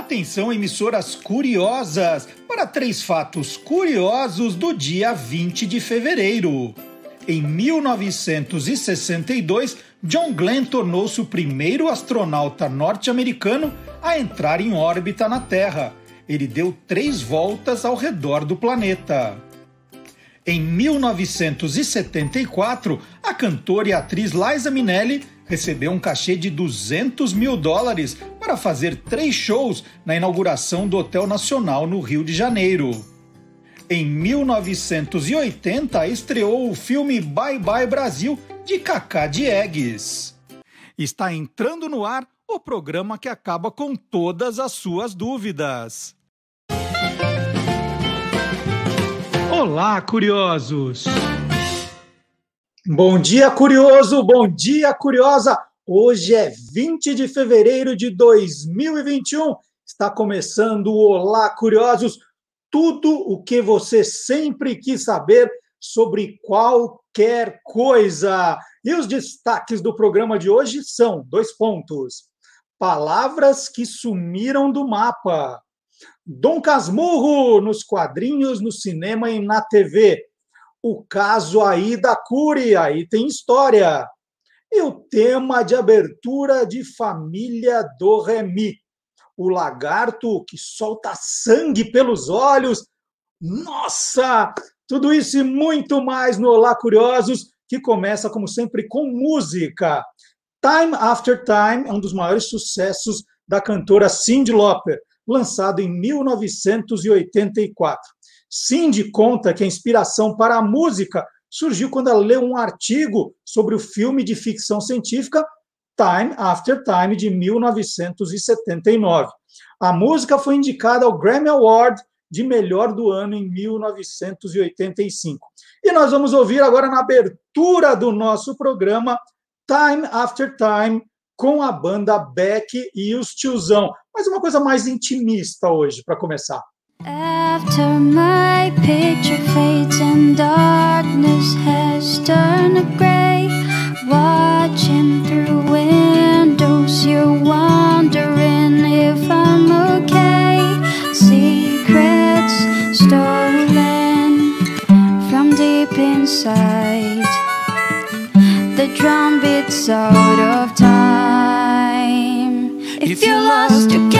Atenção, emissoras curiosas, para três fatos curiosos do dia 20 de fevereiro. Em 1962, John Glenn tornou-se o primeiro astronauta norte-americano a entrar em órbita na Terra. Ele deu três voltas ao redor do planeta. Em 1974, a cantora e atriz Liza Minnelli recebeu um cachê de 200 mil dólares para fazer três shows na inauguração do Hotel Nacional no Rio de Janeiro. Em 1980, estreou o filme Bye Bye Brasil, de Cacá Diegues. Está entrando no ar o programa que acaba com todas as suas dúvidas. Olá, curiosos! Bom dia, curioso! Bom dia, curiosa! Hoje é 20 de fevereiro de 2021. Está começando o Olá, curiosos! Tudo o que você sempre quis saber sobre qualquer coisa. E os destaques do programa de hoje são dois pontos. Palavras que sumiram do mapa. Dom Casmurro nos quadrinhos, no cinema e na TV. O caso aí da Cury, aí tem história. E o tema de abertura de Família do Remi. O lagarto que solta sangue pelos olhos. Nossa! Tudo isso e muito mais no Olá Curiosos, que começa, como sempre, com música. Time After Time é um dos maiores sucessos da cantora Cyndi Lauper, lançado em 1984. Cyndi conta que a inspiração para a música surgiu quando ela leu um artigo sobre o filme de ficção científica Time After Time, de 1979. A música foi indicada ao Grammy Award de melhor do ano em 1985. E nós vamos ouvir agora na abertura do nosso programa Time After Time com a banda Beck e os Tiozão. Mas uma coisa mais intimista hoje para começar. After my picture fades and darkness has turned to gray, watching through windows, you're wondering if I'm okay. Secrets stolen from deep inside, the drum beats out of time. If you're lost, you can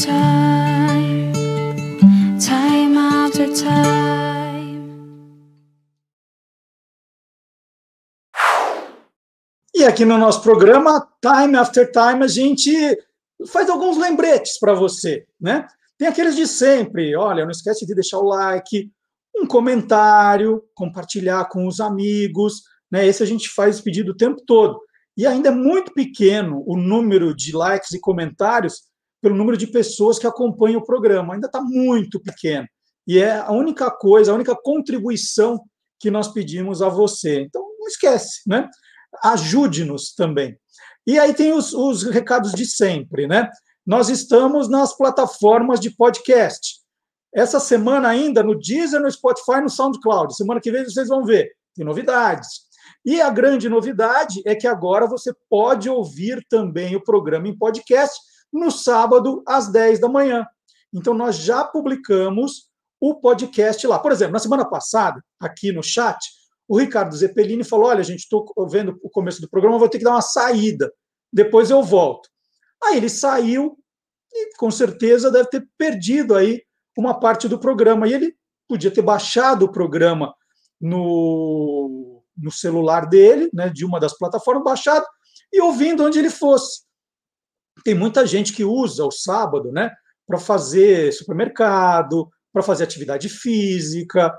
time. After time. E aqui no nosso programa, Time After Time, a gente faz alguns lembretes para você, né? Tem aqueles de sempre, olha, não esquece de deixar o like, um comentário, compartilhar com os amigos, né? Esse a gente faz pedido o tempo todo. E ainda é muito pequeno o número de likes e comentários pelo número de pessoas que acompanham o programa. Ainda está muito pequeno. E é a única coisa, a única contribuição que nós pedimos a você. Então, não esquece, né? Ajude-nos também. E aí tem os, os recados de sempre, né? Nós estamos nas plataformas de podcast. Essa semana ainda, no Deezer, no Spotify, no SoundCloud. Semana que vem vocês vão ver. Tem novidades. E a grande novidade é que agora você pode ouvir também o programa em podcast no sábado, às 10 da manhã. Então, nós já publicamos o podcast lá. Por exemplo, na semana passada, aqui no chat, o Ricardo Zeppelini falou: Olha, gente, estou vendo o começo do programa, vou ter que dar uma saída, depois eu volto. Aí ele saiu e, com certeza, deve ter perdido aí uma parte do programa. E ele podia ter baixado o programa no, no celular dele, né, de uma das plataformas, baixado e ouvindo onde ele fosse. Tem muita gente que usa o sábado né, para fazer supermercado, para fazer atividade física.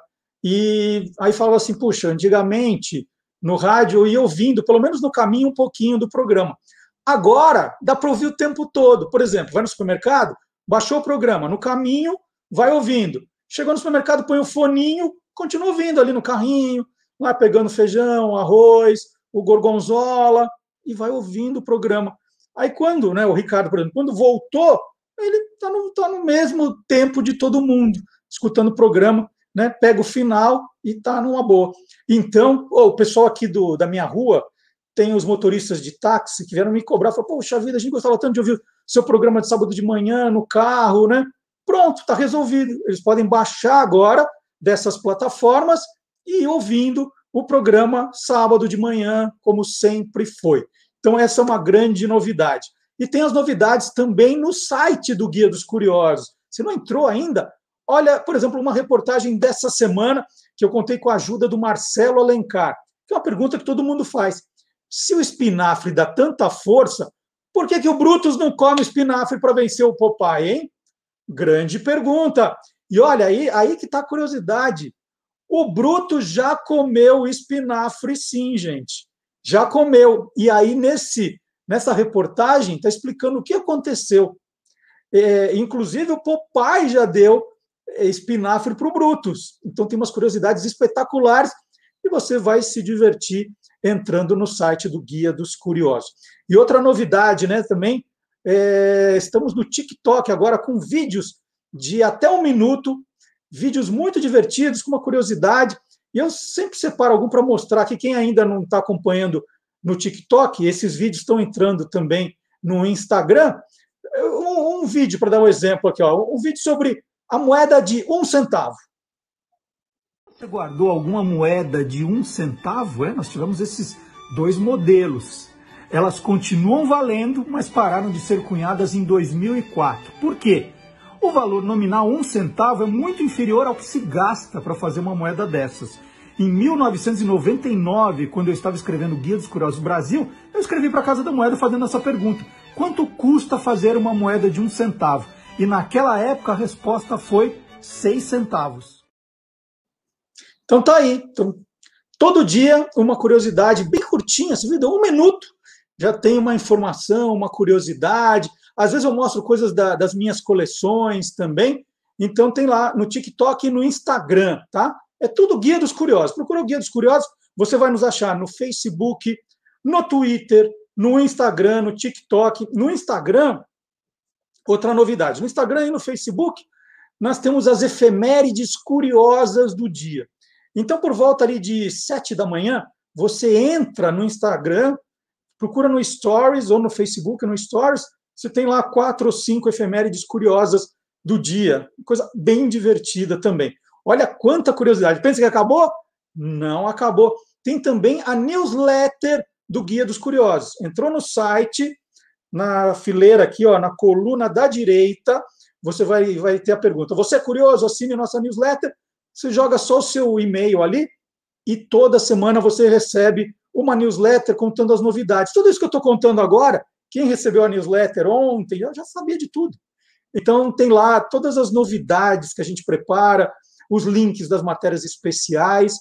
E aí fala assim: puxa, antigamente no rádio, eu ia ouvindo, pelo menos no caminho, um pouquinho do programa. Agora, dá para ouvir o tempo todo. Por exemplo, vai no supermercado, baixou o programa, no caminho, vai ouvindo. Chegou no supermercado, põe o foninho, continua ouvindo ali no carrinho, lá pegando feijão, arroz, o gorgonzola, e vai ouvindo o programa. Aí quando, né, o Ricardo, por exemplo, quando voltou, ele está no, tá no mesmo tempo de todo mundo, escutando o programa, né, pega o final e está numa boa. Então, oh, o pessoal aqui do, da minha rua, tem os motoristas de táxi que vieram me cobrar, falaram, poxa vida, a gente gostava tanto de ouvir seu programa de sábado de manhã no carro, né? Pronto, está resolvido. Eles podem baixar agora dessas plataformas e ir ouvindo o programa sábado de manhã, como sempre foi. Então, essa é uma grande novidade. E tem as novidades também no site do Guia dos Curiosos. Se não entrou ainda, olha, por exemplo, uma reportagem dessa semana que eu contei com a ajuda do Marcelo Alencar, que é uma pergunta que todo mundo faz. Se o espinafre dá tanta força, por que, que o Brutus não come espinafre para vencer o Popeye, hein? Grande pergunta. E olha, aí, aí que está a curiosidade. O Brutus já comeu espinafre, sim, gente já comeu. E aí, nesse, nessa reportagem, está explicando o que aconteceu. É, inclusive, o Popeye já deu é, espinafre para o Brutus. Então, tem umas curiosidades espetaculares e você vai se divertir entrando no site do Guia dos Curiosos. E outra novidade, né, também, é, estamos no TikTok agora com vídeos de até um minuto, vídeos muito divertidos, com uma curiosidade. E eu sempre separo algum para mostrar que quem ainda não está acompanhando no TikTok, esses vídeos estão entrando também no Instagram. Um, um vídeo, para dar um exemplo aqui, ó, um vídeo sobre a moeda de um centavo. Você guardou alguma moeda de um centavo? É, nós tivemos esses dois modelos. Elas continuam valendo, mas pararam de ser cunhadas em 2004. Por quê? O valor nominal, um centavo, é muito inferior ao que se gasta para fazer uma moeda dessas. Em 1999, quando eu estava escrevendo o Guia dos Curiosos Brasil, eu escrevi para a Casa da Moeda fazendo essa pergunta: quanto custa fazer uma moeda de um centavo? E naquela época a resposta foi seis centavos. Então tá aí. Então, todo dia uma curiosidade bem curtinha, você viu? Um minuto já tem uma informação, uma curiosidade. Às vezes eu mostro coisas da, das minhas coleções também. Então tem lá no TikTok e no Instagram, tá? É tudo Guia dos Curiosos. Procura o Guia dos Curiosos, você vai nos achar no Facebook, no Twitter, no Instagram, no TikTok. No Instagram, outra novidade. No Instagram e no Facebook, nós temos as efemérides curiosas do dia. Então, por volta ali de sete da manhã, você entra no Instagram, procura no Stories ou no Facebook, no Stories, você tem lá quatro ou cinco efemérides curiosas do dia. Coisa bem divertida também. Olha quanta curiosidade. Pensa que acabou? Não acabou. Tem também a newsletter do Guia dos Curiosos. Entrou no site, na fileira aqui, ó, na coluna da direita, você vai, vai ter a pergunta. Você é curioso? Assine nossa newsletter. Você joga só o seu e-mail ali e toda semana você recebe uma newsletter contando as novidades. Tudo isso que eu estou contando agora quem recebeu a newsletter ontem já, sabia de tudo. Então, tem lá todas as novidades que a gente prepara, os links das matérias especiais.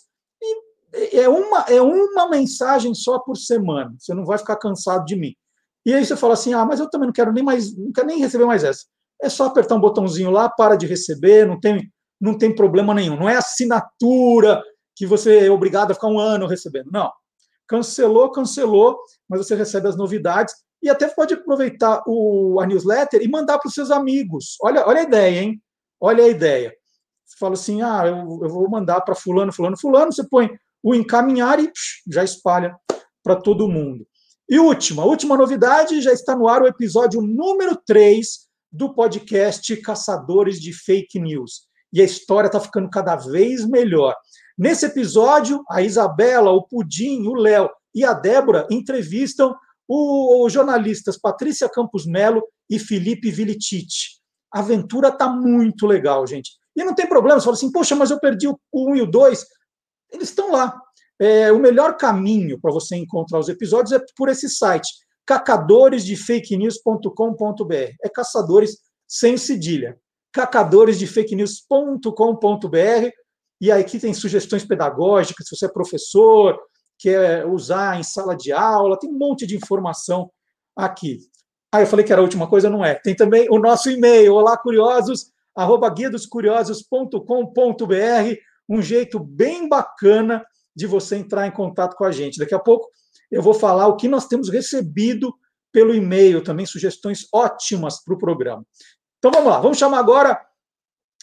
E é uma, é uma mensagem só por semana. Você não vai ficar cansado de mim. E aí você fala assim: ah, mas eu também não quero nem mais, não quero nem receber mais essa. É só apertar um botãozinho lá, para de receber, não tem, não tem problema nenhum. Não é assinatura que você é obrigado a ficar um ano recebendo. Não. Cancelou, cancelou, mas você recebe as novidades e até pode aproveitar o, a newsletter e mandar para os seus amigos. Olha, olha a ideia, hein? Olha a ideia. Você fala assim: ah, eu, eu vou mandar para fulano, fulano, fulano. Você põe o encaminhar e psh, já espalha para todo mundo. E última, última novidade: já está no ar o episódio número 3 do podcast Caçadores de Fake News. E a história está ficando cada vez melhor. Nesse episódio, a Isabela, o Pudim, o Léo e a Débora entrevistam os jornalistas Patrícia Campos Melo e Felipe Vilitite. A aventura está muito legal, gente. E não tem problema, você fala assim, poxa, mas eu perdi o 1 e o 2. Eles estão lá. É, o melhor caminho para você encontrar os episódios é por esse site, cacadoresdefakenews.com.br. É caçadores sem cedilha. cacadoresdefakenews.com.br. E aqui tem sugestões pedagógicas, se você é professor, quer usar em sala de aula, tem um monte de informação aqui. Ah, eu falei que era a última coisa, não é. Tem também o nosso e-mail, olá curiosos, arroba guiadoscuriosos.com.br, um jeito bem bacana de você entrar em contato com a gente. Daqui a pouco eu vou falar o que nós temos recebido pelo e-mail, também sugestões ótimas para o programa. Então vamos lá, vamos chamar agora.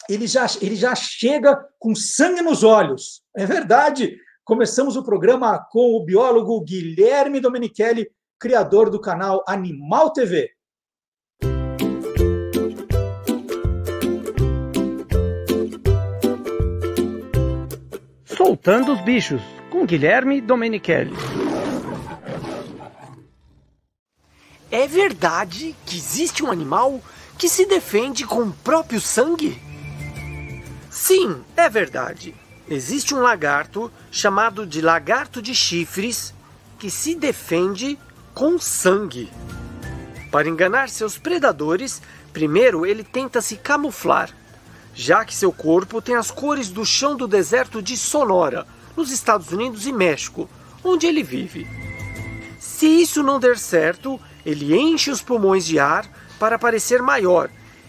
Ele já, ele já chega com sangue nos olhos. É verdade. Começamos o programa com o biólogo Guilherme Domenichelli, criador do canal Animal TV. Soltando os bichos, com Guilherme Domenichelli. É verdade que existe um animal que se defende com o próprio sangue? Sim, é verdade. Existe um lagarto chamado de lagarto de chifres que se defende com sangue. Para enganar seus predadores, primeiro ele tenta se camuflar, já que seu corpo tem as cores do chão do deserto de Sonora, nos Estados Unidos e México, onde ele vive. Se isso não der certo, ele enche os pulmões de ar para parecer maior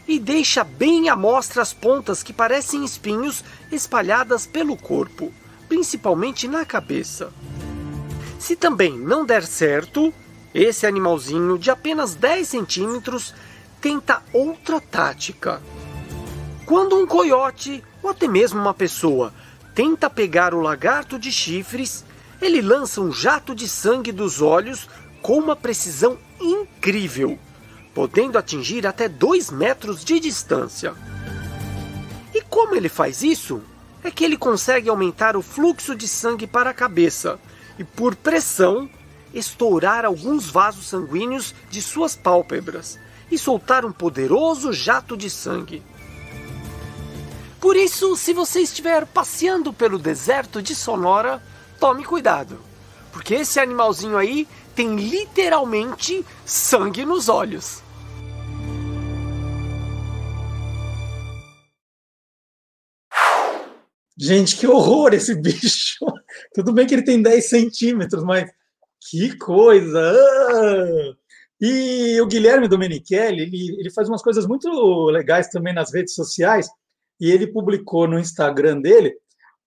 e deixa bem à mostra as pontas que parecem espinhos espalhadas pelo corpo, principalmente na cabeça. Se também não der certo, esse animalzinho de apenas 10 centímetros tenta outra tática. Quando um coiote, ou até mesmo uma pessoa, tenta pegar o lagarto de chifres, ele lança um jato de sangue dos olhos com uma precisão incrível, podendo atingir até 2 metros de distância. E como ele faz isso? É que ele consegue aumentar o fluxo de sangue para a cabeça e, por pressão, estourar alguns vasos sanguíneos de suas pálpebras e soltar um poderoso jato de sangue. Por isso, se você estiver passeando pelo deserto de Sonora, tome cuidado, porque esse animalzinho aí tem literalmente sangue nos olhos. Gente, que horror esse bicho! Tudo bem que ele tem 10 centímetros, mas que coisa! Ah! E o Guilherme Domenichelli, ele, ele faz umas coisas muito legais também nas redes sociais, e ele publicou no Instagram dele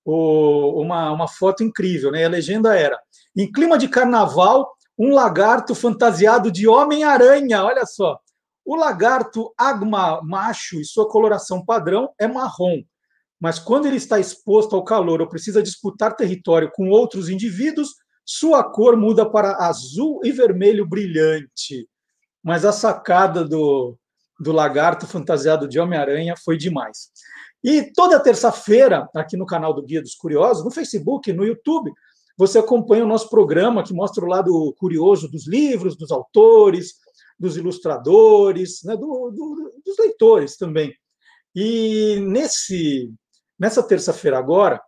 o, uma, uma foto incrível, né? A legenda era: em clima de carnaval, um lagarto fantasiado de Homem-Aranha. Olha só. O lagarto agma macho e sua coloração padrão é marrom, mas quando ele está exposto ao calor ou precisa disputar território com outros indivíduos, sua cor muda para azul e vermelho brilhante. Mas a sacada do, do lagarto fantasiado de Homem-Aranha foi demais. E toda terça-feira, aqui no canal do Guia dos Curiosos, no Facebook, no YouTube, você acompanha o nosso programa que mostra o lado curioso dos livros, dos autores, dos ilustradores, né, do, do, dos leitores também. E nesse, nessa terça-feira agora,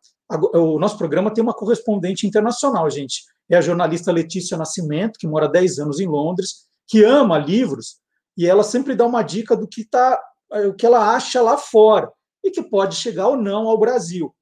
o nosso programa tem uma correspondente internacional, gente. É a jornalista Letícia Nascimento, que mora 10 anos em Londres, que ama livros, e ela sempre dá uma dica do que tá, o que ela acha lá fora e que pode chegar ou não ao Brasil.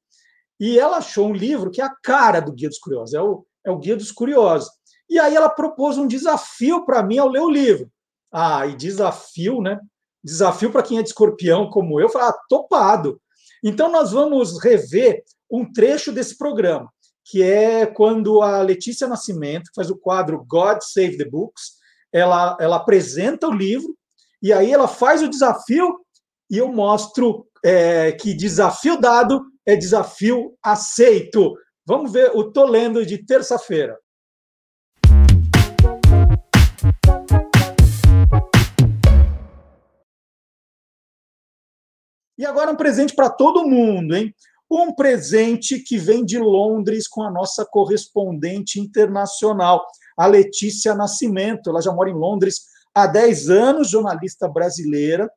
E ela achou um livro que é a cara do Guia dos Curiosos, é o, é o Guia dos Curiosos. E aí ela propôs um desafio para mim ao ler o livro. Ah, e desafio, né? Desafio para quem é de escorpião como eu, falar, ah, topado. Então nós vamos rever um trecho desse programa, que é quando a Letícia Nascimento, faz o quadro God Save the Books, ela, ela apresenta o livro, e aí ela faz o desafio, e eu mostro é, que desafio dado é desafio aceito. Vamos ver o Tô Lendo de terça-feira. E agora um presente para todo mundo, hein? Um presente que vem de Londres com a nossa correspondente internacional, a Letícia Nascimento. Ela já mora em Londres há 10 anos, jornalista brasileira,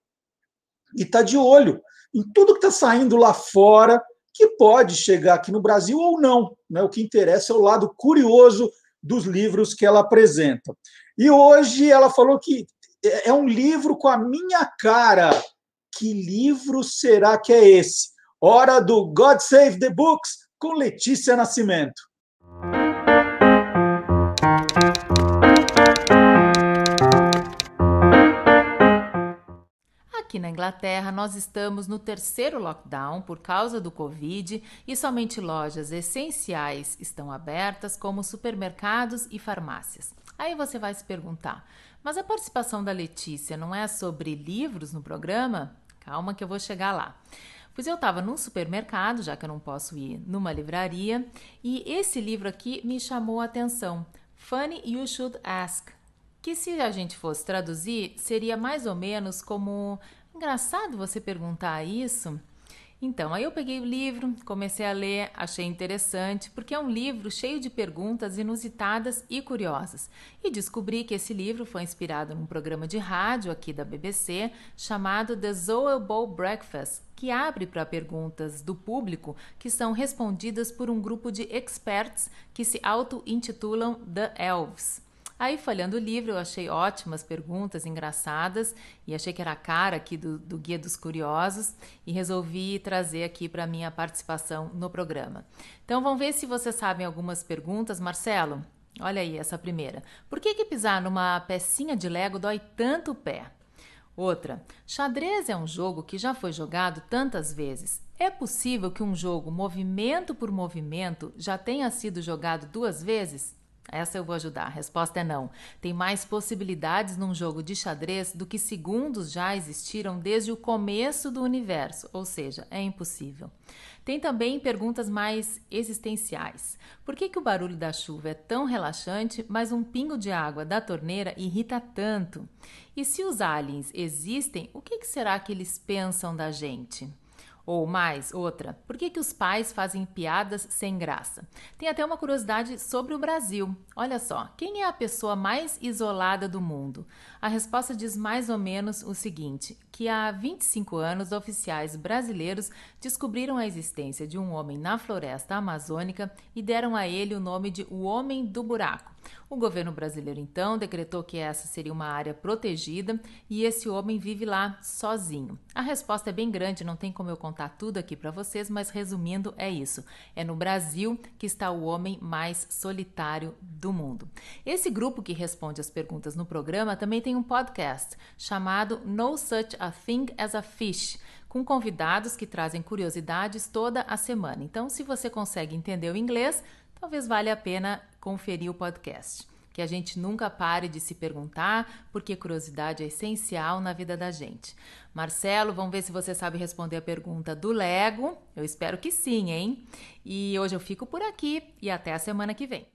e está de olho em tudo que está saindo lá fora que pode chegar aqui no Brasil ou não. Né? O que interessa é o lado curioso dos livros que ela apresenta. E hoje ela falou que é um livro com a minha cara. Que livro será que é esse? Hora do God Save the Books com Letícia Nascimento. Aqui na Inglaterra, nós estamos no terceiro lockdown por causa do Covid e somente lojas essenciais estão abertas, como supermercados e farmácias. Aí você vai se perguntar: mas a participação da Letícia não é sobre livros no programa? Calma que eu vou chegar lá. Pois eu estava num supermercado, já que eu não posso ir numa livraria, e esse livro aqui me chamou a atenção. Funny You Should Ask, que se a gente fosse traduzir, seria mais ou menos como engraçado você perguntar isso. Então, aí eu peguei o livro, comecei a ler, achei interessante, porque é um livro cheio de perguntas inusitadas e curiosas. E descobri que esse livro foi inspirado num programa de rádio aqui da BBC chamado The Zoe Bowl Breakfast, que abre para perguntas do público que são respondidas por um grupo de experts que se auto-intitulam The Elves. Aí, folhando o livro, eu achei ótimas perguntas, engraçadas, e achei que era a cara aqui do, do Guia dos Curiosos, e resolvi trazer aqui para minha participação no programa. Então, vamos ver se vocês sabem algumas perguntas. Marcelo, olha aí essa primeira. Por que, que pisar numa pecinha de Lego dói tanto o pé? Outra, xadrez é um jogo que já foi jogado tantas vezes. É possível que um jogo, movimento por movimento, já tenha sido jogado duas vezes? Essa eu vou ajudar. A resposta é não. Tem mais possibilidades num jogo de xadrez do que segundos já existiram desde o começo do universo, ou seja, é impossível. Tem também perguntas mais existenciais. Por que, que o barulho da chuva é tão relaxante, mas um pingo de água da torneira irrita tanto? E se os aliens existem, o que, que será que eles pensam da gente? Ou mais, outra, por que, que os pais fazem piadas sem graça? Tem até uma curiosidade sobre o Brasil. Olha só, quem é a pessoa mais isolada do mundo? A resposta diz mais ou menos o seguinte: que há 25 anos oficiais brasileiros descobriram a existência de um homem na floresta amazônica e deram a ele o nome de o Homem do Buraco. O governo brasileiro então decretou que essa seria uma área protegida e esse homem vive lá sozinho. A resposta é bem grande, não tem como eu contar tudo aqui para vocês, mas resumindo, é isso. É no Brasil que está o homem mais solitário do mundo. Esse grupo que responde as perguntas no programa também tem um podcast chamado No Such a Thing as a Fish com convidados que trazem curiosidades toda a semana. Então, se você consegue entender o inglês, talvez valha a pena conferir o podcast. Que a gente nunca pare de se perguntar, porque curiosidade é essencial na vida da gente. Marcelo, vamos ver se você sabe responder a pergunta do Lego. Eu espero que sim, hein? E hoje eu fico por aqui e até a semana que vem.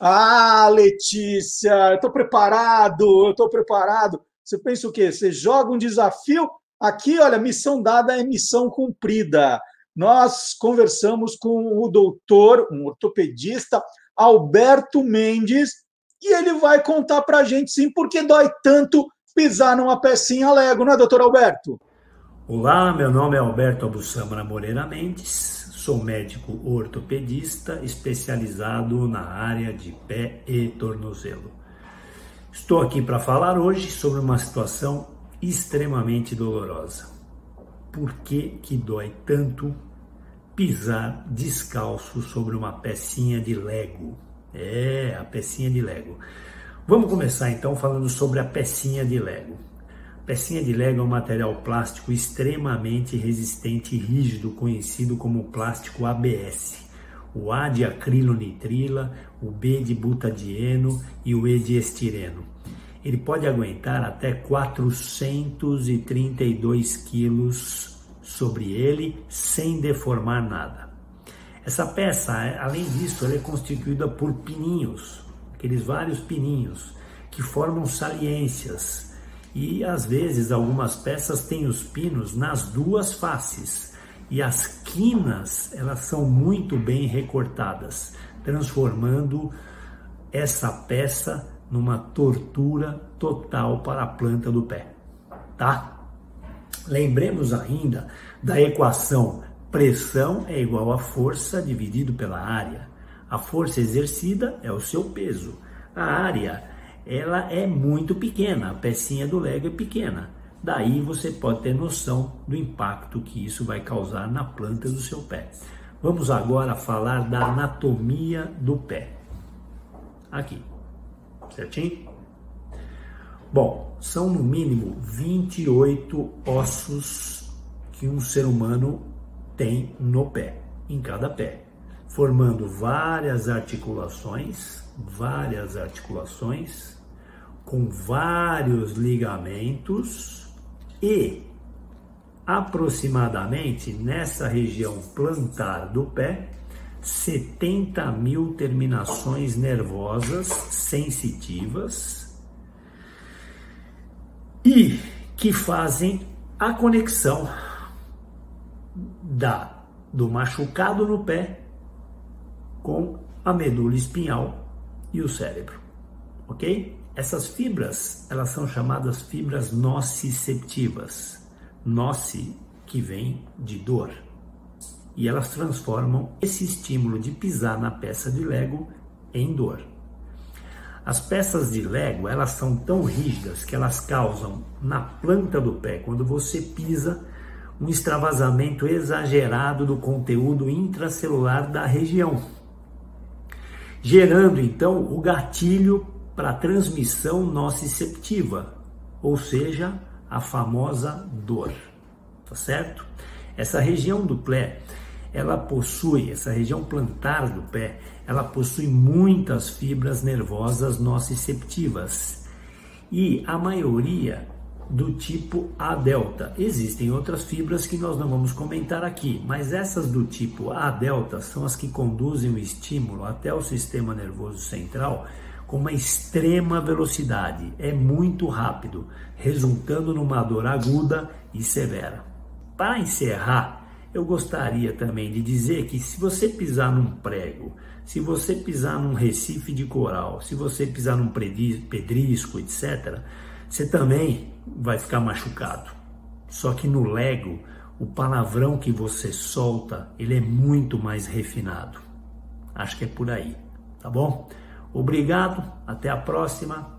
Ah, Letícia, eu estou preparado, eu estou preparado. Você pensa o quê? Você joga um desafio? Aqui, olha, missão dada é missão cumprida nós conversamos com o doutor, um ortopedista, Alberto Mendes, e ele vai contar para a gente, sim, por que dói tanto pisar numa pecinha Lego, não é, doutor Alberto? Olá, meu nome é Alberto Abussamra Moreira Mendes, sou médico ortopedista especializado na área de pé e tornozelo. Estou aqui para falar hoje sobre uma situação extremamente dolorosa por que, que dói tanto pisar descalço sobre uma pecinha de Lego? É, a pecinha de Lego. Vamos começar então falando sobre a pecinha de Lego. Pecinha de Lego é um material plástico extremamente resistente e rígido, conhecido como plástico ABS. O A de acrilonitrila, o B de butadieno e o E de estireno. Ele pode aguentar até 432 quilos sobre ele sem deformar nada. Essa peça, além disso, é constituída por pininhos, aqueles vários pininhos que formam saliências. E às vezes algumas peças têm os pinos nas duas faces e as quinas elas são muito bem recortadas, transformando essa peça numa tortura total para a planta do pé, tá? Lembremos ainda da equação pressão é igual a força dividido pela área. A força exercida é o seu peso. A área, ela é muito pequena, a pecinha do Lego é pequena. Daí você pode ter noção do impacto que isso vai causar na planta do seu pé. Vamos agora falar da anatomia do pé. Aqui certinho? Bom, são no mínimo 28 ossos que um ser humano tem no pé, em cada pé, formando várias articulações, várias articulações com vários ligamentos e aproximadamente nessa região plantar do pé 70 mil terminações nervosas sensitivas e que fazem a conexão da do machucado no pé com a medula espinhal e o cérebro, ok? Essas fibras, elas são chamadas fibras nociceptivas. Noce que vem de dor. E elas transformam esse estímulo de pisar na peça de Lego em dor. As peças de Lego, elas são tão rígidas que elas causam na planta do pé, quando você pisa, um extravasamento exagerado do conteúdo intracelular da região, gerando então o gatilho para a transmissão nociceptiva, ou seja, a famosa dor. Tá certo? Essa região do pé, ela possui, essa região plantar do pé, ela possui muitas fibras nervosas nociceptivas. E a maioria do tipo A delta. Existem outras fibras que nós não vamos comentar aqui, mas essas do tipo A delta são as que conduzem o estímulo até o sistema nervoso central com uma extrema velocidade, é muito rápido, resultando numa dor aguda e severa. Para encerrar, eu gostaria também de dizer que se você pisar num prego, se você pisar num recife de coral, se você pisar num pedrisco, etc., você também vai ficar machucado. Só que no Lego, o palavrão que você solta, ele é muito mais refinado. Acho que é por aí, tá bom? Obrigado, até a próxima.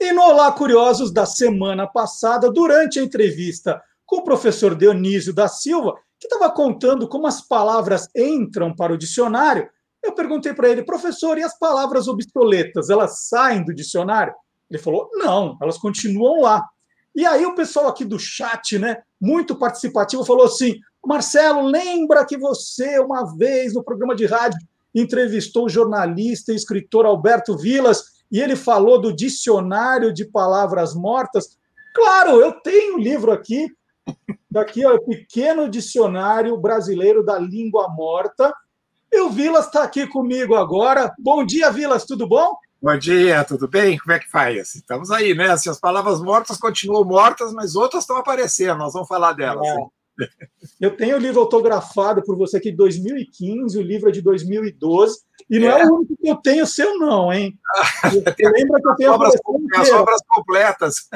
E no Olá Curiosos da semana passada, durante a entrevista com o professor Dionísio da Silva, que estava contando como as palavras entram para o dicionário, eu perguntei para ele, professor, e as palavras obsoletas, elas saem do dicionário? Ele falou, não, elas continuam lá. E aí o pessoal aqui do chat, né, muito participativo, falou assim: Marcelo, lembra que você, uma vez, no programa de rádio, entrevistou o jornalista e escritor Alberto Vilas e ele falou do dicionário de palavras mortas? Claro, eu tenho um livro aqui, daqui, ó, o Pequeno Dicionário Brasileiro da Língua Morta. E o Vilas está aqui comigo agora. Bom dia, Vilas, tudo bom? Bom dia, tudo bem? Como é que faz? Estamos aí, né? Assim, as palavras mortas continuam mortas, mas outras estão aparecendo, nós vamos falar delas. É. Eu tenho o livro autografado por você aqui de 2015, o livro é de 2012, e não é, é o único que eu tenho seu, não, hein? Lembra que eu tenho obras, as obras completas.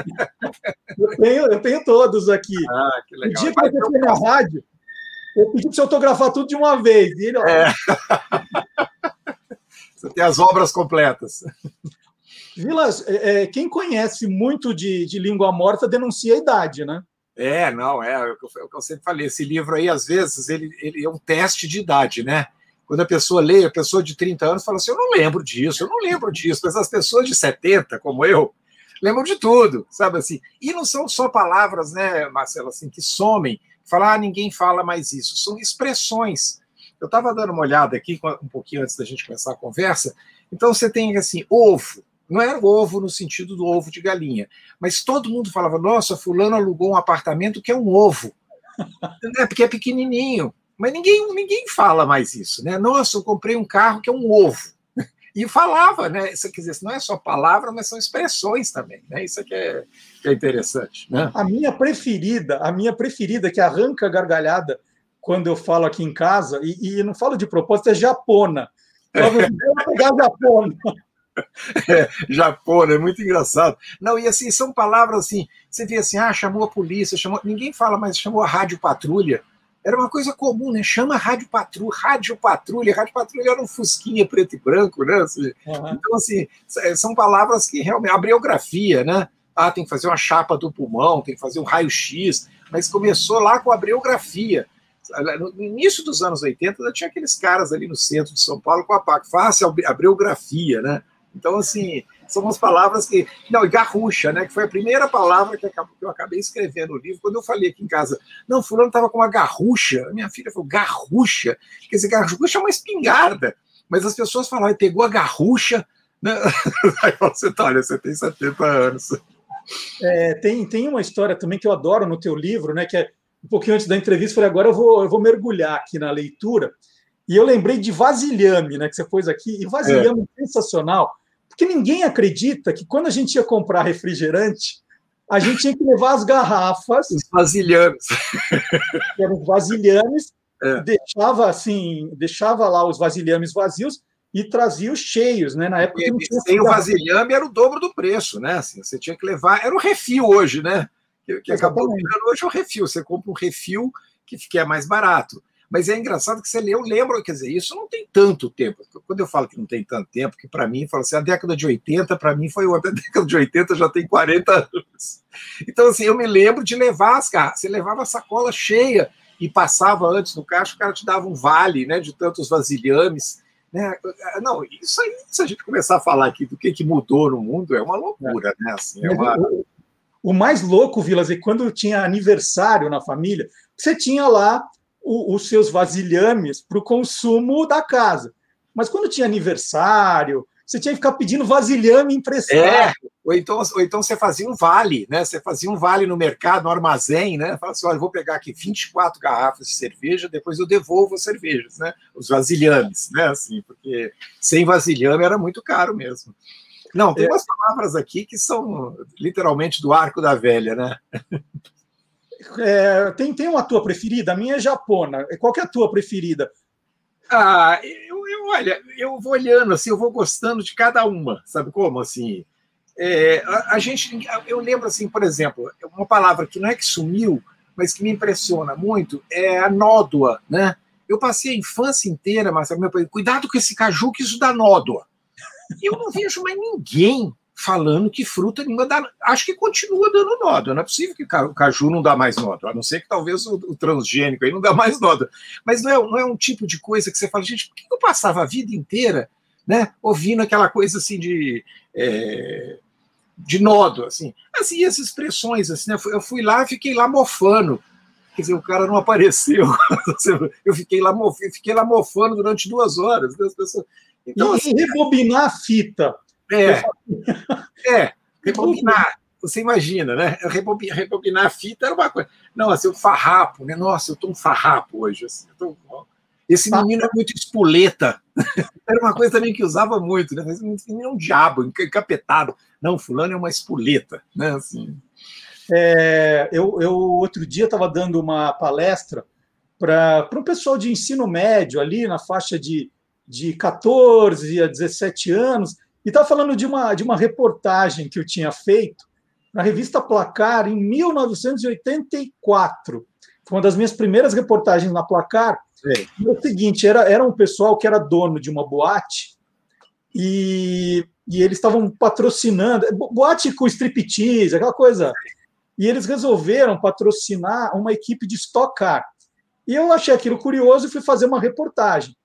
Eu tenho, eu tenho todos aqui. Ah, que legal. O dia que você foi na rádio, eu pedi para você autografar tudo de uma vez. Ele, é. Você tem as obras completas. Vilas, é, é, quem conhece muito de, de língua morta denuncia a idade, né? É, não, é, é o que eu sempre falei. Esse livro aí, às vezes, ele, ele é um teste de idade, né? Quando a pessoa lê, a pessoa de 30 anos fala assim: Eu não lembro disso, eu não lembro disso. Mas as pessoas de 70, como eu, lembram de tudo, sabe assim? E não são só palavras, né, Marcelo, assim, que somem. Falar, ah, ninguém fala mais isso. São expressões. Eu estava dando uma olhada aqui, um pouquinho antes da gente começar a conversa. Então, você tem, assim, ovo não era ovo no sentido do ovo de galinha, mas todo mundo falava: nossa, Fulano alugou um apartamento que é um ovo, né? porque é pequenininho. Mas ninguém, ninguém fala mais isso, né? Nossa, eu comprei um carro que é um ovo. E falava, né? Isso quer dizer, não é só palavra, mas são expressões também, né? Isso que é, que é interessante, né? A minha preferida, a minha preferida, que arranca a gargalhada quando eu falo aqui em casa, e, e não falo de propósito, é japona. Eu vou pegar japona. É, Japão, é muito engraçado. Não, e assim, são palavras assim, você vê assim, ah, chamou a polícia, chamou. Ninguém fala, mas chamou a rádio patrulha. Era uma coisa comum, né? Chama rádio patrulha, rádio patrulha, rádio patrulha era um fusquinha preto e branco, né? Assim, uhum. Então, assim, são palavras que realmente. A biografia, né? Ah, tem que fazer uma chapa do pulmão, tem que fazer um raio-x, mas começou lá com a biografia. No início dos anos 80, tinha aqueles caras ali no centro de São Paulo com a PAC, faça a biografia, né? Então, assim, são umas palavras que. Não, e garrucha, né? Que foi a primeira palavra que eu acabei escrevendo no livro. Quando eu falei aqui em casa, não, fulano estava com uma garrucha. Minha filha falou, garrucha? Quer dizer, garrucha é uma espingarda. Mas as pessoas falaram, pegou a garrucha. Né? Aí você tá, olha, você tem 70 anos. É, tem, tem uma história também que eu adoro no teu livro, né? Que é um pouquinho antes da entrevista, falei, agora eu vou, eu vou mergulhar aqui na leitura. E eu lembrei de vasilhame, né? Que você pôs aqui, e vasilhame é. sensacional, porque ninguém acredita que quando a gente ia comprar refrigerante, a gente tinha que levar as garrafas. Os vasilhames. eram vasilhames, é. deixava assim, deixava lá os vasilhames vazios e trazia os cheios, né? Na época e, sem o vasilhame era o dobro do preço, né? Assim, você tinha que levar, era o refil hoje, né? que, que acabou virando hoje é o refil. Você compra um refil que, que é mais barato. Mas é engraçado que você lê, eu lembro, quer dizer, isso não tem tanto tempo. Quando eu falo que não tem tanto tempo, que para mim, fala assim, a década de 80, para mim foi outra, a década de 80 já tem 40 anos. Então, assim, eu me lembro de levar as cartas, você levava a sacola cheia e passava antes no caixa, o cara te dava um vale, né, de tantos vasilhames. Né? Não, isso aí, se a gente começar a falar aqui do que, que mudou no mundo, é uma loucura, né? Assim, é uma... O mais louco, Vilas, é quando tinha aniversário na família, você tinha lá o, os seus vasilhames para o consumo da casa. Mas quando tinha aniversário, você tinha que ficar pedindo vasilhame emprestado. É, ou então, ou então você fazia um vale, né? Você fazia um vale no mercado, no armazém, né? Fala assim: olha, eu vou pegar aqui 24 garrafas de cerveja, depois eu devolvo as cervejas, né? Os vasilhames, né? Assim, porque sem vasilhame era muito caro mesmo. Não, tem é. umas palavras aqui que são literalmente do arco da velha, né? É, tem, tem uma tua preferida? A minha é japona. Qual que é a tua preferida? Ah, eu, eu, olha, eu vou olhando assim, eu vou gostando de cada uma, sabe como assim? É, a, a, gente, eu lembro assim, por exemplo, uma palavra que não é que sumiu, mas que me impressiona muito é a nódoa, né? Eu passei a infância inteira, Marcelo, meu pai, cuidado com esse caju que isso dá nódoa. Eu não vejo mais ninguém falando que fruta nenhuma dá. Acho que continua dando nódoa. Não é possível que o caju não dá mais nódoa, a não ser que talvez o, o transgênico aí não dá mais nódoa. Mas não é, não é um tipo de coisa que você fala, gente, por que eu passava a vida inteira né, ouvindo aquela coisa assim de. É, de nódoa, assim. Assim, essas expressões, assim, né? Eu fui lá e fiquei lá mofando. Quer dizer, o cara não apareceu. Eu fiquei lá, fiquei lá mofando durante duas horas. Né? Então, e, assim, rebobinar a fita. É, é, rebobinar. Você imagina, né? Rebobinar, rebobinar a fita era uma coisa. Não, assim, o farrapo, né? Nossa, eu tô um farrapo hoje. Assim, tô... Esse menino é muito espoleta. Era uma coisa também que usava muito, né? Esse menino é um diabo, encapetado. Não, fulano é uma espoleta, né? Assim. É, eu, eu outro dia estava dando uma palestra para o pessoal de ensino médio ali na faixa de de 14 a 17 anos, e estava falando de uma, de uma reportagem que eu tinha feito na revista Placar em 1984. Foi uma das minhas primeiras reportagens na Placar. É. o seguinte: era, era um pessoal que era dono de uma boate e, e eles estavam patrocinando boate com striptease, aquela coisa. E eles resolveram patrocinar uma equipe de Stock Car. E eu achei aquilo curioso e fui fazer uma reportagem.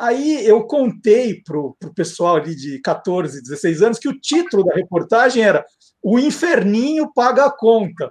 Aí eu contei para o pessoal ali de 14, 16 anos que o título da reportagem era O Inferninho Paga a Conta.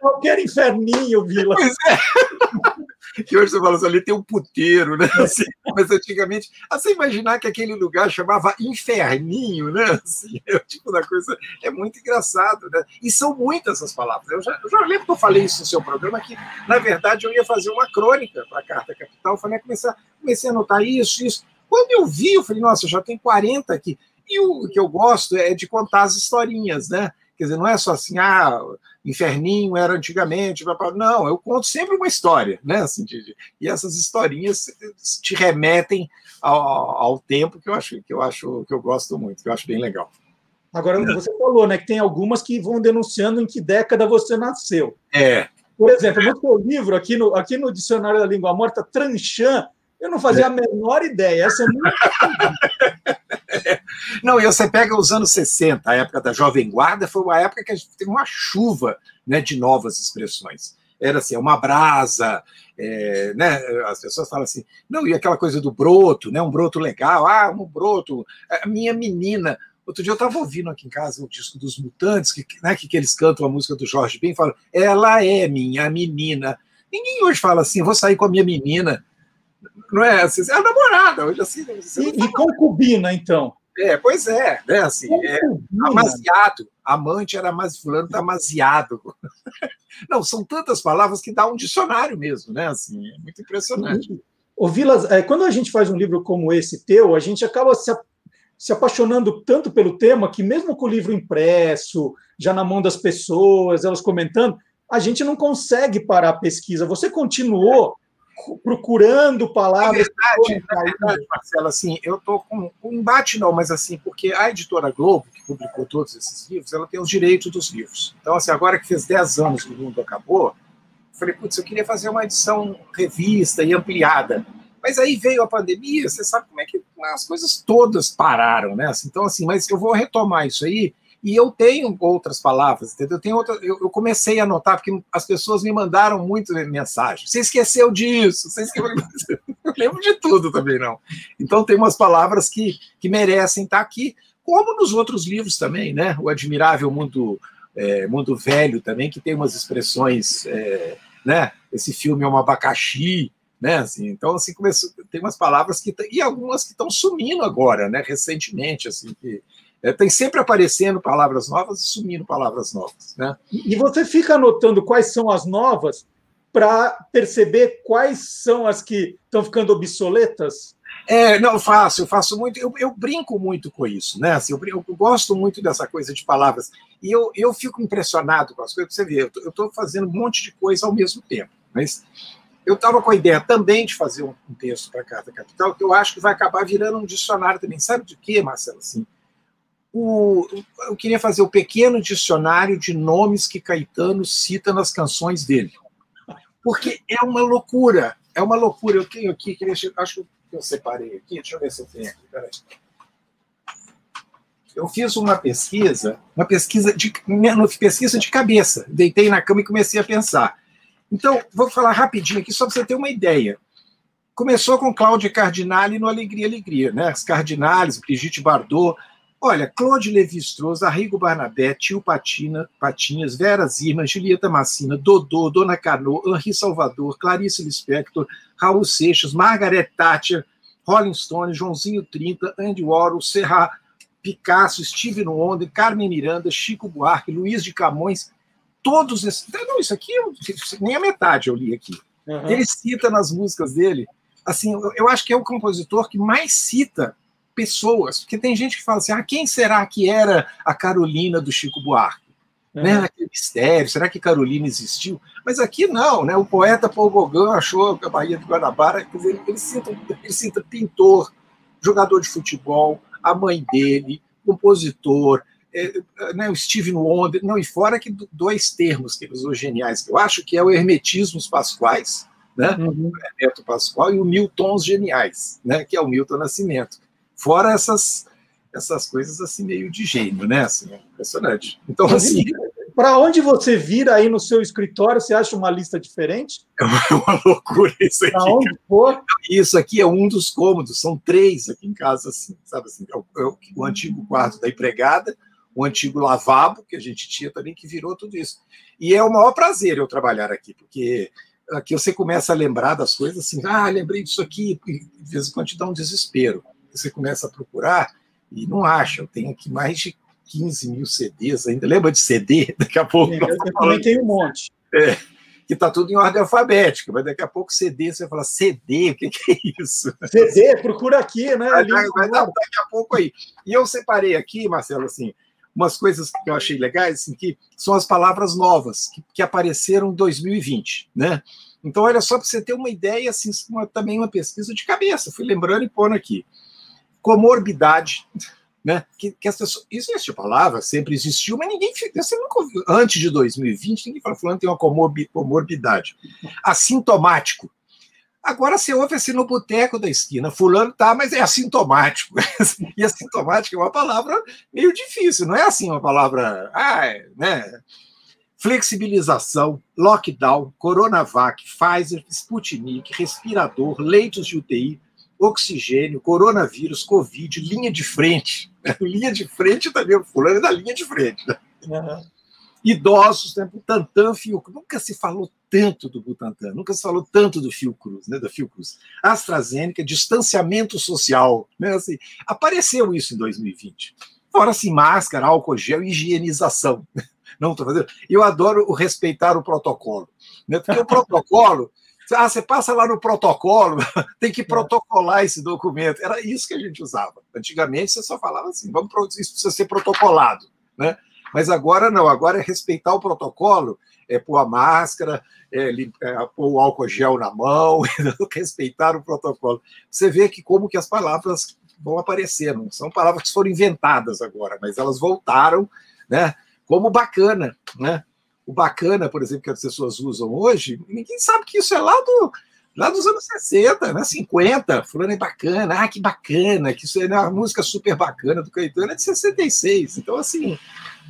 Qualquer inferninho, Vila. Pois é. Que hoje você fala assim, ali tem um puteiro, né? Assim, mas antigamente, assim, imaginar que aquele lugar chamava Inferninho, né? Assim, é o tipo da coisa, é muito engraçado, né? E são muitas essas palavras. Eu já, eu já lembro que eu falei isso no seu programa, que, na verdade, eu ia fazer uma crônica para a Carta Capital, eu falei, comecei, comecei a anotar isso, isso. Quando eu vi, eu falei, nossa, já tem 40 aqui. E o que eu gosto é de contar as historinhas, né? Quer dizer, não é só assim, ah, inferninho era antigamente. Não, eu conto sempre uma história, né? Assim, de, e essas historinhas te remetem ao, ao, tempo que eu acho que eu acho que eu gosto muito, que eu acho bem legal. Agora, você falou, né, que tem algumas que vão denunciando em que década você nasceu. É. Por exemplo, no seu livro, aqui no, aqui no Dicionário da Língua Morta, Tranchan, eu não fazia é. a menor ideia. Essa é muito. Não, e você pega os anos 60, a época da Jovem Guarda, foi uma época que a gente teve uma chuva né, de novas expressões. era assim, uma brasa, é, né? As pessoas falam assim, não, e aquela coisa do broto, né? Um broto legal, ah, um broto, a minha menina. Outro dia eu estava ouvindo aqui em casa o disco dos Mutantes, que, né, que, que eles cantam a música do Jorge Ben, falam, ela é minha menina. Ninguém hoje fala assim, vou sair com a minha menina. Não é assim, é a namorada, hoje assim. E, e concubina, então? É, pois é, né? Assim, é, amaziado, amante era mais fulano tá amaziado. Não, são tantas palavras que dá um dicionário mesmo, né? Assim, é muito impressionante. Ô, Vilas, é, quando a gente faz um livro como esse teu, a gente acaba se, se apaixonando tanto pelo tema que, mesmo com o livro impresso, já na mão das pessoas, elas comentando, a gente não consegue parar a pesquisa. Você continuou procurando palavras. Na verdade, na verdade Marcelo, assim, eu estou com um embate não, mas assim, porque a editora Globo, que publicou todos esses livros, ela tem os direitos dos livros. Então, assim, agora que fez 10 anos que o mundo acabou, eu falei, putz, eu queria fazer uma edição revista e ampliada. Mas aí veio a pandemia, você sabe como é que as coisas todas pararam, né? Então, assim, mas eu vou retomar isso aí e eu tenho outras palavras, entendeu? Eu, tenho outra, eu, eu, comecei a anotar, porque as pessoas me mandaram muito mensagem. Você esqueceu disso, você esqueceu... eu lembro de tudo também, não. Então tem umas palavras que, que merecem estar aqui, como nos outros livros também, né? O Admirável Mundo, é, Mundo Velho também, que tem umas expressões, é, né? Esse filme é um abacaxi, né? Assim, então, assim, começou, tem umas palavras que... E algumas que estão sumindo agora, né? Recentemente, assim, que é, tem sempre aparecendo palavras novas e sumindo palavras novas. Né? E você fica anotando quais são as novas para perceber quais são as que estão ficando obsoletas? É, não, faço, eu faço muito, eu, eu brinco muito com isso, né? Assim, eu, eu, gosto muito dessa coisa de palavras. E eu, eu fico impressionado com as coisas, você vê, eu estou fazendo um monte de coisa ao mesmo tempo. Mas eu estava com a ideia também de fazer um, um texto para a Carta Capital, que eu acho que vai acabar virando um dicionário também. Sabe de quê, Marcelo? Assim, o, eu queria fazer o pequeno dicionário de nomes que Caetano cita nas canções dele. Porque é uma loucura, é uma loucura. Eu tenho aqui, acho que eu separei aqui, deixa eu ver se eu tenho aqui, peraí. Eu fiz uma pesquisa, uma pesquisa de, pesquisa de cabeça. Deitei na cama e comecei a pensar. Então, vou falar rapidinho aqui, só para você ter uma ideia. Começou com Cláudia Cardinale no Alegria, Alegria, né? As Cardinales, Brigitte Bardot, Olha, Claude Levi-Strauss, Arrigo Barnabé, Tio Patina, Patinhas, Vera Zirman, Julieta Massina, Dodô, Dona Cano, Henri Salvador, Clarice Lispector, Raul Seixas, Margaret Thatcher, Rolling Stone, Joãozinho 30, Andy Warhol, Serra, Picasso, Steven Wonder, Carmen Miranda, Chico Buarque, Luiz de Camões, todos esses... Não, isso aqui, nem a metade eu li aqui. Uhum. Ele cita nas músicas dele, assim, eu acho que é o compositor que mais cita pessoas, porque tem gente que fala assim: ah, quem será que era a Carolina do Chico Buarque? Uhum. Né, aquele mistério, será que Carolina existiu? Mas aqui não, né? O poeta Paul Gauguin achou que a Bahia do Guanabara, quer dizer, ele cita, ele cita pintor, jogador de futebol, a mãe dele, compositor, é, né, o Steven Wonder, não, e fora que dois termos que ele usou geniais, que eu acho que é o hermetismos pasquais, né, uhum. o Hermeto Pascoal, e o Miltons geniais, né, que é o Milton Nascimento. Fora essas, essas coisas assim meio de gênio, né? Assim, é impressionante. Então, assim. Para onde você vira aí no seu escritório, você acha uma lista diferente? É uma loucura isso aqui. onde for? Isso aqui é um dos cômodos, são três aqui em casa, assim, sabe assim, é o, é o, o antigo quarto da empregada, o antigo lavabo que a gente tinha também, que virou tudo isso. E é o maior prazer eu trabalhar aqui, porque aqui você começa a lembrar das coisas assim, ah, lembrei disso aqui, de vez em quando te dá um desespero você começa a procurar e não acha. Eu tenho aqui mais de 15 mil CDs ainda. Lembra de CD? Daqui a pouco. Eu, eu também tenho um monte. É, que está tudo em ordem alfabética, mas daqui a pouco CD, você vai falar CD, o que, que é isso? CD, procura aqui, né? Vai, vai, vai dar, daqui a pouco aí. E eu separei aqui, Marcelo, assim, umas coisas que eu achei legais, assim, que são as palavras novas que, que apareceram em 2020, né? Então, olha só, para você ter uma ideia, assim, uma, também uma pesquisa de cabeça, fui lembrando e pondo aqui comorbidade, né? Que, que as pessoas, a palavra, sempre existiu, mas ninguém, você nunca ouviu, antes de 2020, ninguém falou, fulano tem uma comorbidade. Assintomático. Agora você ouve assim no boteco da esquina, fulano tá, mas é assintomático. e assintomático é uma palavra meio difícil, não é assim uma palavra, ah, né? flexibilização, lockdown, Coronavac, Pfizer, Sputnik, respirador, leitos de UTI, oxigênio, coronavírus, Covid, linha de frente. linha de frente também, o fulano é da linha de frente. Né? Uhum. Idosos, né? Butantan, Fiocruz. Nunca se falou tanto do Butantan, nunca se falou tanto do Fiocruz, né? da Fiocruz. AstraZeneca, distanciamento social. Né? Assim, apareceu isso em 2020. Fora assim, máscara, álcool gel, higienização. Não estou fazendo. Eu adoro respeitar o protocolo. Né? Porque o protocolo ah, você passa lá no protocolo, tem que é. protocolar esse documento. Era isso que a gente usava. Antigamente você só falava assim, vamos isso precisa ser protocolado, né? Mas agora não, agora é respeitar o protocolo, é pôr a máscara, é, é pôr o álcool gel na mão, respeitar o protocolo. Você vê que como que as palavras vão aparecer, não são palavras que foram inventadas agora, mas elas voltaram, né? Como bacana, né? O bacana, por exemplo, que as pessoas usam hoje, ninguém sabe que isso é lá, do, lá dos anos 60, né? 50. Fulano é bacana, ah, que bacana, que isso é uma música super bacana do Caetano, é de 66. Então, assim,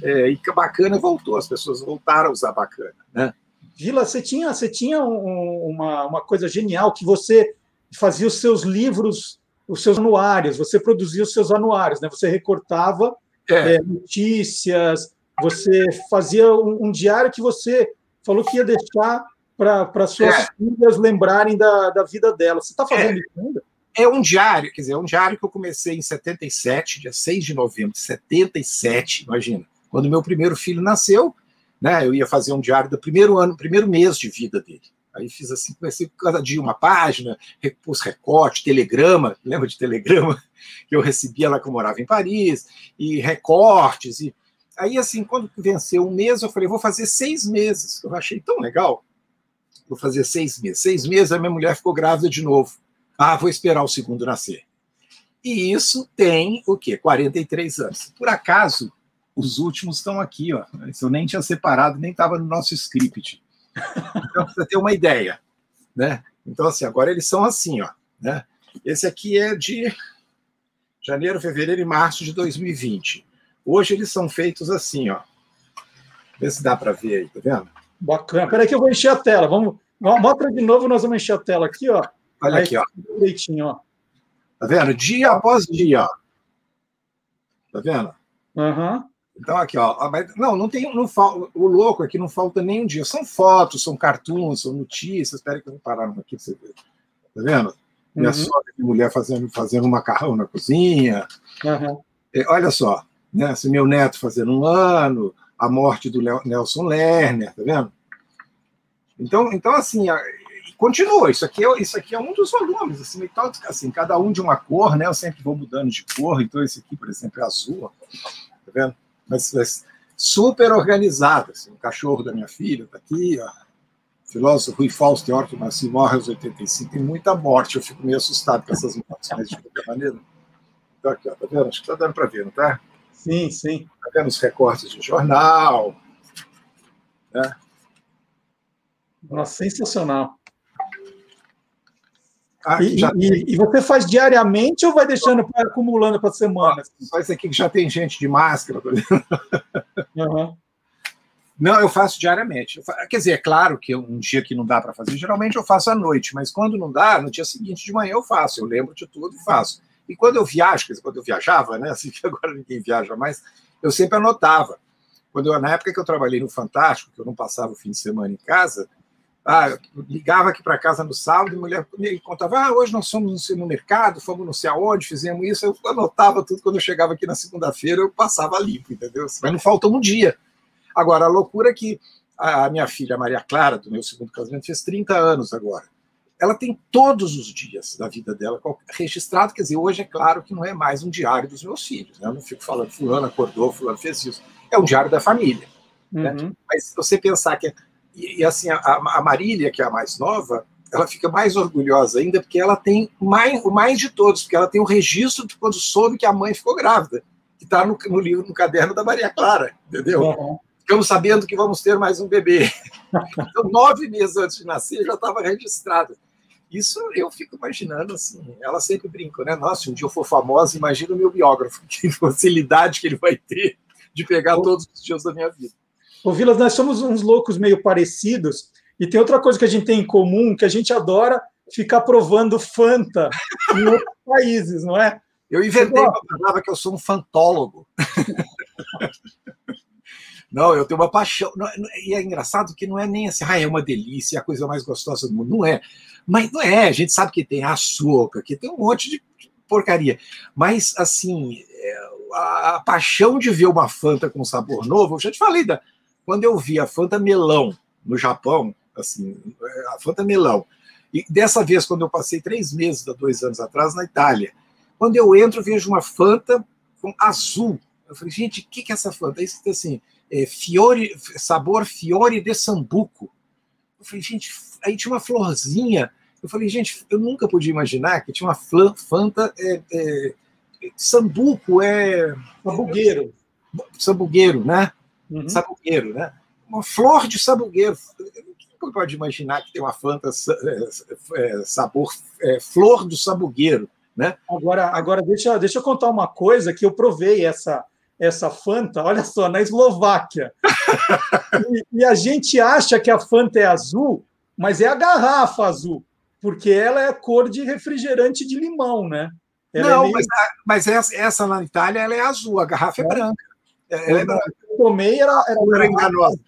é, e que bacana voltou, as pessoas voltaram a usar bacana, né? Vila, você tinha, você tinha um, uma, uma coisa genial que você fazia os seus livros, os seus anuários, você produzia os seus anuários, né? Você recortava é. É, notícias, você fazia um, um diário que você falou que ia deixar para suas é. filhas lembrarem da, da vida dela. Você está fazendo é. isso ainda? É um diário, quer dizer, é um diário que eu comecei em 77, dia 6 de novembro de 77, imagina. Quando meu primeiro filho nasceu, né, eu ia fazer um diário do primeiro ano, primeiro mês de vida dele. Aí fiz assim, comecei cada dia uma página, pus recorte, telegrama, lembra de telegrama? Que eu recebia lá que eu morava em Paris, e recortes, e Aí, assim, quando venceu um mês, eu falei, vou fazer seis meses. Eu achei tão legal. Vou fazer seis meses. Seis meses, a minha mulher ficou grávida de novo. Ah, vou esperar o segundo nascer. E isso tem o quê? 43 anos. Por acaso, os últimos estão aqui, ó. Eu nem tinha separado, nem estava no nosso script. Então, para ter uma ideia, né? Então, assim, agora eles são assim, ó. Né? Esse aqui é de janeiro, fevereiro e março de 2020. Hoje eles são feitos assim, ó. Vê se dá para ver aí, tá vendo? Bacana. Peraí que eu vou encher a tela. Vamos, mostra de novo, nós vamos encher a tela aqui, ó. Olha aí, aqui, ó. Direitinho, ó. Tá vendo? Dia após dia, ó. Tá vendo? Uhum. Então, aqui, ó. Não, não tem. Não fal... O louco é que não falta nem um dia. São fotos, são cartoons, são notícias. Espera que eu vou parar aqui para você ver. Tá vendo? Minha uhum. sogra e mulher fazendo, fazendo um macarrão na cozinha. Uhum. É, olha só né? Se meu neto fazendo um ano, a morte do Nelson Lerner, tá vendo? Então, então assim, continua. Isso aqui é, isso aqui é um dos volumes, assim, então, assim, cada um de uma cor, né? Eu sempre vou mudando de cor, então esse aqui, por exemplo, é azul, tá vendo? Mas, mas super organizado, assim, o cachorro da minha filha tá aqui, ó. filósofo Rui Fausto Teórico nasceu morre aos 85, tem muita morte, eu fico meio assustado com essas mortes, mas de qualquer maneira. Então, aqui, ó, tá vendo? Acho que tá dando para ver, não tá? Sim, sim. Tá vendo os recortes de jornal. Né? Nossa, sensacional. Ah, e, já... e, e, você faz diariamente ou vai deixando pra, acumulando para semana? Só isso aqui que já tem gente de máscara. Uhum. Não, eu faço diariamente. Eu faço, quer dizer, é claro que um dia que não dá para fazer, geralmente eu faço à noite, mas quando não dá, no dia seguinte de manhã eu faço. Eu lembro de tudo e faço. E quando eu viajo, quando eu viajava, né, assim que agora ninguém viaja mais, eu sempre anotava. Quando eu, na época que eu trabalhei no Fantástico, que eu não passava o fim de semana em casa, ah, ligava aqui para casa no sábado e a mulher me contava: ah, hoje nós fomos no mercado, fomos não sei aonde, fizemos isso. Eu anotava tudo. Quando eu chegava aqui na segunda-feira, eu passava limpo, entendeu? Mas não falta um dia. Agora, a loucura é que a minha filha Maria Clara, do meu segundo casamento, fez 30 anos agora ela tem todos os dias da vida dela registrado. Quer dizer, hoje é claro que não é mais um diário dos meus filhos. Né? Eu não fico falando, fulano acordou, fulano fez isso. É um diário da família. Né? Uhum. Né? Mas você pensar que... E, e assim, a, a Marília, que é a mais nova, ela fica mais orgulhosa ainda porque ela tem mais, o mais de todos, porque ela tem o registro de quando soube que a mãe ficou grávida, que está no, no, livro, no caderno da Maria Clara, entendeu? Uhum. Ficamos sabendo que vamos ter mais um bebê. Então, nove meses antes de nascer, já estava registrado. Isso eu fico imaginando assim. Ela sempre brinca, né? Nossa, se um dia eu for famosa, imagina o meu biógrafo, que facilidade que ele vai ter de pegar todos os dias da minha vida. Ô, Vilas, nós somos uns loucos meio parecidos, e tem outra coisa que a gente tem em comum, que a gente adora ficar provando Fanta em outros países, não é? Eu inventei uma palavra que eu sou um fantólogo. Não, eu tenho uma paixão. E é engraçado que não é nem assim, ah, é uma delícia, é a coisa mais gostosa do mundo. Não é. Mas não é, a gente sabe que tem açúcar, que tem um monte de porcaria. Mas, assim, é, a, a paixão de ver uma Fanta com sabor novo, eu já te falei, da, quando eu vi a Fanta melão no Japão, assim, a Fanta melão, e dessa vez, quando eu passei três meses, dois anos atrás, na Itália, quando eu entro, vejo uma Fanta com azul. Eu falei, gente, o que, que é essa Fanta? Isso assim, é, fiore, sabor Fiore de Sambuco. Eu falei, gente, aí tinha uma florzinha. Eu falei, gente, eu nunca podia imaginar que tinha uma Fanta é, é, Sambuco, é. Sabugueiro. Sabugueiro, né? Uhum. Sabugueiro, né? Uma flor de sabugueiro. Quem pode imaginar que tem uma Fanta é, é, sabor é, flor do sabugueiro, né? Agora, agora deixa, deixa eu contar uma coisa que eu provei essa essa Fanta, olha só, na Eslováquia. e, e, a gente acha que a Fanta é azul, mas é a garrafa azul, porque ela é cor de refrigerante de limão, né? Ela Não, é meio... mas, mas essa, essa, na Itália ela é azul, a garrafa é, é branca. Ela é branca. Eu tomei, era, era, era enganosa.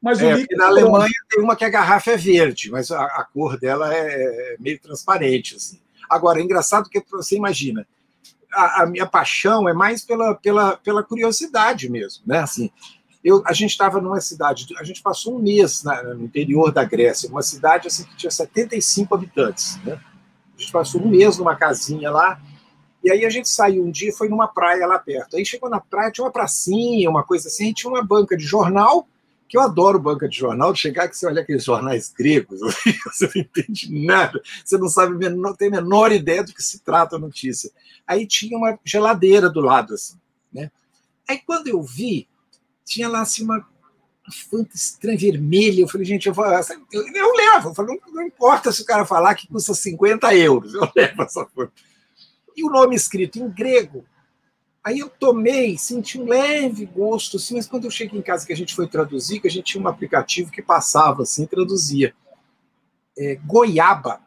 Mas é, na Alemanha tem uma que a garrafa é verde, mas a, a cor dela é meio transparente. Assim. Agora, é engraçado que você imagina, a, a, minha paixão é mais pela, pela, pela curiosidade mesmo, né? Assim, eu, a gente estava numa cidade, a gente passou um mês na, no interior da Grécia, uma cidade assim que tinha 75 habitantes, né? A gente passou um mês numa casinha lá, e aí a gente saiu um dia, foi numa praia lá perto. Aí chegou na praia, tinha uma pracinha, uma coisa assim, tinha uma banca de jornal que eu adoro banca de jornal, de chegar que você olha aqueles jornais gregos, você não entende nada, você não sabe, não tem a menor ideia do que se trata a notícia. Aí tinha uma geladeira do lado, assim, né? Aí quando eu vi, tinha lá assim uma fanta estranha vermelha, eu falei, gente, eu, vou, eu, eu levo, eu falei, não, não, importa se o cara falar que custa 50 euros, eu levo essa fanta. E o nome escrito em grego, Aí eu tomei, senti um leve gosto, assim, mas quando eu cheguei em casa que a gente foi traduzir, que a gente tinha um aplicativo que passava assim, traduzia. É, goiaba.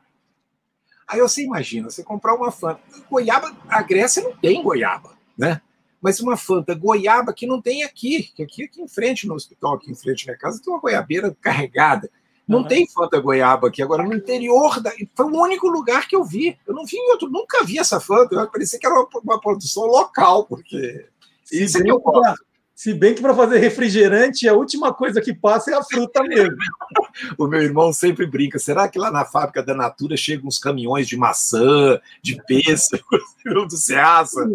Aí você imagina, você comprar uma Fanta. Goiaba, a Grécia não tem goiaba, né? Mas uma Fanta goiaba que não tem aqui, que aqui, aqui em frente, no hospital, aqui em frente na casa, tem uma goiabeira carregada. Não uhum. tem Fanta Goiaba aqui. Agora, no interior, da... foi o único lugar que eu vi. Eu não vi em outro, nunca vi essa Fanta. Parecia que era uma, uma produção local, porque se isso é que eu gosto. Se bem que para fazer refrigerante, a última coisa que passa é a fruta mesmo. o meu irmão sempre brinca. Será que lá na fábrica da Natura chegam uns caminhões de maçã, de pêssego, do Ceasa?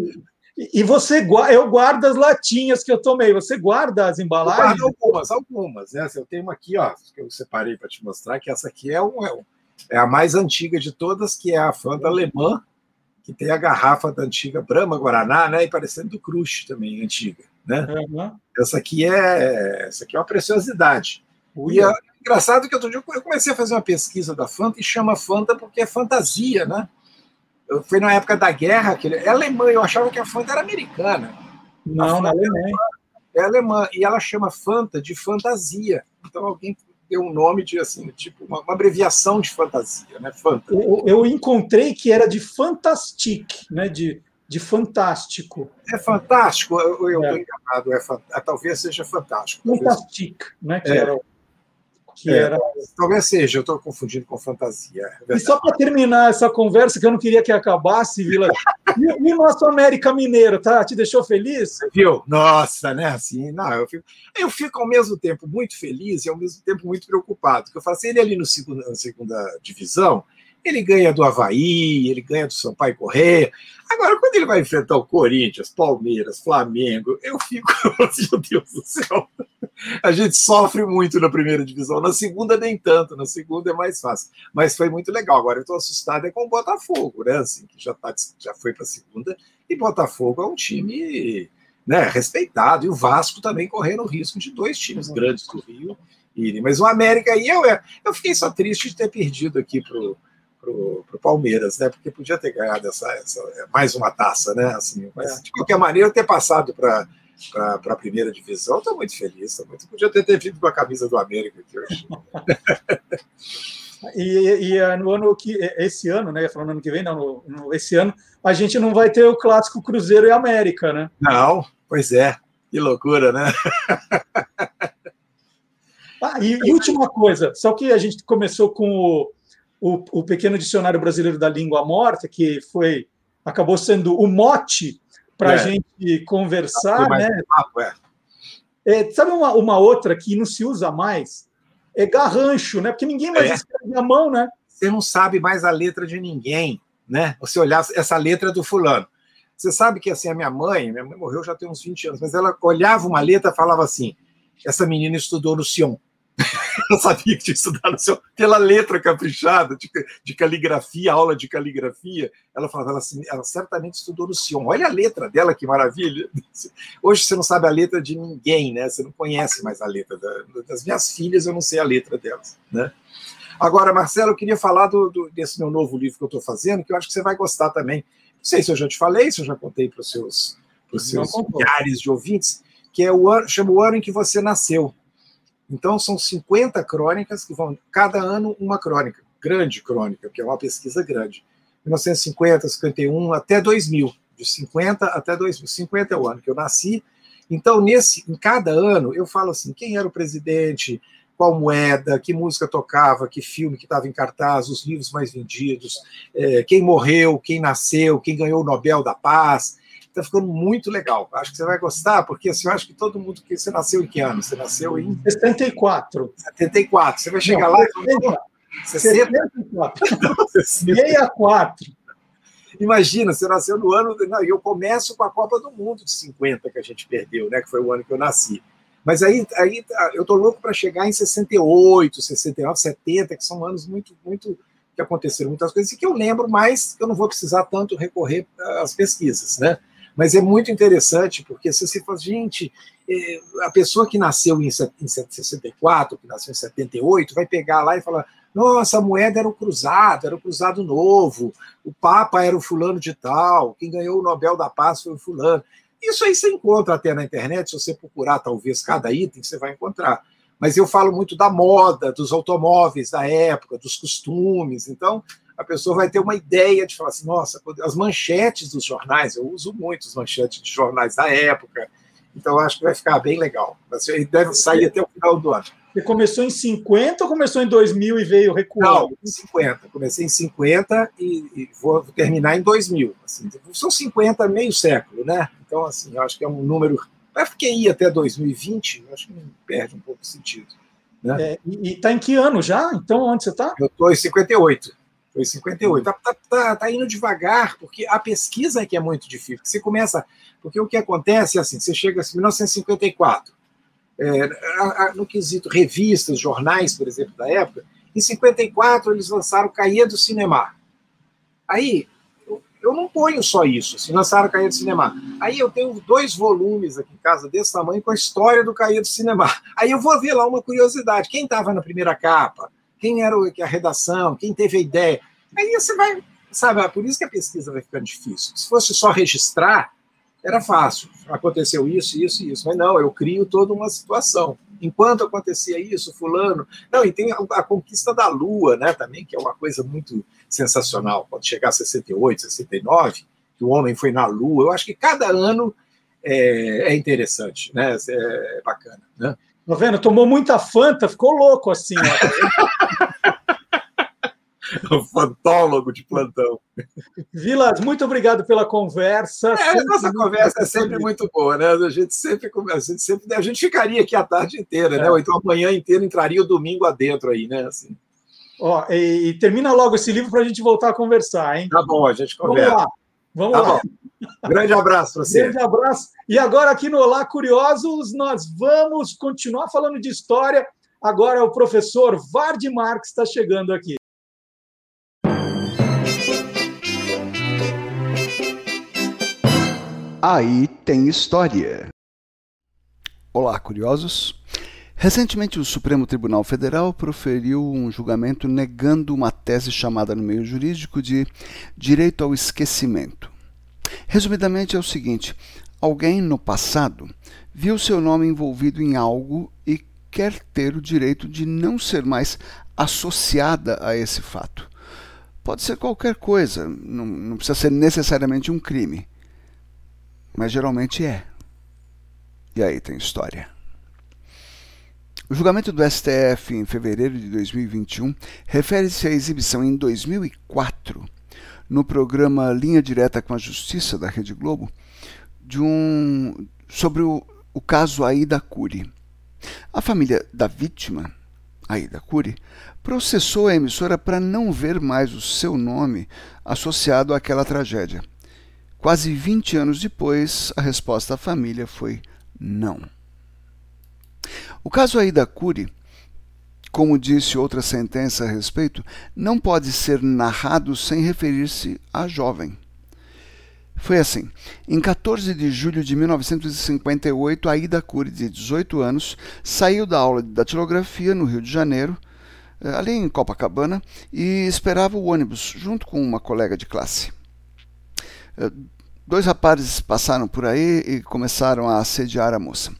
E você eu guardo as latinhas que eu tomei. Você guarda as embalagens? Eu guardo algumas, algumas. Né? Eu tenho uma aqui, ó, que eu separei para te mostrar, que essa aqui é, um, é, é, a mais antiga de todas, que é a Fanta alemã, que tem a garrafa da antiga Brahma Guaraná, né? E parecendo do Crush também, antiga. Né? Uhum. Essa aqui é essa aqui é uma preciosidade. Ui. E é engraçado que outro dia eu comecei a fazer uma pesquisa da Fanta e chama Fanta porque é fantasia, né? Foi na época da guerra, que ele, é alemã, eu achava que a Fanta era americana. Não, na Alemanha. É alemã, e ela chama Fanta de fantasia. Então alguém deu um nome de assim, tipo uma, uma abreviação de fantasia, né? Fanta. Eu, eu, encontrei que era de fantastic, né? De, de fantástico. É fantástico, eu estou é. enganado, é, é, talvez seja fantástico. Fantastic, né? Que é. era que é, era. Talvez seja, eu estou confundindo com fantasia. É e só para terminar essa conversa, que eu não queria que acabasse, Vila. e, o nosso América Mineiro, tá? Te deixou feliz? Viu? Nossa, né? Assim, não, eu fico, eu fico ao mesmo tempo muito feliz e ao mesmo tempo muito preocupado. Porque eu faço ele ali no segundo, na segunda divisão, ele ganha do Havaí, ele ganha do Sampaio Correia. Agora, quando ele vai enfrentar o Corinthians, Palmeiras, Flamengo, eu fico, meu Deus do céu. A gente sofre muito na primeira divisão, na segunda nem tanto, na segunda é mais fácil. Mas foi muito legal. Agora eu estou assustado é com o Botafogo, né? Assim, que já, tá, já foi para a segunda, e Botafogo é um time né, respeitado, e o Vasco também correndo o risco de dois times grandes do Rio irem. Mas o América aí eu, eu fiquei só triste de ter perdido aqui pro para o Palmeiras, né? Porque podia ter ganhado essa, essa, mais uma taça, né? Assim, mas, é. de qualquer maneira, ter passado para para a primeira divisão. Estou muito feliz, estou muito. Podia ter, ter vindo com a camisa do América aqui hoje. e, e, é no ano que esse ano, né? Falando ano que vem, não, no, esse ano a gente não vai ter o clássico Cruzeiro e América, né? Não, pois é. Que loucura, né? ah, e, e, última coisa, só que a gente começou com o, o, o pequeno dicionário brasileiro da língua morta, que foi acabou sendo o mote para a é. gente conversar, né? Papo, é. É, sabe uma, uma outra que não se usa mais? É garrancho, né? Porque ninguém mais é. escreve a mão, né? Você não sabe mais a letra de ninguém, né? Você olhar essa letra do fulano. Você sabe que assim, a minha mãe, minha mãe morreu já tem uns 20 anos, mas ela olhava uma letra e falava assim: essa menina estudou no Sion. eu sabia que tinha estudado seu, pela letra caprichada, de, de, caligrafia, aula de caligrafia. Ela falava, ela, ela certamente estudou no Sion. Olha a letra dela, que maravilha. Hoje você não sabe a letra de ninguém, né? Você não conhece mais a letra da, das minhas filhas, eu não sei a letra delas, né? Agora, Marcelo, eu queria falar do, do, desse meu novo livro que eu estou fazendo, que eu acho que você vai gostar também. Não sei se eu já te falei, se eu já contei para os seus, pros seus milhares de ouvintes, que é o ano, chama o ano em que você nasceu. Então, são 50 crônicas que vão, cada ano, uma crônica, grande crônica, que é uma pesquisa grande. 1950, 51, até 2000. De 50 até 2000. 50 é o ano que eu nasci. Então, nesse, em cada ano, eu falo assim: quem era o presidente, qual moeda, que música tocava, que filme que estava em cartaz, os livros mais vendidos, é, quem morreu, quem nasceu, quem ganhou o Nobel da Paz. Está ficando muito legal. Acho que você vai gostar, porque assim, eu acho que todo mundo que. Você nasceu em que ano? Você nasceu em. 74. 74. Você vai chegar Não, lá 70, e 64. 64. Imagina, você nasceu no ano. Não, eu começo com a Copa do Mundo de 50, que a gente perdeu, né? Que foi o ano que eu nasci. Mas aí, aí eu tô louco para chegar em 68, 69, 70, que são anos muito, muito que aconteceram muitas coisas e que eu lembro mais, eu não vou precisar tanto recorrer às pesquisas, né? Mas é muito interessante, porque se você fala, gente, é, a pessoa que nasceu em 64, que nasceu em 78, vai pegar lá e falar: nossa, a moeda era o cruzado, era o cruzado novo, o Papa era o fulano de tal, quem ganhou o Nobel da Paz foi o fulano. Isso aí você encontra até na internet, se você procurar talvez cada item, você vai encontrar. Mas eu falo muito da moda, dos automóveis da época, dos costumes. Então, a pessoa vai ter uma ideia de falar assim, nossa, as manchetes dos jornais, eu uso muito as manchetes de jornais da época, então acho que vai ficar bem legal. Deve sair até o final do ano. Você começou em 50 ou começou em 2000 e veio recuando? Não, em 50. Comecei em 50 e, e vou terminar em 2000. Assim, são 50, meio século, né? Então, assim, eu acho que é um número... Mas porque ir até 2020, acho que perde um pouco o sentido. Né? É, e está em que ano já? Então, onde você está? Eu estou em 58. Foi 58. Tá, tá, tá, tá, indo devagar, porque a pesquisa é que é muito difícil. Você começa. Porque o que acontece é assim: você chega em 1954, é, a, a, no quesito revistas, jornais, por exemplo, da época, em 54 eles lançaram Cahiers do Cinema. Aí, eu, eu não ponho só isso, assim, lançaram Cahiers do Cinema. Aí eu tenho dois volumes aqui em casa desse tamanho com a história do Cahiers do Cinema. Aí eu vou ver lá uma curiosidade: quem estava na primeira capa? Quem era a redação, quem teve a ideia. Aí você vai, sabe, ah, por isso que a pesquisa vai ficando difícil. Se fosse só registrar, era fácil. Aconteceu isso, isso e isso. Mas não, eu crio toda uma situação. Enquanto acontecia isso, fulano. Não, e tem a, a, conquista da Lua, né, também, que é uma coisa muito sensacional. Quando chegar a 68, 69, que o homem foi na Lua. Eu acho que cada ano é, é interessante, né? É bacana, né? Tá vendo? Tomou muita Fanta, ficou louco assim. o fantólogo de plantão. Vilas, muito obrigado pela conversa. É, a nossa conversa é sempre muito boa, né? A gente sempre, a gente sempre, a gente ficaria aqui a tarde inteira, né? é. né? Ou então amanhã inteira entraria o domingo adentro aí, né? Assim. Ó, e, e termina logo esse livro para a gente voltar a conversar, hein? Tá bom, a gente conversa. Vamos lá. Vamos tá lá. Bom. Grande abraço para você. Grande abraço. E agora, aqui no Olá Curiosos, nós vamos continuar falando de história. Agora, o professor Vard Marques está chegando aqui. Aí tem história. Olá, curiosos. Recentemente, o Supremo Tribunal Federal proferiu um julgamento negando uma tese chamada no meio jurídico de direito ao esquecimento. Resumidamente, é o seguinte: alguém no passado viu seu nome envolvido em algo e quer ter o direito de não ser mais associada a esse fato. Pode ser qualquer coisa, não, precisa ser necessariamente um crime, mas geralmente é. E aí tem história. O julgamento do STF em fevereiro de 2021 refere-se à exibição em 2004, no programa Linha Direta com a Justiça da Rede Globo, de um sobre o, o caso Aida Cury. A família da vítima, Aida Cury, processou a emissora para não ver mais o seu nome associado àquela tragédia. Quase 20 anos depois, a resposta da família foi não. O caso Aida Cury, como disse outra sentença a respeito, não pode ser narrado sem referir-se à jovem. Foi assim. Em 14 de julho de 1958, Aida Cury, de 18 anos, saiu da aula de datilografia no Rio de Janeiro, eh, ali em Copacabana, e esperava o ônibus junto com uma colega de classe. Dois rapazes passaram por aí e começaram a assediar a moça.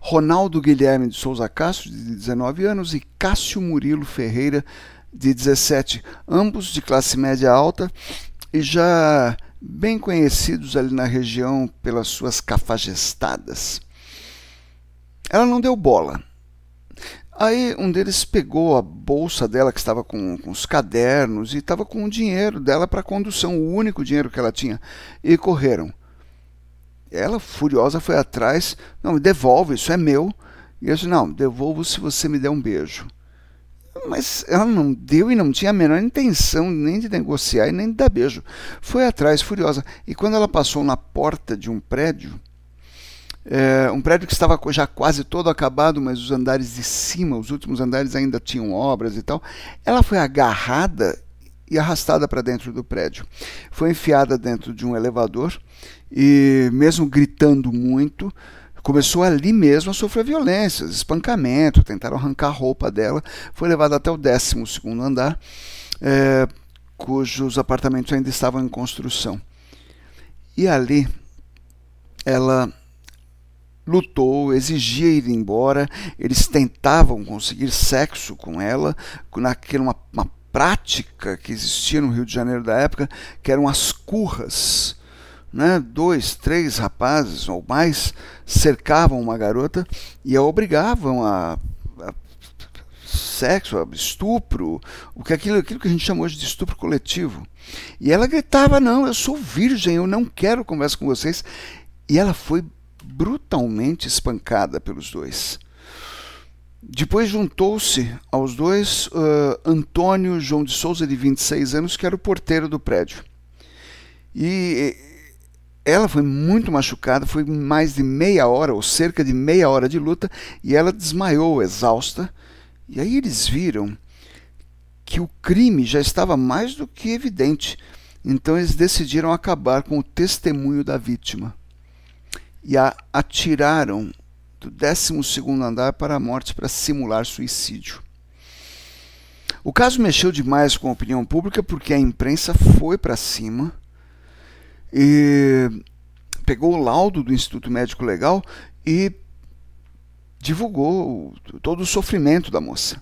Ronaldo Guilherme de Souza Castro, de 19 anos, e Cássio Murilo Ferreira, de 17, ambos de classe média alta e já bem conhecidos ali na região pelas suas cafajestadas. Ela não deu bola. Aí um deles pegou a bolsa dela, que estava com, com os cadernos, e estava com o dinheiro dela para condução, o único dinheiro que ela tinha, e correram. Ela, furiosa, foi atrás. Não, devolve, isso é meu. E eu disse, não, devolvo se você me der um beijo. Mas ela não deu e não tinha a menor intenção nem de negociar e nem de dar beijo. Foi atrás, furiosa. E quando ela passou na porta de um prédio, é, um prédio que estava já quase todo acabado, mas os andares de cima, os últimos andares ainda tinham obras e tal, ela foi agarrada e arrastada para dentro do prédio. Foi enfiada dentro de um elevador e, mesmo gritando muito, começou ali mesmo a sofrer violências, espancamento, tentaram arrancar a roupa dela. Foi levada até o 12 andar, é, cujos apartamentos ainda estavam em construção. E ali ela lutou, exigia ir embora, eles tentavam conseguir sexo com ela, naquela uma, uma prática que existia no Rio de Janeiro da época, que eram as curras. Né? Dois, três rapazes ou mais cercavam uma garota e a obrigavam a, a sexo, a estupro, o que aquilo, aquilo que a gente chama hoje de estupro coletivo. E ela gritava: Não, eu sou virgem, eu não quero conversa com vocês. E ela foi brutalmente espancada pelos dois. Depois juntou-se aos dois uh, Antônio João de Souza, de 26 anos, que era o porteiro do prédio. E ela foi muito machucada, foi mais de meia hora, ou cerca de meia hora de luta, e ela desmaiou, exausta. E aí eles viram que o crime já estava mais do que evidente. Então eles decidiram acabar com o testemunho da vítima. E a atiraram do 12 andar para a morte para simular suicídio. O caso mexeu demais com a opinião pública porque a imprensa foi para cima e pegou o laudo do Instituto Médico Legal e divulgou todo o sofrimento da moça.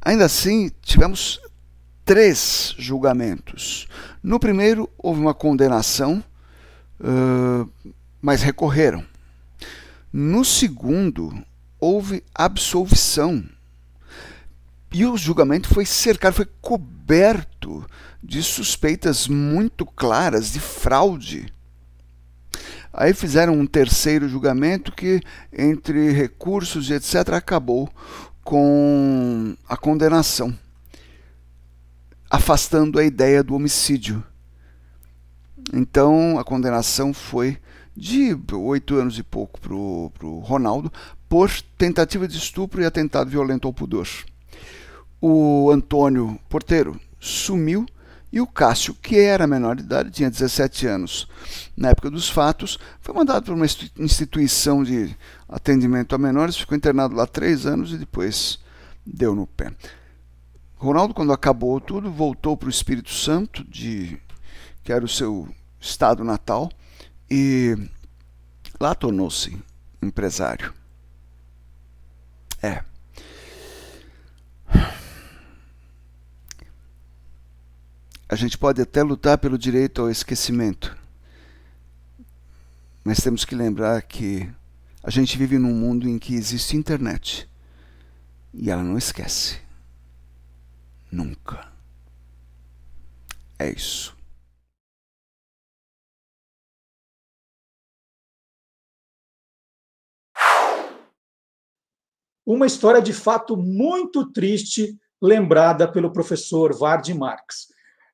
Ainda assim, tivemos três julgamentos. No primeiro, houve uma condenação, uh, mas recorreram. No segundo, houve absolvição. E o julgamento foi cercado, foi coberto de suspeitas muito claras de fraude. Aí fizeram um terceiro julgamento que, entre recursos e etc., acabou com a condenação, afastando a ideia do homicídio. Então a condenação foi de oito anos e pouco para o Ronaldo por tentativa de estupro e atentado violento ao pudor. O Antônio Porteiro sumiu e o Cássio, que era menor de idade, tinha 17 anos na época dos fatos, foi mandado para uma instituição de atendimento a menores, ficou internado lá três anos e depois deu no pé. Ronaldo, quando acabou tudo, voltou para o Espírito Santo, de, que era o seu estado natal, e Lá tornou-se empresário. É. A gente pode até lutar pelo direito ao esquecimento, mas temos que lembrar que a gente vive num mundo em que existe internet e ela não esquece. Nunca. É isso. Uma história de fato muito triste, lembrada pelo professor Vard Marx.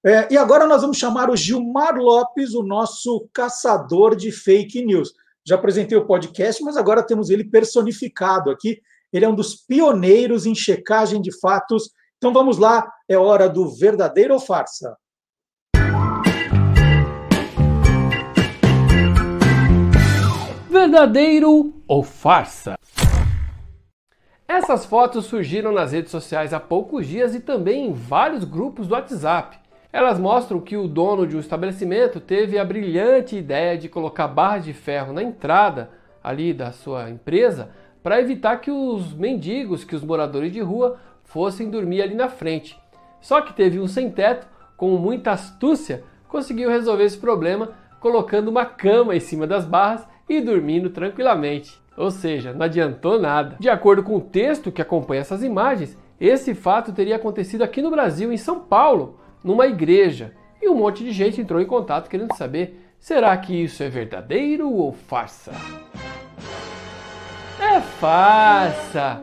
É, e agora nós vamos chamar o Gilmar Lopes, o nosso caçador de fake news. Já apresentei o podcast, mas agora temos ele personificado aqui. Ele é um dos pioneiros em checagem de fatos. Então vamos lá, é hora do verdadeiro ou farsa? Verdadeiro ou farsa? Essas fotos surgiram nas redes sociais há poucos dias e também em vários grupos do WhatsApp. Elas mostram que o dono de um estabelecimento teve a brilhante ideia de colocar barras de ferro na entrada ali da sua empresa para evitar que os mendigos, que os moradores de rua fossem dormir ali na frente. Só que teve um sem-teto, com muita astúcia, conseguiu resolver esse problema colocando uma cama em cima das barras e dormindo tranquilamente. Ou seja, não adiantou nada. De acordo com o texto que acompanha essas imagens, esse fato teria acontecido aqui no Brasil, em São Paulo, numa igreja. E um monte de gente entrou em contato querendo saber: será que isso é verdadeiro ou farsa? É farsa!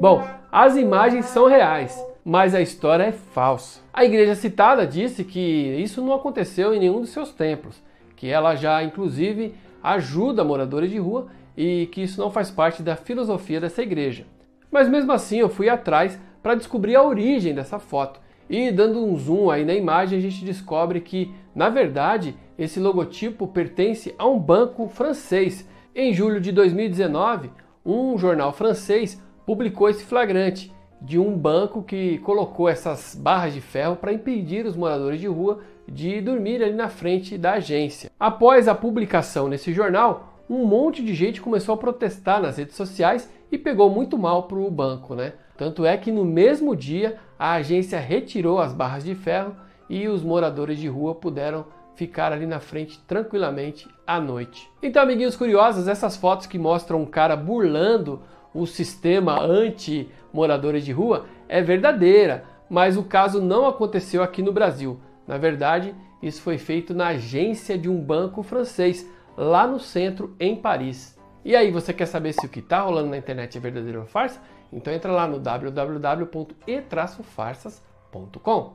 Bom, as imagens são reais, mas a história é falsa. A igreja citada disse que isso não aconteceu em nenhum dos seus templos, que ela já inclusive ajuda moradores de rua e que isso não faz parte da filosofia dessa igreja. Mas mesmo assim eu fui atrás para descobrir a origem dessa foto e dando um zoom aí na imagem, a gente descobre que, na verdade, esse logotipo pertence a um banco francês. Em julho de 2019, um jornal francês publicou esse flagrante de um banco que colocou essas barras de ferro para impedir os moradores de rua de dormir ali na frente da agência. Após a publicação nesse jornal, um monte de gente começou a protestar nas redes sociais e pegou muito mal para o banco, né? Tanto é que no mesmo dia a agência retirou as barras de ferro e os moradores de rua puderam ficar ali na frente tranquilamente à noite. Então, amiguinhos curiosos, essas fotos que mostram um cara burlando o sistema anti-moradores de rua é verdadeira, mas o caso não aconteceu aqui no Brasil. Na verdade, isso foi feito na agência de um banco francês, lá no centro, em Paris. E aí, você quer saber se o que está rolando na internet é verdadeiro ou farsa? Então entra lá no www.e-farsas.com.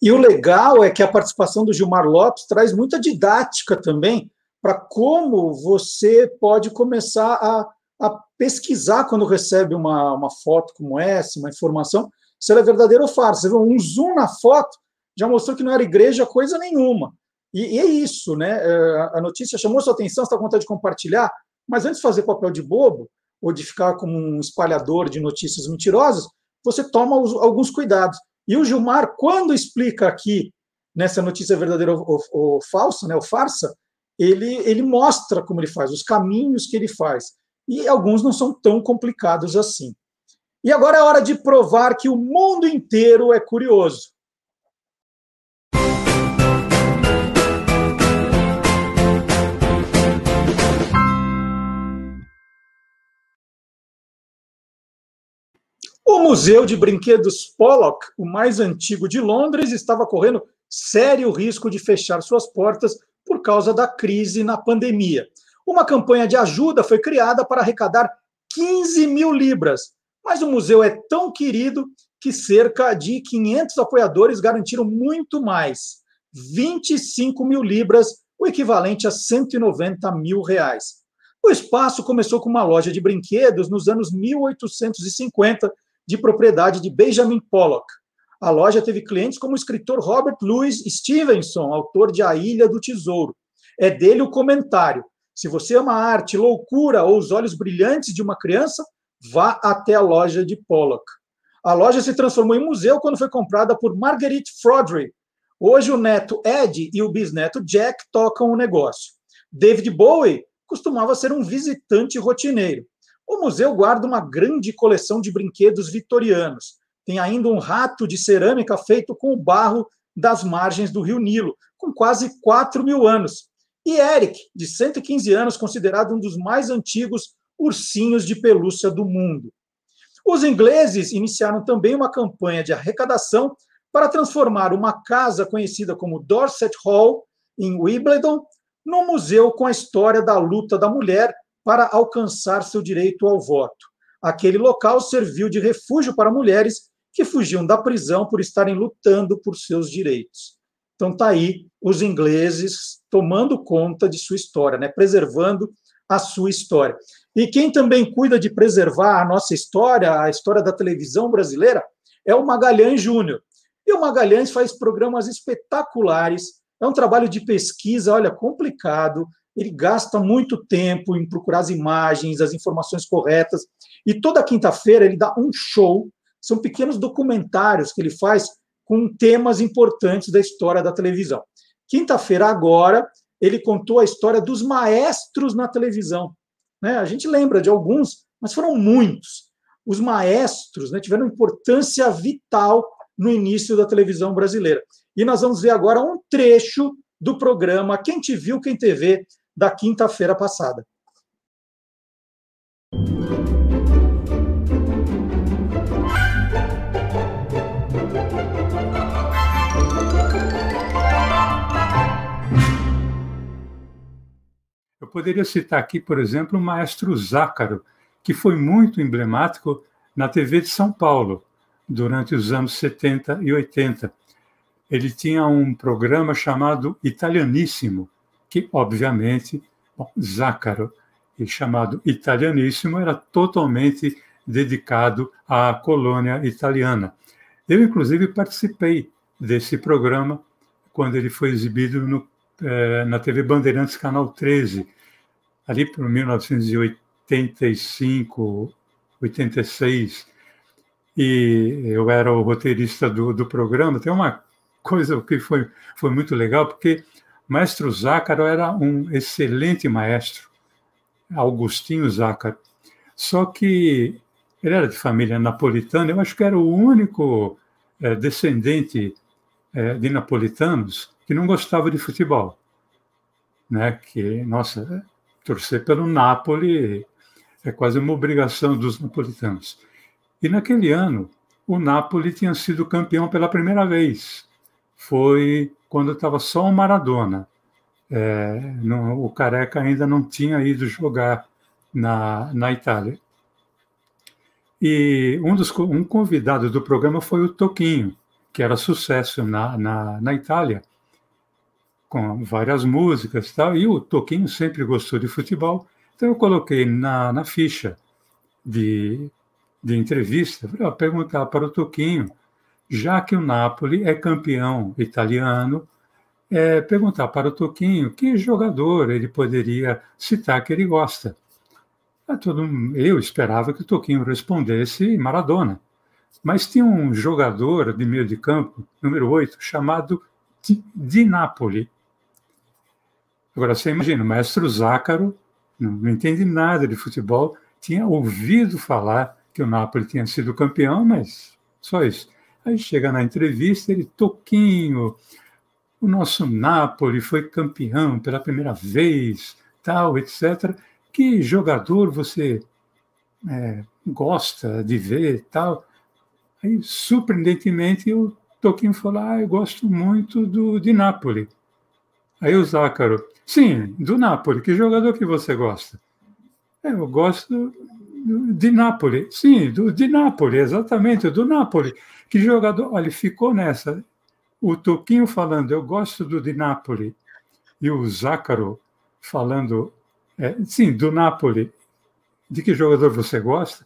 E o legal é que a participação do Gilmar Lopes traz muita didática também para como você pode começar a, a, pesquisar quando recebe uma, uma foto como essa, uma informação, se ela é verdadeira ou farsa. Um zoom na foto já mostrou que não era igreja coisa nenhuma. E, e é isso, né? É, a notícia chamou sua atenção, está com vontade de compartilhar, mas antes de fazer papel de bobo, ou de ficar como um espalhador de notícias mentirosas, você toma alguns cuidados. E o Gilmar, quando explica aqui nessa notícia verdadeira ou, ou, ou falsa, né, ou farsa, ele, ele mostra como ele faz, os caminhos que ele faz. E alguns não são tão complicados assim. E agora é hora de provar que o mundo inteiro é curioso. O Museu de Brinquedos Pollock, o mais antigo de Londres, estava correndo sério risco de fechar suas portas por causa da crise na pandemia. Uma campanha de ajuda foi criada para arrecadar 15 mil libras, mas o museu é tão querido que cerca de 500 apoiadores garantiram muito mais, 25 mil libras, o equivalente a 190 mil reais. O espaço começou com uma loja de brinquedos nos anos 1850 de propriedade de Benjamin Pollock. A loja teve clientes como o escritor Robert Louis Stevenson, autor de A Ilha do Tesouro. É dele o comentário: se você ama arte, loucura ou os olhos brilhantes de uma criança, vá até a loja de Pollock. A loja se transformou em museu quando foi comprada por Marguerite Frodry. Hoje o neto Ed e o bisneto Jack tocam o negócio. David Bowie costumava ser um visitante rotineiro. O museu guarda uma grande coleção de brinquedos vitorianos. Tem ainda um rato de cerâmica feito com o barro das margens do rio Nilo, com quase 4 mil anos. E Eric, de 115 anos, considerado um dos mais antigos ursinhos de pelúcia do mundo. Os ingleses iniciaram também uma campanha de arrecadação para transformar uma casa conhecida como Dorset Hall, em Wimbledon, num museu com a história da luta da mulher para alcançar seu direito ao voto. Aquele local serviu de refúgio para mulheres que fugiam da prisão por estarem lutando por seus direitos. Então está aí os ingleses tomando conta de sua história, né? preservando a sua história. E quem também cuida de preservar a nossa história, a história da televisão brasileira, é o Magalhães Júnior. E o Magalhães faz programas espetaculares, é um trabalho de pesquisa, olha, complicado, ele gasta muito tempo em procurar as imagens, as informações corretas, e toda quinta-feira ele dá um show, são pequenos documentários que ele faz com temas importantes da história da televisão. Quinta-feira, agora, ele contou a história dos maestros na televisão. Né? A gente lembra de alguns, mas foram muitos. Os maestros né, tiveram importância vital no início da televisão brasileira. E nós vamos ver agora um trecho do programa Quem Te Viu, Quem TV, da quinta-feira passada. Eu poderia citar aqui, por exemplo, o maestro Zácaro, que foi muito emblemático na TV de São Paulo durante os anos 70 e 80. Ele tinha um programa chamado Italianíssimo, que, obviamente, bom, Zácaro, chamado Italianíssimo, era totalmente dedicado à colônia italiana. Eu, inclusive, participei desse programa quando ele foi exibido no é, na TV Bandeirantes, Canal 13, ali por 1985, 86, e eu era o roteirista do, do programa. Tem uma coisa que foi, foi muito legal, porque maestro Zácaro era um excelente maestro, Augustinho Zácaro, só que ele era de família napolitana, eu acho que era o único é, descendente é, de napolitanos que não gostava de futebol. Né? Que, nossa, torcer pelo Napoli é quase uma obrigação dos napolitanos. E naquele ano, o Napoli tinha sido campeão pela primeira vez. Foi quando estava só o Maradona. É, o Careca ainda não tinha ido jogar na, na Itália. E um, dos, um convidado do programa foi o Toquinho, que era sucesso na, na, na Itália, com várias músicas e tal, e o Toquinho sempre gostou de futebol, então eu coloquei na, na ficha de, de entrevista, para perguntar para o Toquinho, já que o Napoli é campeão italiano, é, perguntar para o Toquinho que jogador ele poderia citar que ele gosta. Todo, eu esperava que o Toquinho respondesse Maradona. Mas tinha um jogador de meio de campo, número 8, chamado Di Napoli. Agora, você imagina, o mestre Zácaro, não entende nada de futebol, tinha ouvido falar que o Napoli tinha sido campeão, mas só isso. Aí chega na entrevista, ele, Toquinho, o nosso Napoli foi campeão pela primeira vez, tal, etc. Que jogador você é, gosta de ver, tal? Aí, surpreendentemente, o Toquinho falou: Ah, eu gosto muito do, de Napoli. Aí o Zácaro: Sim, do Napoli. Que jogador que você gosta? É, eu gosto de Napoli. Sim, do, de Napoli, exatamente, do Napoli. Que jogador. Olha, ficou nessa. O Toquinho falando: Eu gosto do de Napoli. E o Zácaro falando: é, Sim, do Napoli. De que jogador você gosta?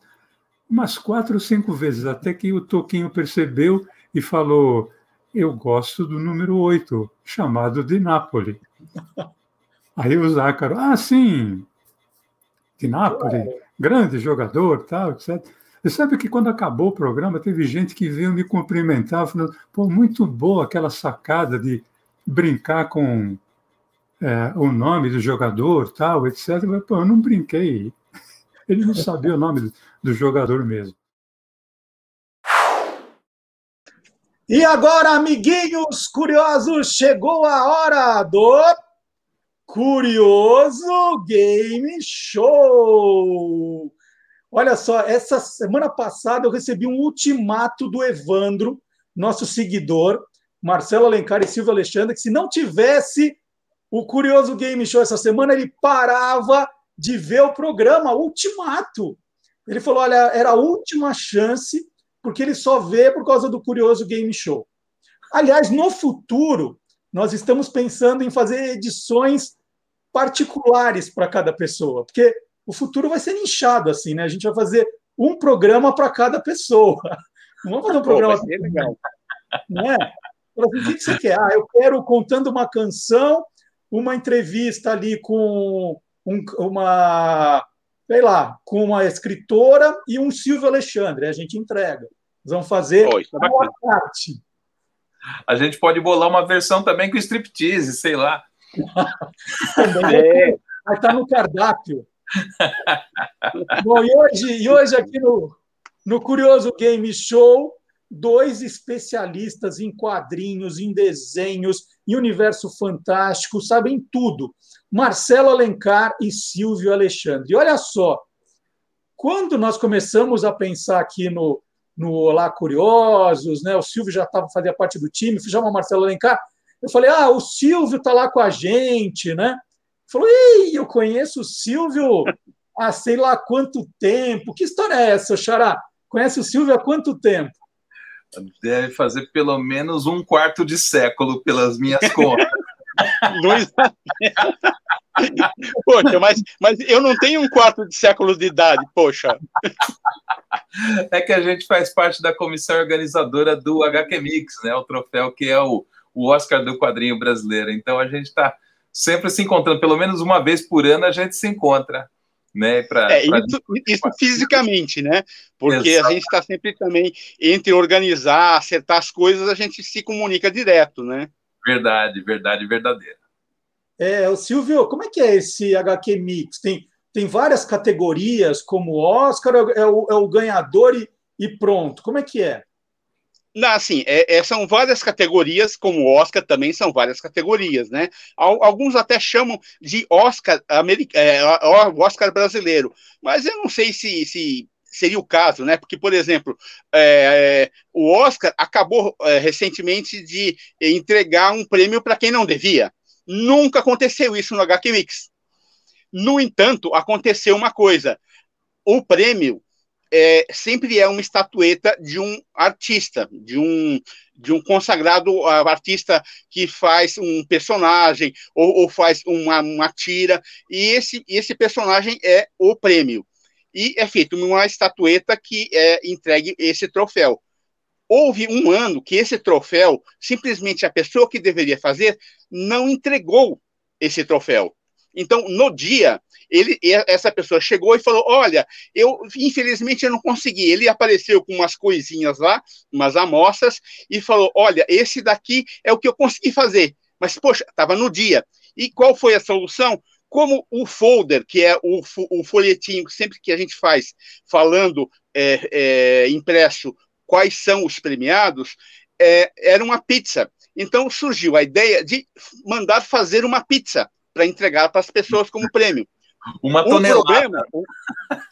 umas quatro ou cinco vezes, até que o Toquinho percebeu e falou: Eu gosto do número 8, chamado de Nápoles. Aí o Zácaro, ah, sim, de Nápoles, grande jogador, tal, etc. Você sabe que quando acabou o programa, teve gente que veio me cumprimentar, falando: pô, muito boa aquela sacada de brincar com é, o nome do jogador, tal, etc. Mas, pô, eu não brinquei. Ele não sabia o nome do jogador mesmo. E agora, amiguinhos curiosos, chegou a hora do Curioso Game Show. Olha só, essa semana passada eu recebi um ultimato do Evandro, nosso seguidor, Marcelo Alencar e Silvio Alexandre, que se não tivesse o Curioso Game Show essa semana, ele parava de ver o programa Ultimato. Ele falou: olha, era a última chance porque ele só vê por causa do curioso game show. Aliás, no futuro, nós estamos pensando em fazer edições particulares para cada pessoa, porque o futuro vai ser inchado assim, né? A gente vai fazer um programa para cada pessoa. Não vamos fazer um programa. Pô, legal. Né? O que você quer? Ah, eu quero contando uma canção, uma entrevista ali com um, uma sei lá, com uma escritora e um Silvio Alexandre, a gente entrega. Nós vamos fazer oh, uma parte. A gente pode bolar uma versão também com striptease, sei lá. é. Vai estar no cardápio. Bom, e hoje, e hoje aqui no, no Curioso Game Show, dois especialistas em quadrinhos, em desenhos, em universo fantástico, sabem tudo. Marcelo Alencar e Silvio Alexandre. E olha só, quando nós começamos a pensar aqui no, no Olá Curiosos, né? O Silvio já estava fazia parte do time, chamar o Marcelo Alencar. Eu falei, ah, o Silvio está lá com a gente, né? Falou, ei, eu conheço o Silvio há sei lá quanto tempo. Que história é essa, Xará? Conhece o Silvio há quanto tempo? Deve fazer pelo menos um quarto de século, pelas minhas contas. Dois... poxa, mas, mas eu não tenho um quarto de século de idade, poxa. É que a gente faz parte da comissão organizadora do HQ Mix, né? O troféu que é o, o Oscar do quadrinho brasileiro. Então a gente está sempre se encontrando, pelo menos uma vez por ano a gente se encontra. Né, pra, é, pra... Isso, isso, fisicamente, né? Porque Exato. a gente está sempre também entre organizar, acertar as coisas, a gente se comunica direto, né? Verdade, verdade, verdadeira. É, o Silvio, como é que é esse HQ Mix? Tem, tem várias categorias, como Oscar, é o, é o ganhador e, e, pronto. Como é que é? Não, assim, é, é, são várias categorias, como o Oscar também são várias categorias, né? Alguns até chamam de Oscar, é, Oscar brasileiro, mas eu não sei se, se seria o caso, né? Porque, por exemplo, é, o Oscar acabou é, recentemente de entregar um prêmio para quem não devia. Nunca aconteceu isso no HQ Mix. No entanto, aconteceu uma coisa: o prêmio é, sempre é uma estatueta de um artista, de um, de um consagrado artista que faz um personagem ou, ou faz uma, uma, tira, e esse, esse personagem é o prêmio. E é feito uma estatueta que é entregue esse troféu. Houve um ano que esse troféu, simplesmente a pessoa que deveria fazer, não entregou esse troféu. Então, no dia, ele, essa pessoa chegou e falou: Olha, eu infelizmente eu não consegui. Ele apareceu com umas coisinhas lá, umas amostras, e falou: Olha, esse daqui é o que eu consegui fazer. Mas, poxa, estava no dia. E qual foi a solução? Como o folder, que é o, o folhetinho sempre que a gente faz, falando é, é, impresso quais são os premiados, é, era uma pizza. Então surgiu a ideia de mandar fazer uma pizza para entregar para as pessoas como prêmio. Uma tonelada. O problema, o,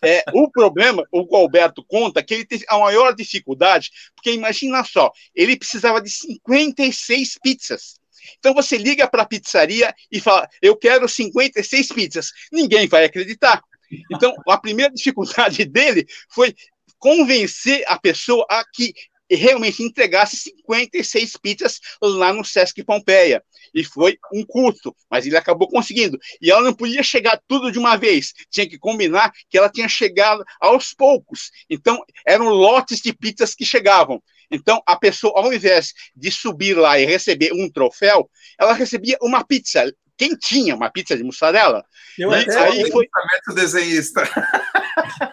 é, o problema, o Alberto conta que ele teve a maior dificuldade, porque imagina só, ele precisava de 56 pizzas. Então você liga para a pizzaria e fala: Eu quero 56 pizzas. Ninguém vai acreditar. Então, a primeira dificuldade dele foi convencer a pessoa a que realmente entregasse 56 pizzas lá no Sesc Pompeia. E foi um custo, mas ele acabou conseguindo. E ela não podia chegar tudo de uma vez, tinha que combinar que ela tinha chegado aos poucos. Então, eram lotes de pizzas que chegavam. Então, a pessoa, ao invés de subir lá e receber um troféu, ela recebia uma pizza quentinha, uma pizza de mussarela. Eu e até aí foi desenhista.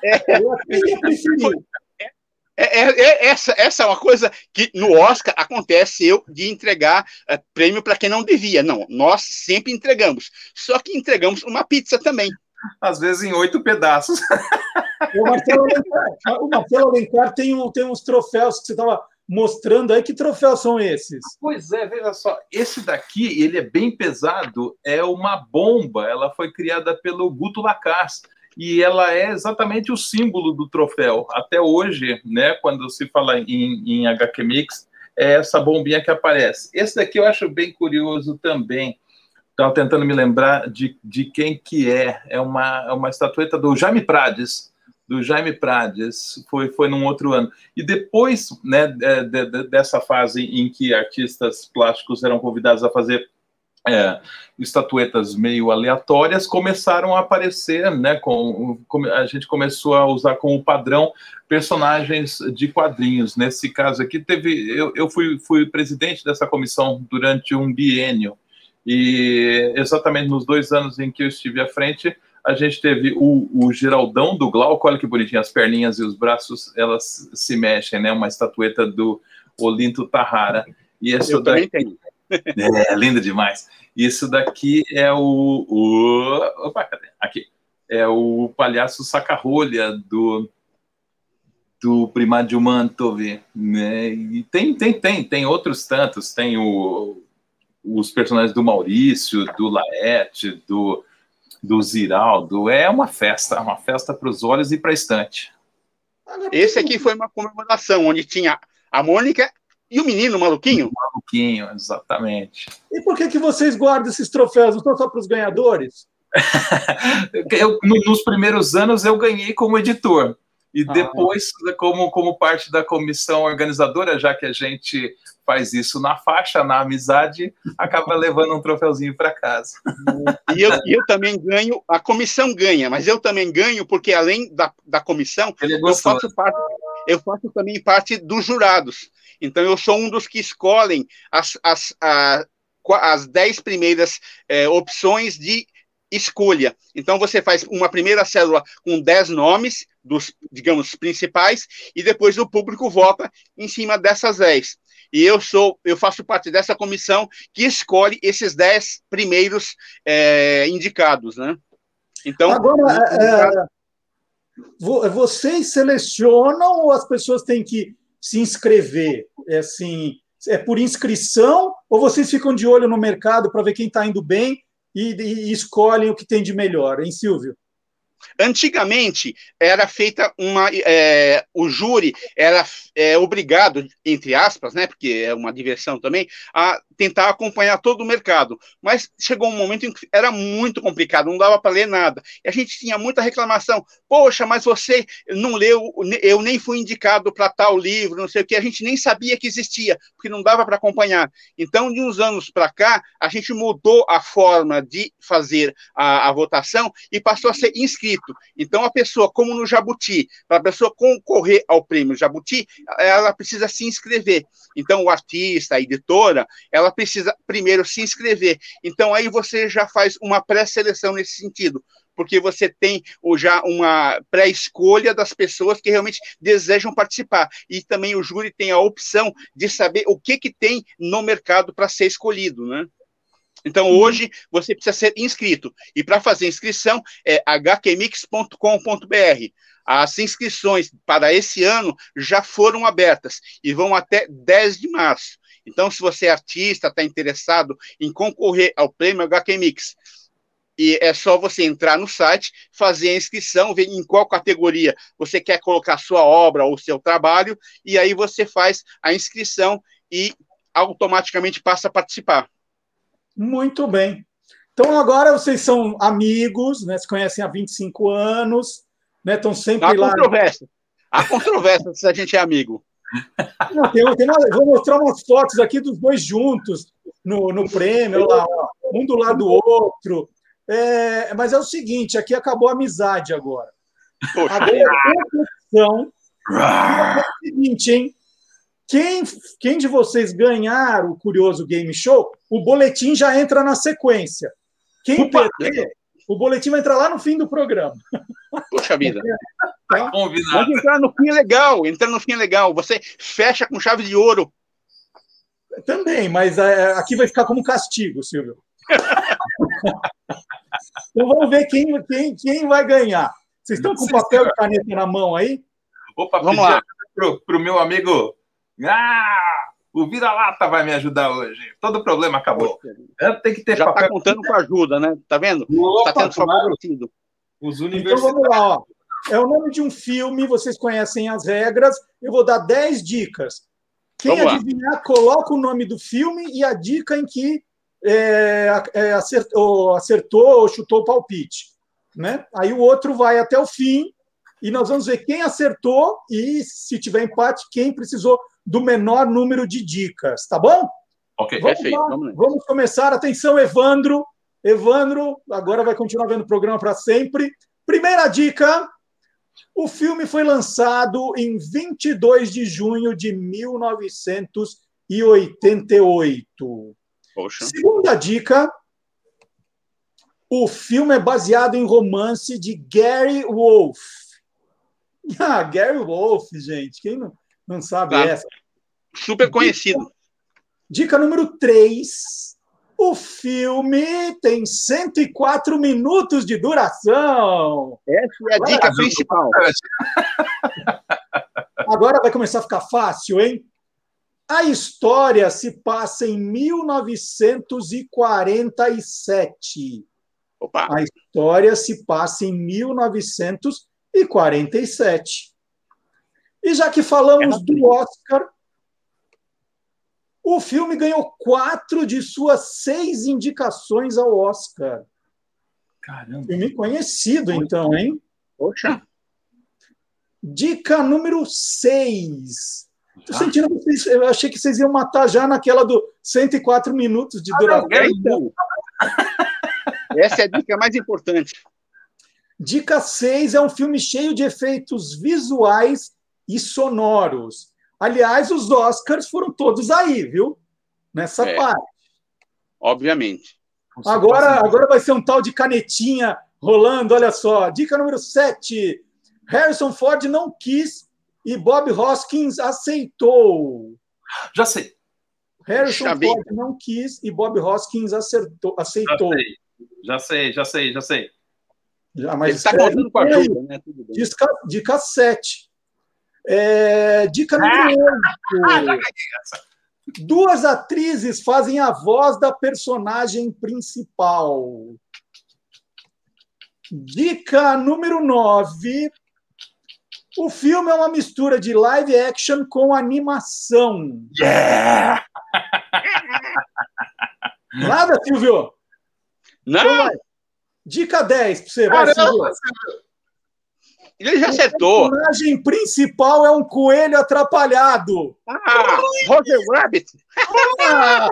É, eu foi, é, é, é, essa, essa é uma coisa que no Oscar acontece eu de entregar é, prêmio para quem não devia. Não, nós sempre entregamos. Só que entregamos uma pizza também. Às vezes em oito pedaços. O Marcelo Alencar, o Marcelo Alencar tem, um, tem uns troféus que você estava mostrando aí. Que troféus são esses? Pois é, veja só. Esse daqui, ele é bem pesado. É uma bomba. Ela foi criada pelo Guto Lacaz e ela é exatamente o símbolo do troféu. Até hoje, né, quando se fala em, em HQ Mix, é essa bombinha que aparece. Esse daqui eu acho bem curioso também. Estava tentando me lembrar de, de quem que é. É uma, é uma estatueta do Jaime Prades, do Jaime Prades, foi, foi num outro ano. E depois né, de, de, dessa fase em que artistas plásticos eram convidados a fazer é, estatuetas meio aleatórias começaram a aparecer, né? Com, com, a gente começou a usar como padrão personagens de quadrinhos. Nesse caso aqui, teve eu, eu fui, fui presidente dessa comissão durante um biênio e exatamente nos dois anos em que eu estive à frente, a gente teve o, o Geraldão do Glauco, olha que bonitinho, as perninhas e os braços elas se mexem, né? Uma estatueta do Olinto Tahara. E esse eu daí, também tenho. É, lindo demais. Isso daqui é o, o. Opa, cadê? Aqui. É o palhaço saca-rolha do, do Primadio Mantov. Né? E tem, tem, tem, tem outros tantos. Tem o, os personagens do Maurício, do Laerte, do, do Ziraldo. É uma festa, uma festa para os olhos e para a estante. Esse aqui foi uma comemoração onde tinha a Mônica e o menino maluquinho? O maluquinho, exatamente. E por que, que vocês guardam esses troféus? Não são só para os ganhadores? eu, nos primeiros anos eu ganhei como editor. E ah, depois, é. como, como parte da comissão organizadora, já que a gente faz isso na faixa, na amizade, acaba levando um troféuzinho para casa. E eu, eu também ganho, a comissão ganha, mas eu também ganho, porque além da, da comissão, é eu faço, parte, eu faço também parte dos jurados. Então, eu sou um dos que escolhem as, as, a, as dez primeiras é, opções de escolha. Então, você faz uma primeira célula com dez nomes, dos, digamos, principais, e depois o público vota em cima dessas dez. E eu sou, eu faço parte dessa comissão que escolhe esses dez primeiros é, indicados, né? Então, agora, é, é vocês selecionam ou as pessoas têm que se inscrever? É assim, é por inscrição ou vocês ficam de olho no mercado para ver quem está indo bem e, e, escolhem o que tem de melhor, hein, Silvio? Antigamente era feita uma, é, o júri era é, obrigado, entre aspas, né, porque é uma diversão também, a tentar acompanhar todo o mercado. Mas chegou um momento em que era muito complicado, não dava para ler nada. E a gente tinha muita reclamação. Poxa, mas você não leu, eu nem fui indicado para tal livro, não sei o que, a gente nem sabia que existia, porque não dava para acompanhar. Então, de uns anos para cá, a gente mudou a forma de fazer a, a votação e passou a ser inscrito. Então, a pessoa, como no Jabuti, para a pessoa concorrer ao prêmio Jabuti, ela precisa se inscrever. Então, o artista, a editora, ela precisa primeiro se inscrever. Então, aí você já faz uma pré-seleção nesse sentido porque você tem já uma pré-escolha das pessoas que realmente desejam participar. E também o júri tem a opção de saber o que, que tem no mercado para ser escolhido, né? Então, uhum. hoje, você precisa ser inscrito. E para fazer inscrição, é hqmix.com.br. As inscrições para esse ano já foram abertas e vão até 10 de março. Então, se você é artista, está interessado em concorrer ao prêmio HQ Mix, e é só você entrar no site, fazer a inscrição, ver em qual categoria você quer colocar sua obra ou seu trabalho, e aí você faz a inscrição e automaticamente passa a participar. Muito bem. Então agora vocês são amigos, né? Se conhecem há 25 anos, né? Estão sempre Há lá. Controvérsia. Há controvérsia se a gente é amigo. Não, tem, tem uma, vou mostrar umas fotos aqui dos dois juntos no, no prêmio, lá, um do lado do outro. É, mas é o seguinte, aqui acabou a amizade agora. Poxa. Agora é o seguinte, hein? Quem, quem de vocês ganhar o Curioso Game Show, o boletim já entra na sequência. Quem Opa, perder, o boletim vai entrar lá no fim do programa. Puxa vida. Tá? Combinado. Vamos entrar no fim é legal, entrar no fim é legal. Você fecha com chave de ouro. Também, mas é, aqui vai ficar como castigo, Silvio. então vamos ver quem, quem, quem vai ganhar. Vocês estão com papel e caneta na mão aí? Opa, vamos lá. Para o meu amigo. Ah! O vira-lata vai me ajudar hoje. Todo problema acabou. Tem que ter Já está contando com ajuda, né? Tá vendo? Está tendo favorecido. Os universitários. Então vamos lá, ó. É o nome de um filme, vocês conhecem as regras. Eu vou dar 10 dicas. Quem vamos adivinhar, lá. coloca o nome do filme e a dica em que é, é, acertou, acertou ou chutou o palpite. Né? Aí o outro vai até o fim e nós vamos ver quem acertou e, se tiver empate, quem precisou do menor número de dicas, tá bom? Ok, vamos perfeito. Lá, vamos, vamos começar. Atenção, Evandro. Evandro, agora vai continuar vendo o programa para sempre. Primeira dica: o filme foi lançado em 22 de junho de 1988. Poxa. Segunda dica: o filme é baseado em romance de Gary Wolf. Ah, Gary Wolf, gente, quem não, não sabe tá. essa? Super conhecido. Dica, dica número 3. O filme tem 104 minutos de duração. Essa é a dica Agora, principal. Agora vai começar a ficar fácil, hein? A história se passa em 1947. Opa. A história se passa em 1947. E já que falamos do Oscar, o filme ganhou quatro de suas seis indicações ao Oscar. Caramba. Filme conhecido, então, hein? Poxa. Dica número seis. Tô sentindo que vocês, eu achei que vocês iam matar já naquela do 104 minutos de duração. Ah, então. Essa é a dica mais importante. Dica 6 é um filme cheio de efeitos visuais e sonoros. Aliás, os Oscars foram todos aí, viu? Nessa é, parte. Obviamente. Agora, agora vai ser um tal de canetinha rolando, olha só. Dica número 7. Harrison Ford não quis e Bob Hoskins aceitou. Já sei. Harrison Ford não quis e Bob Hoskins acertou, aceitou. Já sei, já sei, já sei. Já, mas Ele está contando com a ajuda, né? Dica, dica 7. É, dica número ah, 8. Duas atrizes fazem a voz da personagem principal. Dica número 9. O filme é uma mistura de live action com animação. Yeah! Nada, Silvio? Não! Então, dica 10 para você. Vai, Silvio. Ele já acertou. O personagem principal é um coelho atrapalhado. Ah, Roger Rabbit. Ah.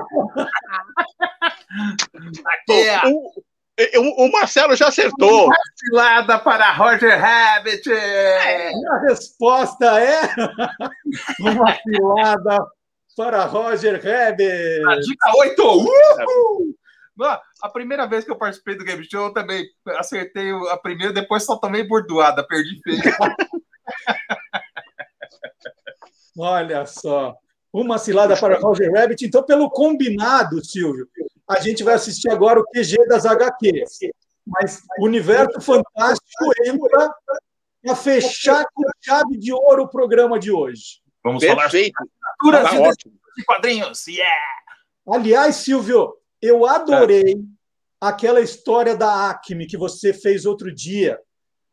Aqui, o, o, o, Marcelo já acertou. Uma cilada para Roger Rabbit. É. A resposta é uma cilada para Roger Rabbit. A dica 8. Uhul! A primeira vez que eu participei do Game Show, eu também acertei a primeira, depois só tomei bordoada, perdi feio. Olha só. Uma cilada para Roger Rabbit. Então, pelo combinado, Silvio, a gente vai assistir agora o QG das HQs. Mas o universo fantástico entra para fechar com chave de ouro o programa de hoje. Vamos Perfeito. falar sobre tá de quadrinhos. Yeah! Aliás, Silvio, eu adorei aquela história da Acme que você fez outro dia.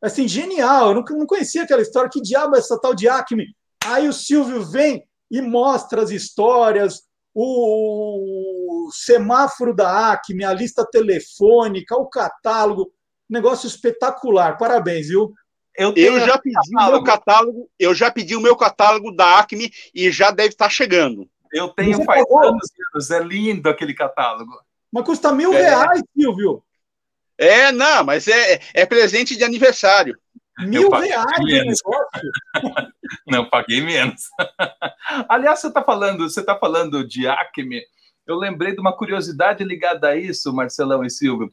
Assim, genial. Eu não, não conhecia aquela história. Que diabo é essa tal de Acme? Aí o Silvio vem e mostra as histórias, o semáforo da Acme, a lista telefônica, o catálogo. Negócio espetacular. Parabéns, viu? Eu, eu já pedi o meu catálogo, eu já pedi o meu catálogo da Acme e já deve estar chegando. Eu tenho faz anos, anos, é lindo aquele catálogo. Mas custa mil é. reais, Silvio. É, não, mas é, é presente de aniversário. Mil reais menos. Não, paguei menos. Aliás, você está falando, você tá falando de Acme. Eu lembrei de uma curiosidade ligada a isso, Marcelão e Silvio.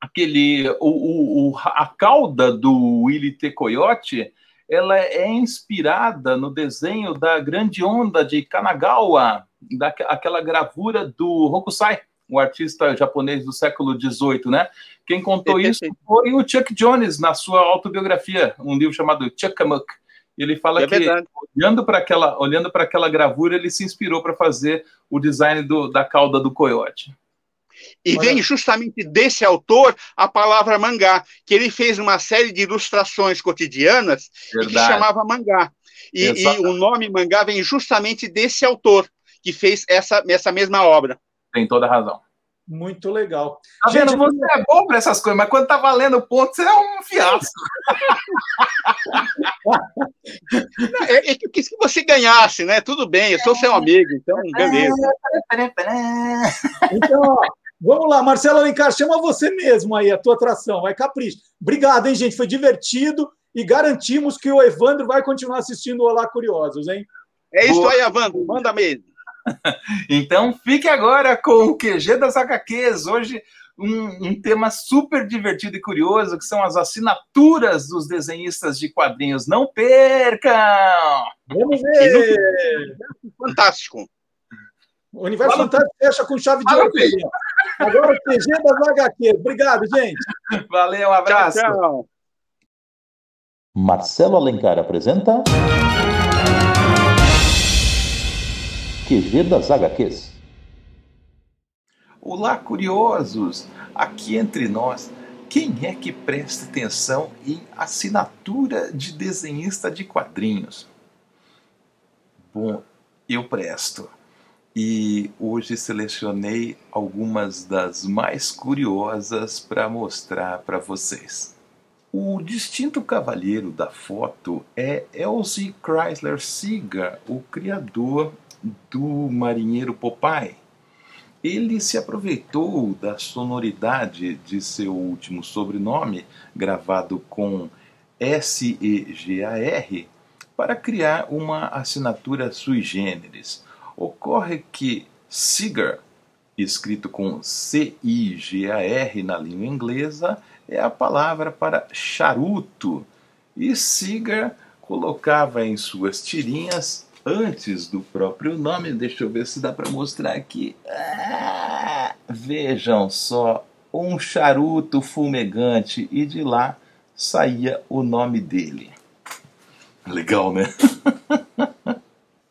Aquele, o, o, a cauda do Willy T. Coyote ela é inspirada no desenho da Grande Onda de Kanagawa, daquela gravura do Hokusai, um artista japonês do século XVIII, né? Quem contou isso foi o Chuck Jones na sua autobiografia, um livro chamado Chuckamuk. Ele fala é que verdade. olhando para aquela, olhando para aquela gravura, ele se inspirou para fazer o design do, da cauda do coiote. E Olha. vem justamente desse autor a palavra mangá, que ele fez uma série de ilustrações cotidianas que chamava mangá. E, e, o nome mangá vem justamente desse autor que fez essa, essa mesma obra. Tem toda a razão. Muito legal. Tá Gente, vendo? Você é bom para essas coisas, mas quando tá valendo ponto, você é um fiasco. é, é que quis que você ganhasse, né? Tudo bem, eu sou seu amigo, então beleza. Então, ó, vamos lá, Marcelo Alencar, chama você mesmo aí, a tua atração, vai capricho. Obrigado, hein, gente? Foi divertido e garantimos que o Evandro vai continuar assistindo o Olá Curiosos, hein? É isso Boa. aí, Evandro, manda mesmo. então fique agora com o QG das HQs. Hoje, um, um, tema super divertido e curioso, que são as assinaturas dos desenhistas de quadrinhos. Não percam! Vamos ver! Fantástico! O Universo Fala. Fantástico fecha com chave de ouro. Agora o QG das HQs. Obrigado, gente. Valeu, um abraço. Tchau, tchau. Marcelo Alencar apresenta. QG das HQs. Olá, curiosos! Aqui entre nós, quem é que presta atenção em assinatura de desenhista de quadrinhos? Bom, eu presto. E hoje selecionei algumas das mais curiosas para mostrar para vocês. O distinto cavalheiro da foto é Elsie Chrysler Seeger, o criador do marinheiro Popeye. Ele se aproveitou da sonoridade de seu último sobrenome, gravado com S-E-G-A-R, para criar uma assinatura sui generis. Ocorre que Cigar, escrito com C-I-G-A-R na língua inglesa, é a palavra para charuto, e Cigar colocava em suas tirinhas antes do próprio nome. Deixa eu ver se dá para mostrar aqui. Ah, vejam só, um charuto fumegante e de lá saía o nome dele. Legal, né?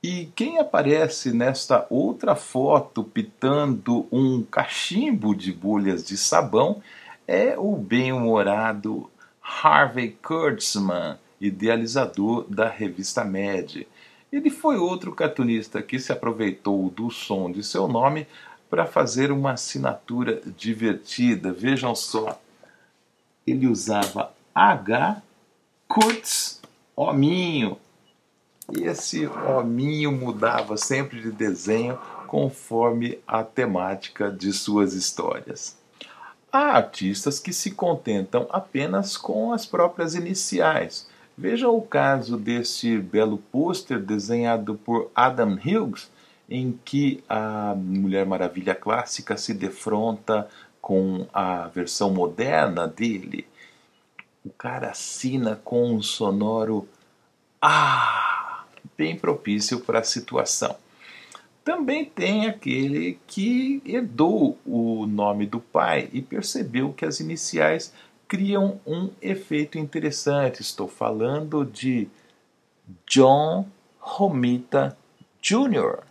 e quem aparece nesta outra foto pitando um cachimbo de bolhas de sabão é o bem-humorado Harvey Kurtzman, idealizador da revista Mad. Ele foi outro cartunista que se aproveitou do som de seu nome para fazer uma assinatura divertida. Vejam só, ele usava H Kurtz Hominho. Esse hominho mudava sempre de desenho conforme a temática de suas histórias. Há artistas que se contentam apenas com as próprias iniciais Veja o caso desse belo pôster desenhado por Adam Hughes, em que a Mulher Maravilha clássica se defronta com a versão moderna dele. O cara assina com um sonoro ah, bem propício para a situação. Também tem aquele que herdou o nome do pai e percebeu que as iniciais criam um efeito interessante. Estou falando de John Romita Jr.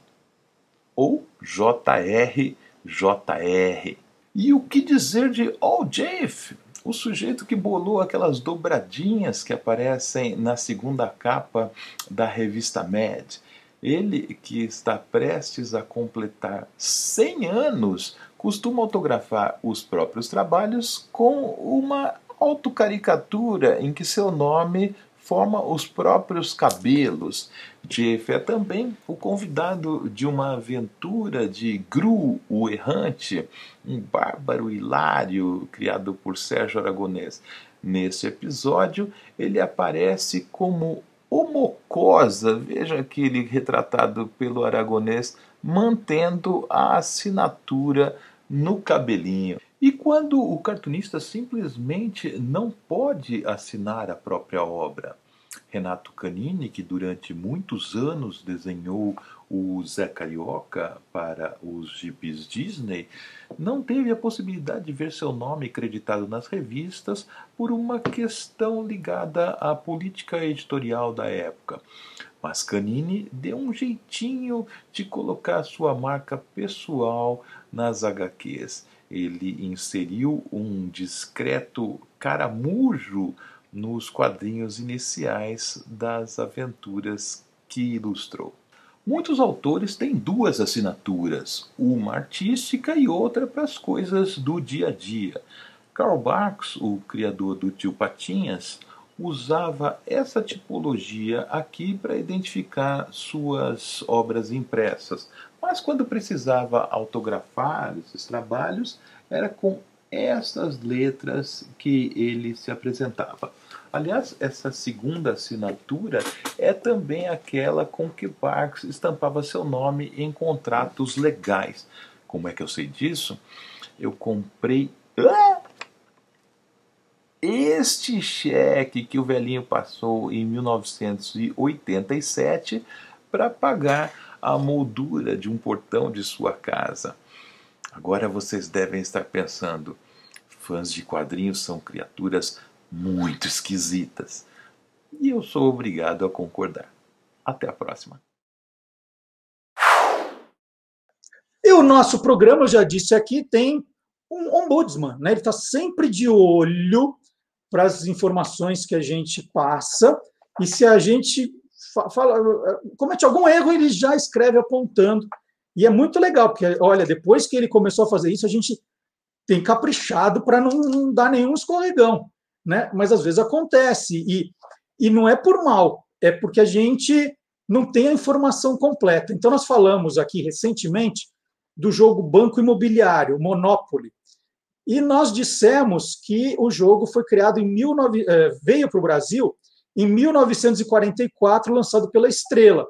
ou JR JR. E o que dizer de Al Jafe, o sujeito que bolou aquelas dobradinhas que aparecem na segunda capa da revista Mad? Ele que está prestes a completar 100 anos costuma autografar os próprios trabalhos com uma autocaricatura em que seu nome forma os próprios cabelos. Jeff é também o convidado de uma aventura de Gru, o Errante, um bárbaro hilário criado por Sérgio Aragonês. Nesse episódio, ele aparece como Homocosa, veja aquele retratado pelo Aragonês, mantendo a assinatura no cabelinho. E quando o cartunista simplesmente não pode assinar a própria obra? Renato Canini, que durante muitos anos desenhou o Zé Carioca para os gibis Disney, não teve a possibilidade de ver seu nome creditado nas revistas por uma questão ligada à política editorial da época. Mas Canini deu um jeitinho de colocar sua marca pessoal nas HQs. Ele inseriu um discreto caramujo nos quadrinhos iniciais das aventuras que ilustrou. Muitos autores têm duas assinaturas, uma artística e outra para as coisas do dia a dia. Karl Barks, o criador do Tio Patinhas, usava essa tipologia aqui para identificar suas obras impressas, mas quando precisava autografar esses trabalhos, era com essas letras que ele se apresentava. Aliás, essa segunda assinatura é também aquela com que Parks estampava seu nome em contratos legais. Como é que eu sei disso? Eu comprei este cheque que o velhinho passou em 1987 para pagar a moldura de um portão de sua casa. Agora vocês devem estar pensando: fãs de quadrinhos são criaturas muito esquisitas. E eu sou obrigado a concordar. Até a próxima. E o nosso programa, eu já disse aqui, tem um ombudsman, né? Ele está sempre de olho para as informações que a gente passa e se a gente fala, comete algum erro, ele já escreve apontando. E é muito legal, porque, olha, depois que ele começou a fazer isso, a gente tem caprichado para não, não dar nenhum escorregão né? Mas às vezes acontece e, e não é por mal, é porque a gente não tem a informação completa. Então nós falamos aqui recentemente do jogo Banco Imobiliário, Monopoly. E nós dissemos que o jogo foi criado em 19, eh, veio para o Brasil em 1944, lançado pela Estrela.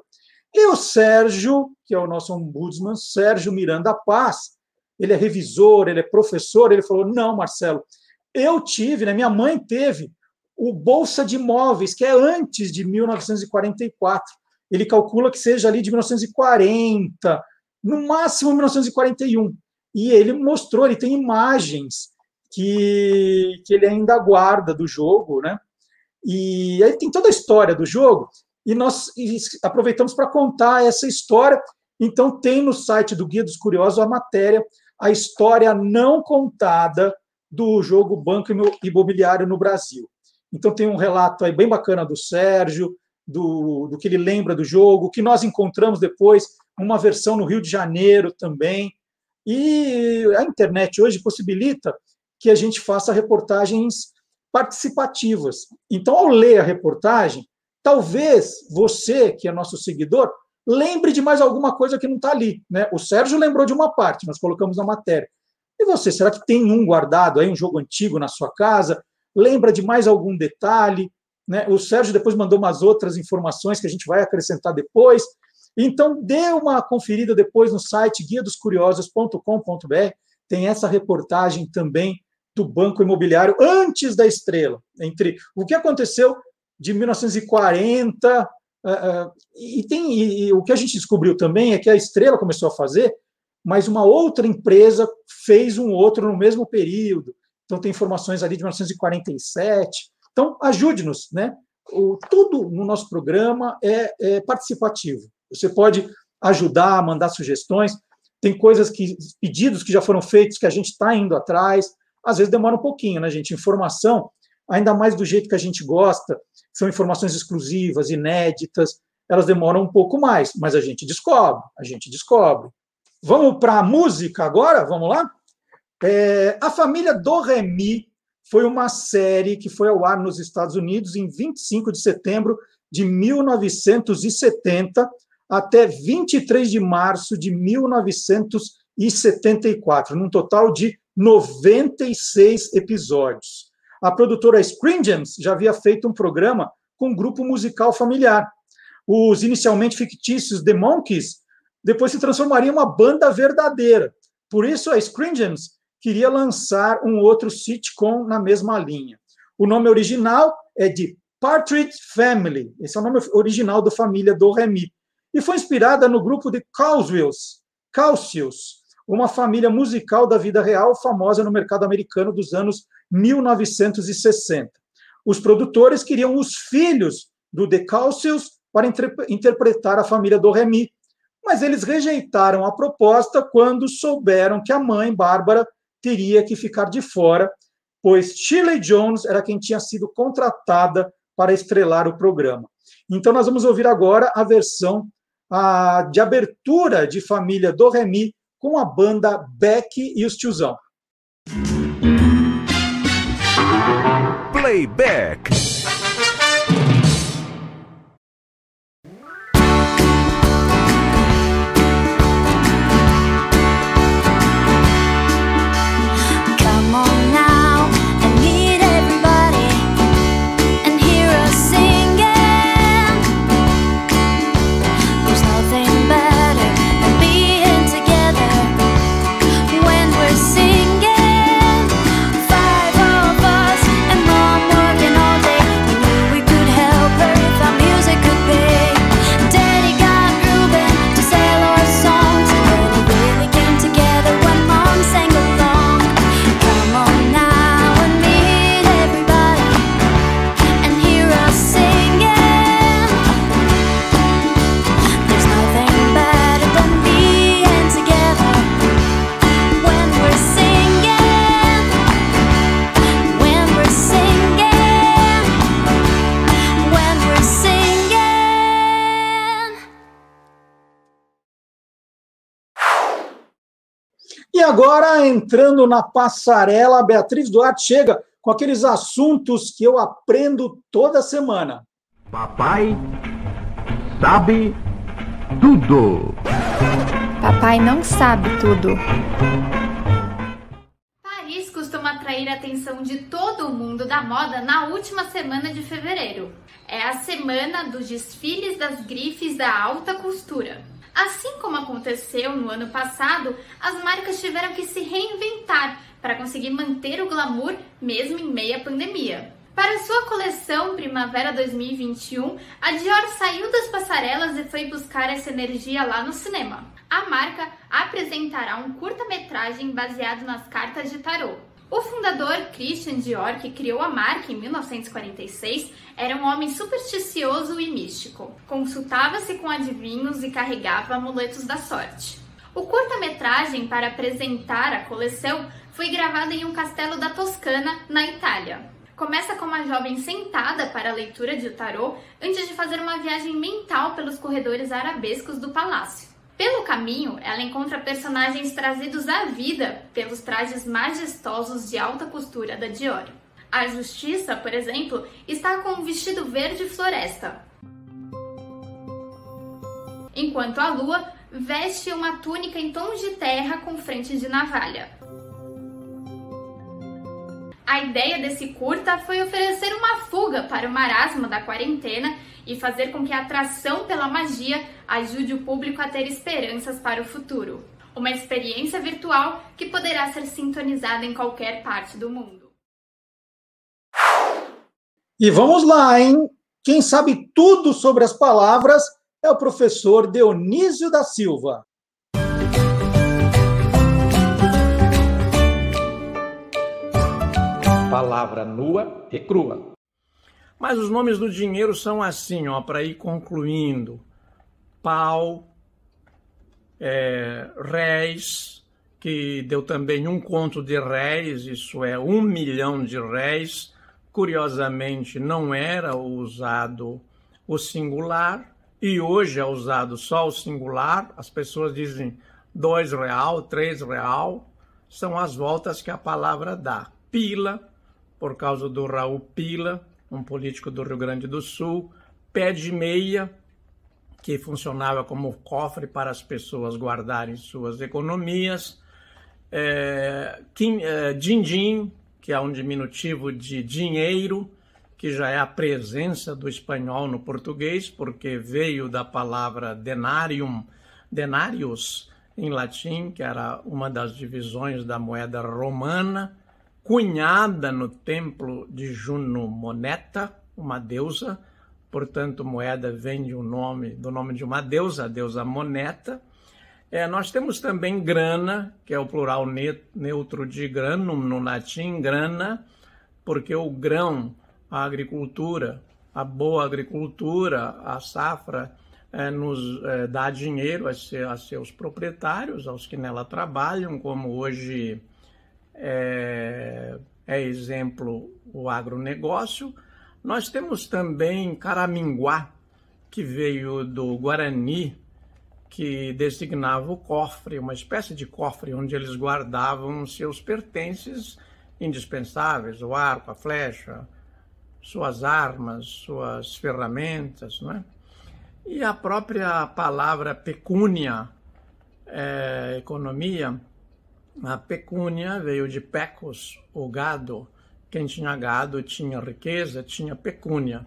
E o Sérgio, que é o nosso ombudsman, Sérgio Miranda Paz, ele é revisor, ele é professor, ele falou: não, Marcelo, eu tive, né, minha mãe teve o Bolsa de Imóveis, que é antes de 1944. Ele calcula que seja ali de 1940, no máximo 1941. E ele mostrou, ele tem imagens que, que ele ainda guarda do jogo, né? E aí tem toda a história do jogo, e nós aproveitamos para contar essa história. Então, tem no site do Guia dos Curiosos a matéria, a história não contada do jogo Banco Imobiliário no Brasil. Então tem um relato aí bem bacana do Sérgio, do, do que ele lembra do jogo, que nós encontramos depois uma versão no Rio de Janeiro também. E a internet hoje possibilita que a gente faça reportagens participativas. Então, ao ler a reportagem, talvez você, que é nosso seguidor, lembre de mais alguma coisa que não está ali. Né? O Sérgio lembrou de uma parte, nós colocamos na matéria. E você, será que tem um guardado aí, um jogo antigo na sua casa? Lembra de mais algum detalhe? Né? O Sérgio depois mandou umas outras informações que a gente vai acrescentar depois. Então, dê uma conferida depois no site guiadoscuriosos.com.br. Tem essa reportagem também do Banco Imobiliário antes da estrela, entre o que aconteceu de 1940 uh, uh, e tem e, e, o que a gente descobriu também é que a estrela começou a fazer mas uma outra empresa fez um outro no mesmo período. Então, tem informações ali de 1947. Então, ajude-nos, né? O, tudo no nosso programa é, é, participativo. Você pode ajudar, mandar sugestões. Tem coisas que, pedidos que já foram feitos que a gente está indo atrás. Às vezes demora um pouquinho, né, gente? Informação, ainda mais do jeito que a gente gosta, são informações exclusivas, inéditas, elas demoram um pouco mais, mas a gente descobre, a gente descobre. Vamos para a música agora? Vamos lá? É, a família do Remy foi uma série que foi ao ar nos Estados Unidos em 25 de setembro de 1970 até 23 de março de 1974, num total de 96 episódios. A produtora Screen Gems já havia feito um programa com um grupo musical familiar. Os inicialmente fictícios The Monkeys depois se transformaria em uma banda verdadeira. Por isso, a Screen Gems queria lançar um outro sitcom na mesma linha. O nome original é de Partridge Family, esse é o nome original da família do Remy, e foi inspirada no grupo de Causius, Causius, uma família musical da vida real famosa no mercado americano dos anos 1960. Os produtores queriam os filhos do De Causius para interpretar a família do Remy, mas eles rejeitaram a proposta quando souberam que a mãe, Bárbara, teria que ficar de fora, pois Shirley Jones era quem tinha sido contratada para estrelar o programa. Então, nós vamos ouvir agora a versão a, de abertura de Família do Remy com a banda Beck e os Tiozão. Playback. Entrando na passarela, a Beatriz Duarte chega com aqueles assuntos que eu aprendo toda semana. Papai sabe tudo. Papai não sabe tudo. Paris costuma atrair a atenção de todo o mundo da moda na última semana de fevereiro. É a semana dos desfiles das grifes da alta costura. Assim como aconteceu no ano passado, as marcas tiveram que se reinventar para conseguir manter o glamour mesmo em meia pandemia. Para sua coleção Primavera 2021, a Dior saiu das passarelas e foi buscar essa energia lá no cinema. A marca apresentará um curta-metragem baseado nas cartas de tarô. O fundador Christian Dior, que criou a marca em 1946, era um homem supersticioso e místico. Consultava-se com adivinhos e carregava amuletos da sorte. O curta-metragem para apresentar a coleção foi gravado em um castelo da Toscana, na Itália. Começa com uma jovem sentada para a leitura de tarô antes de fazer uma viagem mental pelos corredores arabescos do palácio. Pelo caminho, ela encontra personagens trazidos à vida pelos trajes majestosos de alta costura da Dior. A Justiça, por exemplo, está com um vestido verde floresta, enquanto a Lua veste uma túnica em tons de terra com frente de navalha. A ideia desse curta foi oferecer uma fuga para o marasmo da quarentena e fazer com que a atração pela magia ajude o público a ter esperanças para o futuro. Uma experiência virtual que poderá ser sintonizada em qualquer parte do mundo. E vamos lá, hein? Quem sabe tudo sobre as palavras é o professor Dionísio da Silva. Palavra nua e crua. Mas os nomes do dinheiro são assim, ó, para ir concluindo: pau, é, réis, que deu também um conto de réis, isso é um milhão de réis. Curiosamente, não era usado o singular e hoje é usado só o singular. As pessoas dizem dois real, três real, são as voltas que a palavra dá. Pila, por causa do Raul Pila, um político do Rio Grande do Sul, pé de meia, que funcionava como cofre para as pessoas guardarem suas economias, é, é, din-din, que é um diminutivo de dinheiro, que já é a presença do espanhol no português, porque veio da palavra denarium, denarius, em latim, que era uma das divisões da moeda romana, cunhada no templo de Juno Moneta, uma deusa, portanto, moeda vem de um nome, do nome de uma deusa, a deusa moneta. É, nós temos também grana, que é o plural neutro de granum, no latim, grana, porque o grão, a agricultura, a boa agricultura, a safra, é, nos é, dá dinheiro a, ser, a, seus proprietários, aos que nela trabalham, como hoje é, é exemplo o agronegócio. Nós temos também caraminguá, que veio do Guarani, que designava o cofre, uma espécie de cofre onde eles guardavam seus pertences indispensáveis, o arco, a flecha, suas armas, suas ferramentas, não é? E a própria palavra pecúnia, é, economia, a pecúnia veio de pecos, o gado. Quem tinha gado tinha riqueza, tinha pecúnia.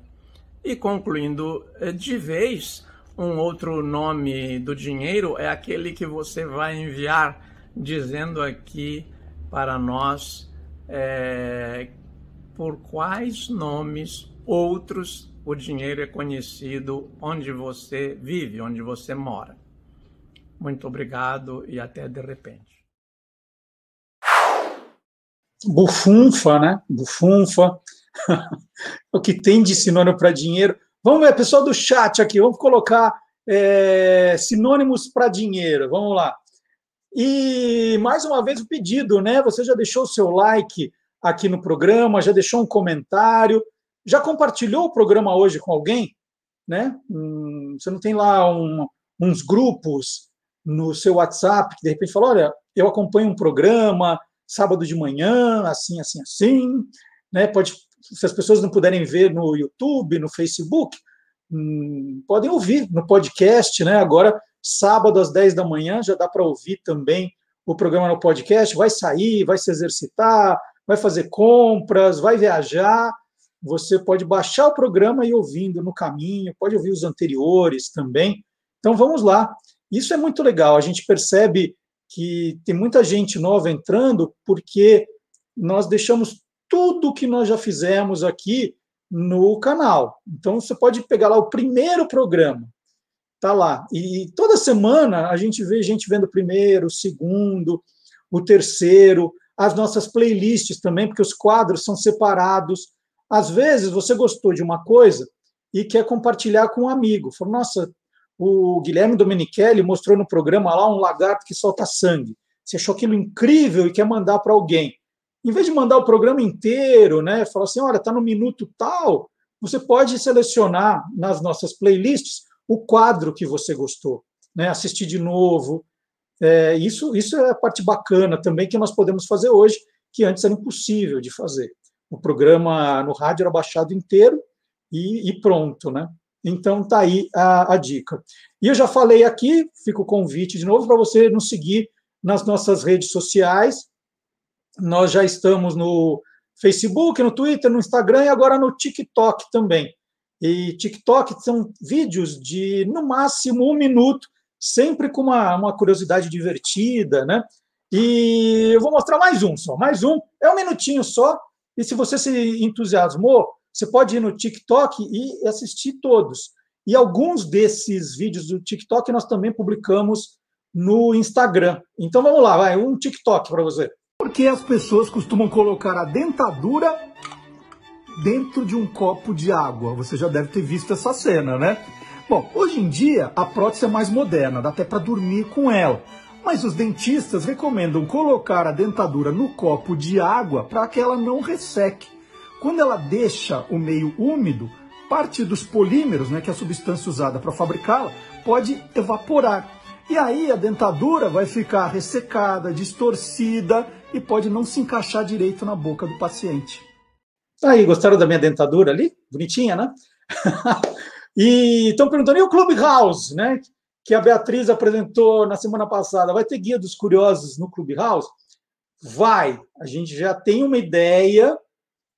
E concluindo é, de vez, um outro nome do dinheiro é aquele que você vai enviar, dizendo aqui para nós é, por quais nomes outros o dinheiro é conhecido onde você vive, onde você mora. Muito obrigado e até de repente. Bufunfa, né? Bufunfa. o que tem de sinônimo para dinheiro. Vamos ver, pessoal do chat aqui, vamos colocar é, sinônimos para dinheiro. Vamos lá. E mais uma vez o pedido, né? Você já deixou o seu like aqui no programa, já deixou um comentário. Já compartilhou o programa hoje com alguém? Né? Hum, você não tem lá um, uns grupos no seu WhatsApp que de repente fala: olha, eu acompanho um programa sábado de manhã, assim, assim, assim. Né? Pode, se as pessoas não puderem ver no YouTube, no Facebook, hum, podem ouvir no podcast, né? Agora, sábado às 10 da manhã, já dá para ouvir também o programa no podcast. Vai sair, vai se exercitar, vai fazer compras, vai viajar você pode baixar o programa e ouvindo no caminho, pode ouvir os anteriores também. Então vamos lá. Isso é muito legal. A gente percebe que tem muita gente nova entrando porque nós deixamos tudo que nós já fizemos aqui no canal. Então você pode pegar lá o primeiro programa, tá lá. E toda semana a gente vê gente vendo o primeiro, o segundo, o terceiro, as nossas playlists também, porque os quadros são separados. Às vezes você gostou de uma coisa e quer compartilhar com um amigo. Falou, nossa, o Guilherme Domenichelli mostrou no programa lá um lagarto que solta sangue. Você achou aquilo incrível e quer mandar para alguém. Em vez de mandar o programa inteiro, né, falar assim, olha, está no minuto tal, você pode selecionar nas nossas playlists o quadro que você gostou, né, assistir de novo. É, isso, isso é a parte bacana também que nós podemos fazer hoje, que antes era impossível de fazer o programa no rádio era baixado inteiro e, e pronto, né? Então tá aí a, a, dica. E eu já falei aqui, fica o convite de novo para você nos seguir nas nossas redes sociais. Nós já estamos no Facebook, no Twitter, no Instagram e agora no TikTok também. E TikTok são vídeos de no máximo um minuto, sempre com uma, uma curiosidade divertida, né? E eu vou mostrar mais um só, mais um, é um minutinho só, e se você se entusiasmou, você pode ir no TikTok e assistir todos. E alguns desses vídeos do TikTok nós também publicamos no Instagram. Então vamos lá, vai, um TikTok para você. Por que as pessoas costumam colocar a dentadura dentro de um copo de água? Você já deve ter visto essa cena, né? Bom, hoje em dia a prótese é mais moderna, dá até para dormir com ela mas os dentistas recomendam colocar a dentadura no copo de água para que ela não resseque. Quando ela deixa o meio úmido, parte dos polímeros, né, que é a substância usada para fabricá-la, pode evaporar. E aí a dentadura vai ficar ressecada, distorcida e pode não se encaixar direito na boca do paciente. Aí, gostaram da minha dentadura ali? Bonitinha, né? e estão perguntando, e o Clubhouse, né? que a Beatriz apresentou na semana passada, vai ter guia dos curiosos no Clubhouse? Vai. A gente já tem uma ideia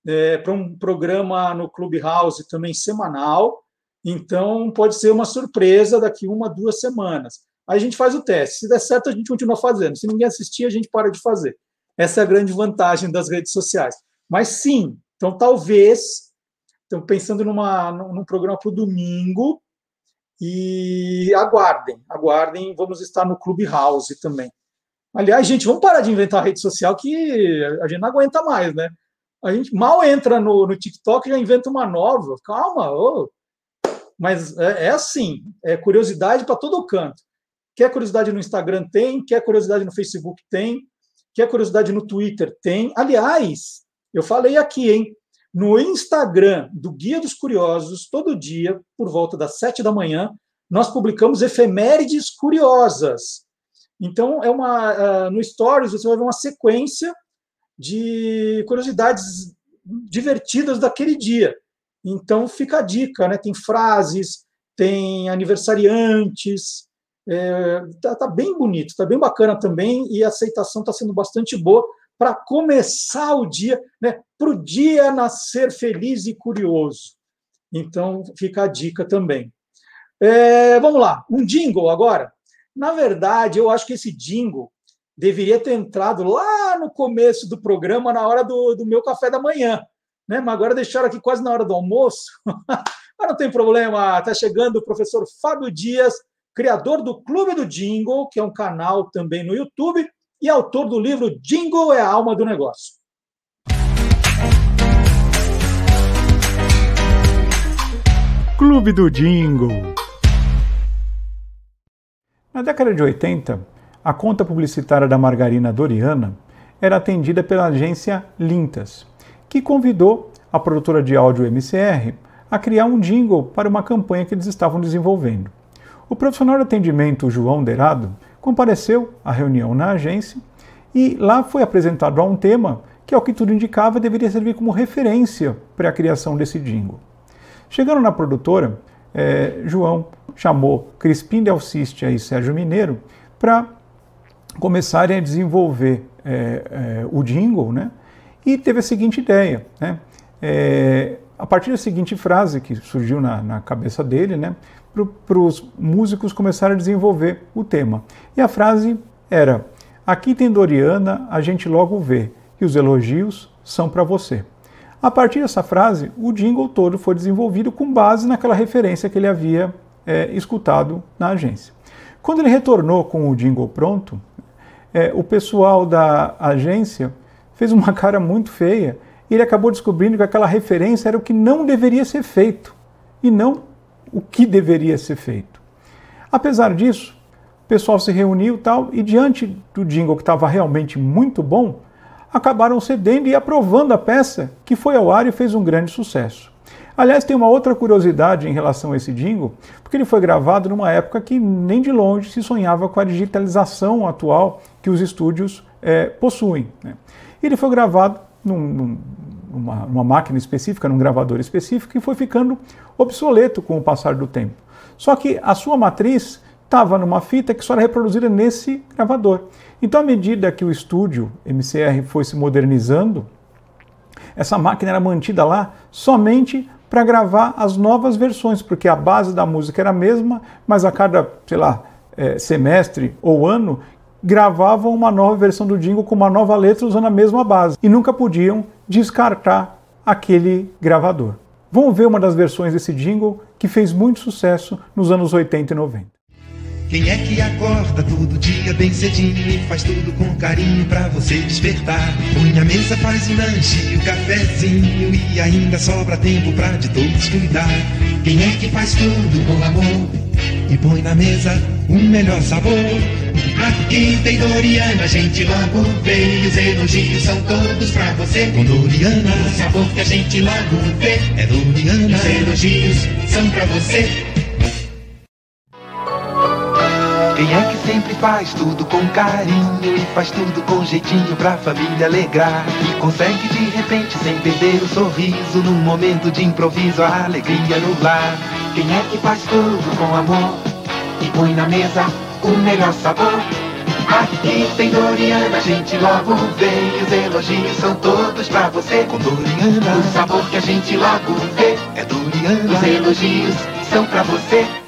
é, para um programa no Clubhouse também semanal. Então, pode ser uma surpresa daqui uma, duas semanas. Aí a gente faz o teste. Se der certo, a gente continua fazendo. Se ninguém assistir, a gente para de fazer. Essa é a grande vantagem das redes sociais. Mas sim, então talvez Então, pensando numa, num programa para o domingo. E aguardem, aguardem, vamos estar no Clubhouse também. Aliás, gente, vamos parar de inventar rede social que a gente não aguenta mais, né? A gente mal entra no, no TikTok e já inventa uma nova. Calma, oh. mas é, é assim, é curiosidade para todo canto. Quer curiosidade no Instagram tem, quer curiosidade no Facebook tem, quer curiosidade no Twitter tem. Aliás, eu falei aqui, hein? No Instagram do Guia dos Curiosos, todo dia, por volta das sete da manhã, nós publicamos efemérides curiosas. Então, é uma, uh, no Stories você vai ver uma sequência de curiosidades divertidas daquele dia. Então, fica a dica, né? Tem frases, tem aniversariantes, é, tá, tá, bem bonito, tá bem bacana também, e a aceitação está sendo bastante boa para começar o dia, né? Para o dia nascer feliz e curioso. Então, fica a dica também. É, vamos lá, um jingle agora. Na verdade, eu acho que esse jingle deveria ter entrado lá no começo do programa, na hora do, do meu café da manhã. Né? Mas agora deixaram aqui quase na hora do almoço. Mas não tem problema, está chegando o professor Fábio Dias, criador do Clube do Jingle, que é um canal também no YouTube, e autor do livro Jingle é a alma do negócio. Clube do Jingle. Na década de 80, a conta publicitária da margarina Doriana era atendida pela agência Lintas, que convidou a produtora de áudio MCR a criar um jingle para uma campanha que eles estavam desenvolvendo. O profissional de atendimento João Derado compareceu à reunião na agência e lá foi apresentado a um tema que, ao que tudo indicava, deveria servir como referência para a criação desse jingle. Chegando na produtora, eh, João chamou Crispim Del Cistia e Sérgio Mineiro para começarem a desenvolver é, é, o jingle, né? E teve a seguinte ideia, né? É, a partir da seguinte frase que surgiu na, na cabeça dele, né? Para os músicos começarem a desenvolver o tema. E a frase era: Aqui tem Doriana, a gente logo vê, e os elogios são para você. A partir dessa frase, o jingle todo foi desenvolvido com base naquela referência que ele havia é, escutado na agência. Quando ele retornou com o jingle pronto, é, o pessoal da agência fez uma cara muito feia e ele acabou descobrindo que aquela referência era o que não deveria ser feito e não o que deveria ser feito. Apesar disso, o pessoal se reuniu tal e diante do jingle que estava realmente muito bom, acabaram cedendo e aprovando a peça, que foi ao ar e fez um grande sucesso. Aliás, tem uma outra curiosidade em relação a esse jingle, porque ele foi gravado numa época que nem de longe se sonhava com a digitalização atual que os estúdios é, possuem. Né? Ele foi gravado num, num, numa, numa máquina específica, num gravador específico, e foi ficando obsoleto com o passar do tempo. Só que a sua matriz estava numa fita que só era reproduzida nesse gravador. Então, à medida que o estúdio MCR foi se modernizando, essa máquina era mantida lá somente para gravar as novas versões, porque a base da música era a mesma, mas a cada, sei lá, é, semestre ou ano, gravavam uma nova versão do jingle com uma nova letra usando a mesma base e nunca podiam descartar aquele gravador. Vamos ver uma das versões desse jingle que fez muito sucesso nos anos 80 e 90. Quem é que acorda todo dia bem cedinho e faz tudo com carinho pra você despertar? Põe a mesa, faz o lanche o cafezinho e ainda sobra tempo pra de todos cuidar. Quem é que faz tudo com amor e põe na mesa o melhor sabor? Aqui tem Doriana, a gente logo vê os elogios são todos pra você. Com Doriana, o sabor que a gente logo vê é Doriana, os elogios são pra você. Quem é que sempre faz tudo com carinho e faz tudo com jeitinho pra família alegrar? E consegue de repente, sem perder o sorriso, num momento de improviso, a alegria no lar? Quem é que faz tudo com amor e põe na mesa o melhor sabor? Aqui tem Doriana, a gente logo vê os elogios são todos pra você. Com Doriana, o sabor que a gente logo vê é Doriana, os elogios são pra você.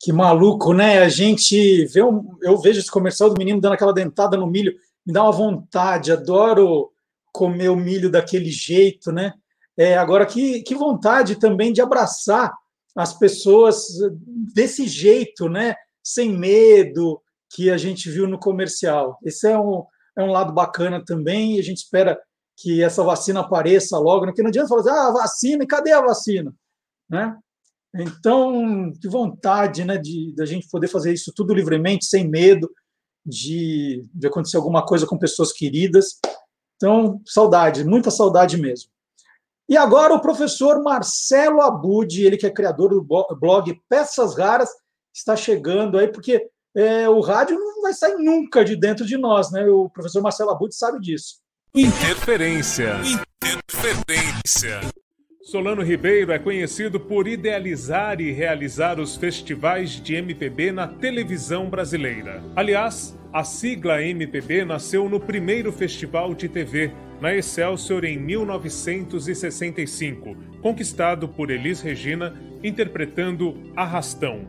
Que maluco, né? A gente vê um, eu vejo esse comercial do menino dando aquela dentada no milho, me dá uma vontade, adoro comer o milho daquele jeito, né? É, agora, que, que vontade também de abraçar as pessoas desse jeito, né? Sem medo, que a gente viu no comercial. Esse é um, é um lado bacana também, e a gente espera que essa vacina apareça logo, né? que não adianta falar assim, ah, vacina, e cadê a vacina? Né? Então, que vontade né, de, de a gente poder fazer isso tudo livremente, sem medo de, de acontecer alguma coisa com pessoas queridas. Então, saudade, muita saudade mesmo. E agora o professor Marcelo Abud, ele que é criador do blog Peças Raras, está chegando aí, porque é, o rádio não vai sair nunca de dentro de nós, né? O professor Marcelo Abud sabe disso. Interferência. Interferência. Solano Ribeiro é conhecido por idealizar e realizar os festivais de MPB na televisão brasileira. Aliás, a sigla MPB nasceu no primeiro festival de TV, na Excelsior em 1965, conquistado por Elis Regina, interpretando Arrastão.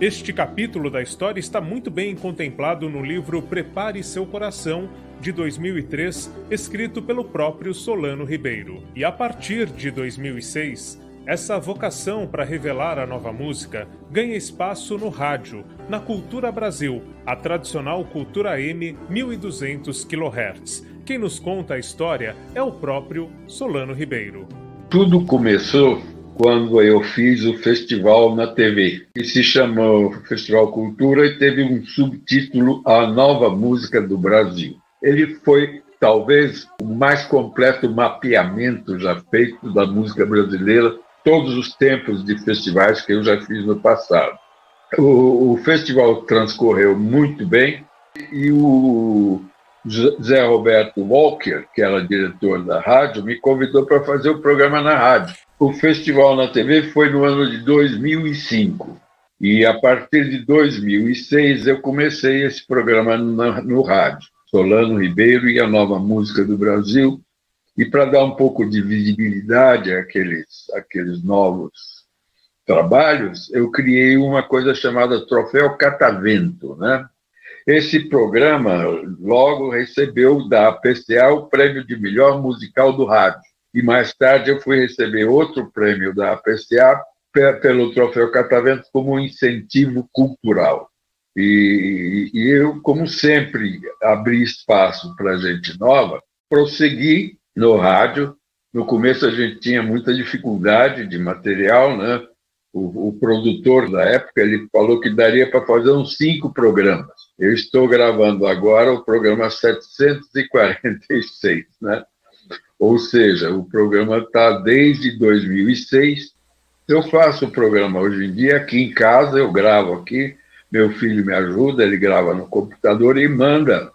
Este capítulo da história está muito bem contemplado no livro Prepare Seu Coração, de 2003, escrito pelo próprio Solano Ribeiro. E a partir de 2006, essa vocação para revelar a nova música ganha espaço no rádio, na Cultura Brasil, a tradicional Cultura M 1200 kHz. Quem nos conta a história é o próprio Solano Ribeiro. Tudo começou quando eu fiz o festival na TV, que se chamou Festival Cultura e teve um subtítulo A Nova Música do Brasil. Ele foi talvez o mais completo mapeamento já feito da música brasileira, todos os tempos de festivais que eu já fiz no passado. O, o festival transcorreu muito bem e o Zé Roberto Walker, que era diretor da rádio, me convidou para fazer o programa na rádio. O festival na TV foi no ano de 2005. E a partir de 2006 eu comecei esse programa no, no rádio. Solano Ribeiro e a Nova Música do Brasil. E para dar um pouco de visibilidade àqueles, àqueles novos trabalhos, eu criei uma coisa chamada Troféu Catavento. Né? Esse programa logo recebeu da PCA o prêmio de melhor musical do rádio. E mais tarde eu fui receber outro prêmio da PCA pelo Troféu Catavento como um incentivo cultural. E, e eu, como sempre, abri espaço para gente nova, prossegui no rádio. No começo a gente tinha muita dificuldade de material, né? O, o produtor da época ele falou que daria para fazer uns cinco programas. Eu estou gravando agora o programa 746, né? Ou seja, o programa está desde 2006. Eu faço o programa hoje em dia aqui em casa, eu gravo aqui, meu filho me ajuda, ele grava no computador e manda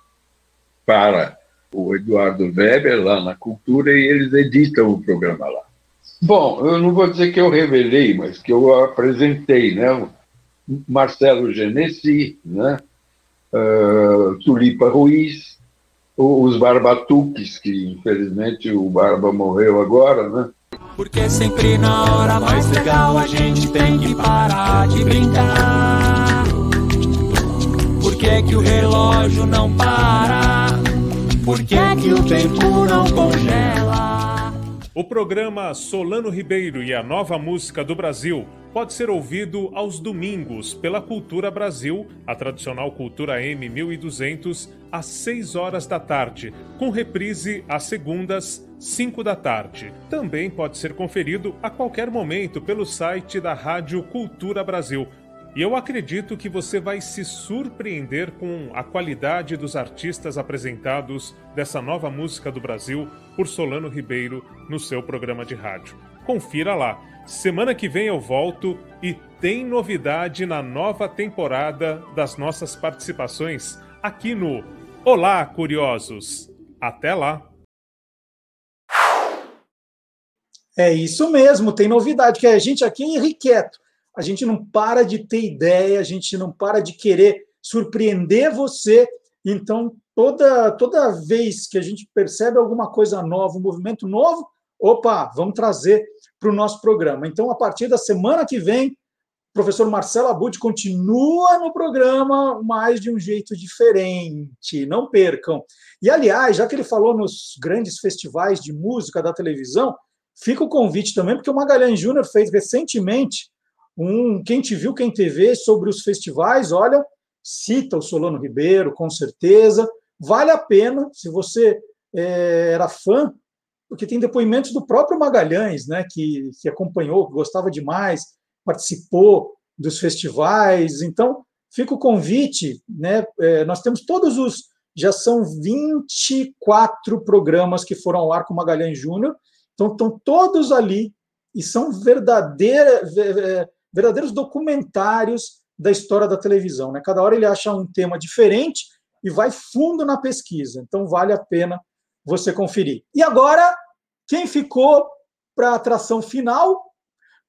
para o Eduardo Weber lá na Cultura e eles editam o programa lá. Bom, eu não vou dizer que eu revelei, mas que eu apresentei, né? Marcelo Genesi, né? Uh, Tulipa Ruiz, os Barbatuques, que infelizmente o Barba morreu agora, né? Porque sempre na hora mais legal a gente tem que parar de brincar que é que o relógio não para? Por que é que o tempo não congela? O programa Solano Ribeiro e a Nova Música do Brasil pode ser ouvido aos domingos pela Cultura Brasil, a tradicional Cultura M 1200, às 6 horas da tarde, com reprise às segundas, 5 da tarde. Também pode ser conferido a qualquer momento pelo site da Rádio Cultura Brasil e eu acredito que você vai se surpreender com a qualidade dos artistas apresentados dessa nova música do Brasil por Solano Ribeiro no seu programa de rádio. Confira lá. Semana que vem eu volto e tem novidade na nova temporada das nossas participações aqui no Olá, Curiosos. Até lá! É isso mesmo, tem novidade, que a gente aqui é irrequieto a gente não para de ter ideia, a gente não para de querer surpreender você. Então, toda, toda vez que a gente percebe alguma coisa nova, um movimento novo, opa, vamos trazer para o nosso programa. Então, a partir da semana que vem, professor Marcelo Abud continua no programa, mas de um jeito diferente. Não percam. E, aliás, já que ele falou nos grandes festivais de música da televisão, fica o convite também, porque o Magalhães Júnior fez recentemente um Quem Te Viu, Quem Te Vê sobre os festivais. Olha, cita o Solano Ribeiro, com certeza. Vale a pena, se você é, era fã, porque tem depoimentos do próprio Magalhães, né, que, que acompanhou, gostava demais, participou dos festivais. Então, fica o convite, né? É, nós temos todos os. Já são 24 programas que foram ao ar com Magalhães Júnior, então estão todos ali e são verdadeira, verdadeiros documentários da história da televisão. Né? Cada hora ele acha um tema diferente e vai fundo na pesquisa. Então vale a pena você conferir. E agora, quem ficou para a atração final?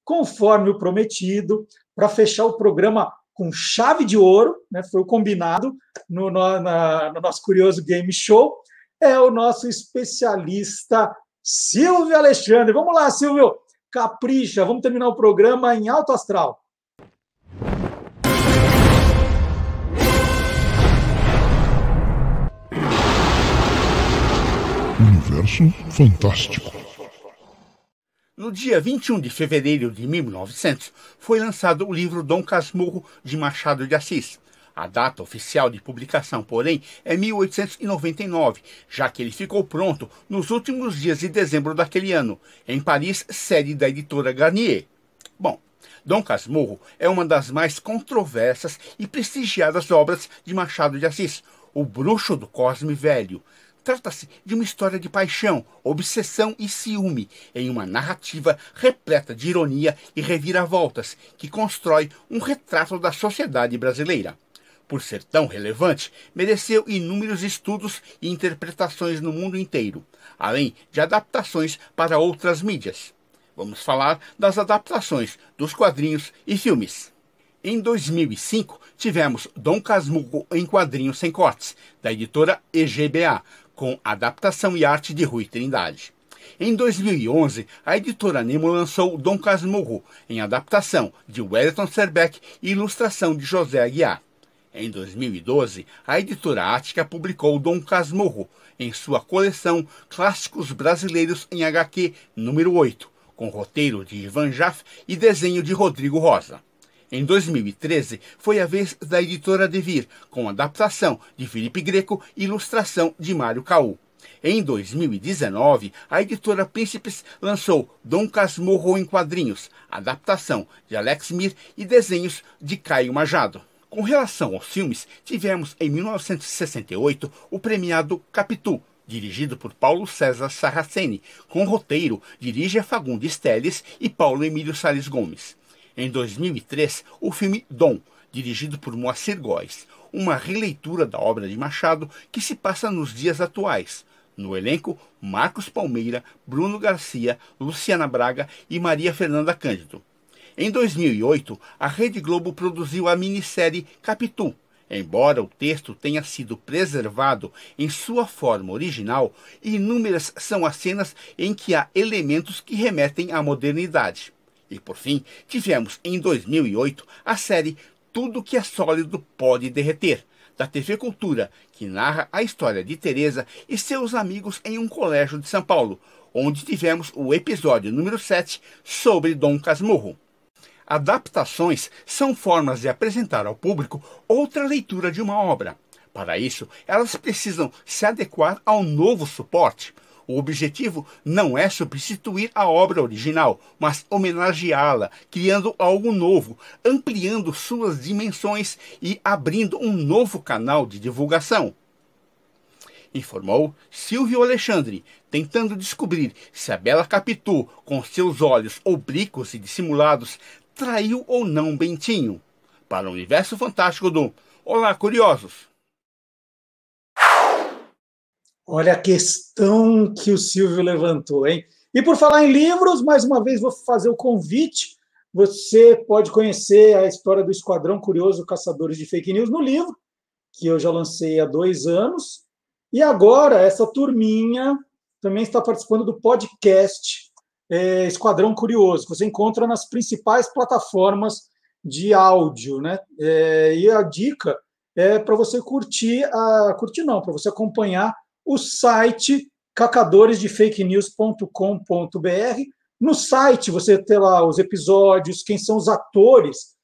Conforme o prometido, para fechar o programa com chave de ouro, né, foi o combinado no, no, na, no nosso curioso game show, é o nosso especialista Silvio Alexandre. Vamos lá, Silvio, capricha, vamos terminar o programa em alto astral. Universo Fantástico. No dia 21 de fevereiro de 1900, foi lançado o livro Dom Casmurro de Machado de Assis. A data oficial de publicação, porém, é 1899, já que ele ficou pronto nos últimos dias de dezembro daquele ano, em Paris, sede da editora Garnier. Bom, Dom Casmurro é uma das mais controversas e prestigiadas obras de Machado de Assis, o Bruxo do Cosme Velho, Trata-se de uma história de paixão, obsessão e ciúme, em uma narrativa repleta de ironia e reviravoltas, que constrói um retrato da sociedade brasileira. Por ser tão relevante, mereceu inúmeros estudos e interpretações no mundo inteiro, além de adaptações para outras mídias. Vamos falar das adaptações dos quadrinhos e filmes. Em 2005, tivemos Dom Casmurro em quadrinhos sem cortes, da editora EGBA, com adaptação e arte de Rui Trindade. Em 2011, a editora Nemo lançou Dom Casmurro, em adaptação de Wellington Serbeck e ilustração de José Aguiar. Em 2012, a editora Ática publicou Dom Casmurro, em sua coleção Clássicos Brasileiros em HQ número 8, com roteiro de Ivan Jaff e desenho de Rodrigo Rosa. Em 2013, foi a vez da editora Devir, com adaptação de Felipe Greco e ilustração de Mário Caú. Em 2019, a editora Príncipes lançou Dom Casmurro em quadrinhos, adaptação de Alex Mir e desenhos de Caio Majado. Com relação aos filmes, tivemos em 1968 o premiado Capitu, dirigido por Paulo César Sarraceni, com roteiro de Fagundes Teles e Paulo Emílio Salles Gomes. Em 2003, o filme Dom, dirigido por Moacir Góes, uma releitura da obra de Machado que se passa nos dias atuais. No elenco, Marcos Palmeira, Bruno Garcia, Luciana Braga e Maria Fernanda Cândido. Em 2008, a Rede Globo produziu a minissérie Capitu. Embora o texto tenha sido preservado em sua forma original, inúmeras são as cenas em que há elementos que remetem à modernidade. E por fim, tivemos em 2008 a série Tudo que é sólido pode derreter, da TV Cultura, que narra a história de Teresa e seus amigos em um colégio de São Paulo, onde tivemos o episódio número 7 sobre Dom Casmurro. Adaptações são formas de apresentar ao público outra leitura de uma obra. Para isso, elas precisam se adequar ao novo suporte, o objetivo não é substituir a obra original, mas homenageá-la, criando algo novo, ampliando suas dimensões e abrindo um novo canal de divulgação. Informou Silvio Alexandre, tentando descobrir se a bela Capitu, com seus olhos oblíquos e dissimulados, traiu ou não Bentinho. Para o universo fantástico do Olá, curiosos! Olha a questão que o Silvio levantou, hein? E por falar em livros, mais uma vez vou fazer o convite. Você pode conhecer a história do Esquadrão Curioso Caçadores de Fake News no livro, que eu já lancei há dois anos. E agora, essa turminha também está participando do podcast é, Esquadrão Curioso, que você encontra nas principais plataformas de áudio, né? É, e a dica é para você curtir, a, curtir não, para você acompanhar o site cacadoresdefakenews.com.br. No site você tem lá os episódios, quem são os atores.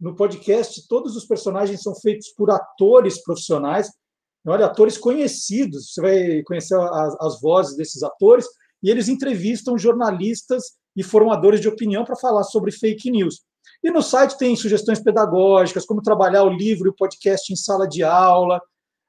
No podcast, todos os personagens são feitos por atores profissionais, olha, atores conhecidos. Você vai conhecer as, as vozes desses atores e eles entrevistam jornalistas e formadores de opinião para falar sobre fake news. E no site tem sugestões pedagógicas, como trabalhar o livro e o podcast em sala de aula,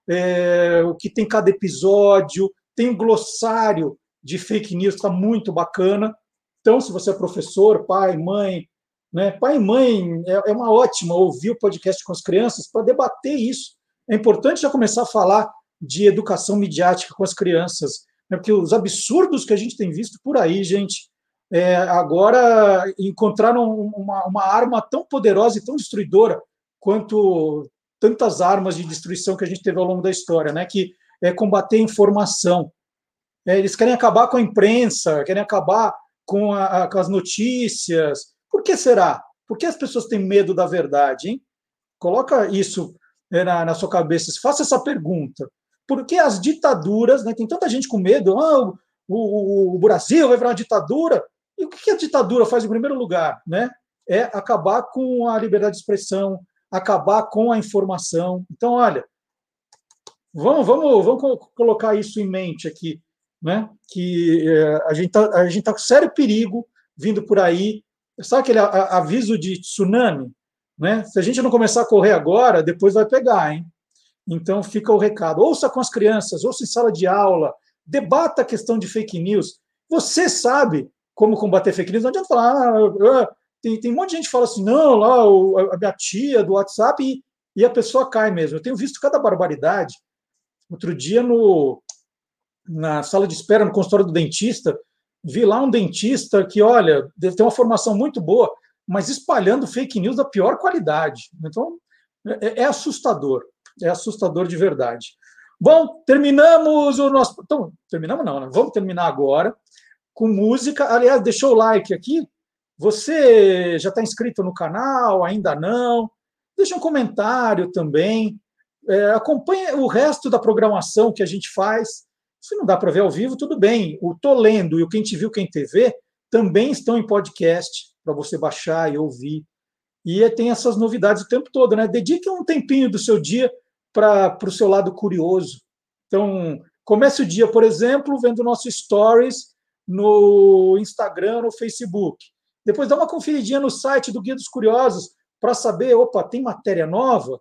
é, o que tem cada episódio, tem um glossário de fake news, está muito bacana. Então, se você é professor, pai, mãe, né, pai e mãe, é, é uma ótima ouvir o podcast com as crianças para debater isso. É importante já começar a falar de educação midiática com as crianças, né, porque os absurdos que a gente tem visto por aí, gente, é, agora encontraram uma, uma arma tão poderosa e tão destruidora quanto tantas armas de destruição que a gente teve ao longo da história, né? Que é combater a informação. É, eles querem acabar com a imprensa, querem acabar com, a, com, as notícias. Por que será? Por que as pessoas têm medo da verdade, hein? Coloca isso é, na, na sua cabeça, faça essa pergunta. Por que as ditaduras, né, tem tanta gente com medo, ah, o, o, o Brasil vai virar uma ditadura, e o que a ditadura faz em primeiro lugar? Né? É acabar com a liberdade de expressão, acabar com a informação. Então, olha, vamos, vamos, vamos colocar isso em mente aqui, né? que é, a gente está tá com sério perigo vindo por aí. Sabe aquele aviso de tsunami? Né? Se a gente não começar a correr agora, depois vai pegar, hein? Então fica o recado. Ouça com as crianças, ouça em sala de aula, debata a questão de fake news. Você sabe como combater fake news, não adianta falar, ah, ah, tem, tem um monte de gente que fala assim, não, lá o, a minha tia do WhatsApp e, e, a pessoa cai mesmo. Eu tenho visto cada barbaridade. Outro dia no na sala de espera no consultório do dentista, vi lá um dentista que, olha, deve ter uma formação muito boa, mas espalhando fake news da pior qualidade. Então, é, é assustador, é assustador de verdade. Bom, terminamos o nosso. Então, terminamos não, né? Vamos terminar agora com música. Aliás, deixou o like aqui? Você já está inscrito no canal? Ainda não? Deixa um comentário também. É, acompanhe o resto da programação que a gente faz. Se não dá para ver ao vivo, tudo bem. O Tô Lendo e o Quem Te Viu, Quem TV também estão em podcast para você baixar e ouvir. E tem essas novidades o tempo todo, né? Dedique um tempinho do seu dia para o seu lado curioso. Então, comece o dia, por exemplo, vendo nosso stories no Instagram, no Facebook. Depois dá uma conferidinha no site do Guia dos Curiosos para saber, opa, tem matéria nova?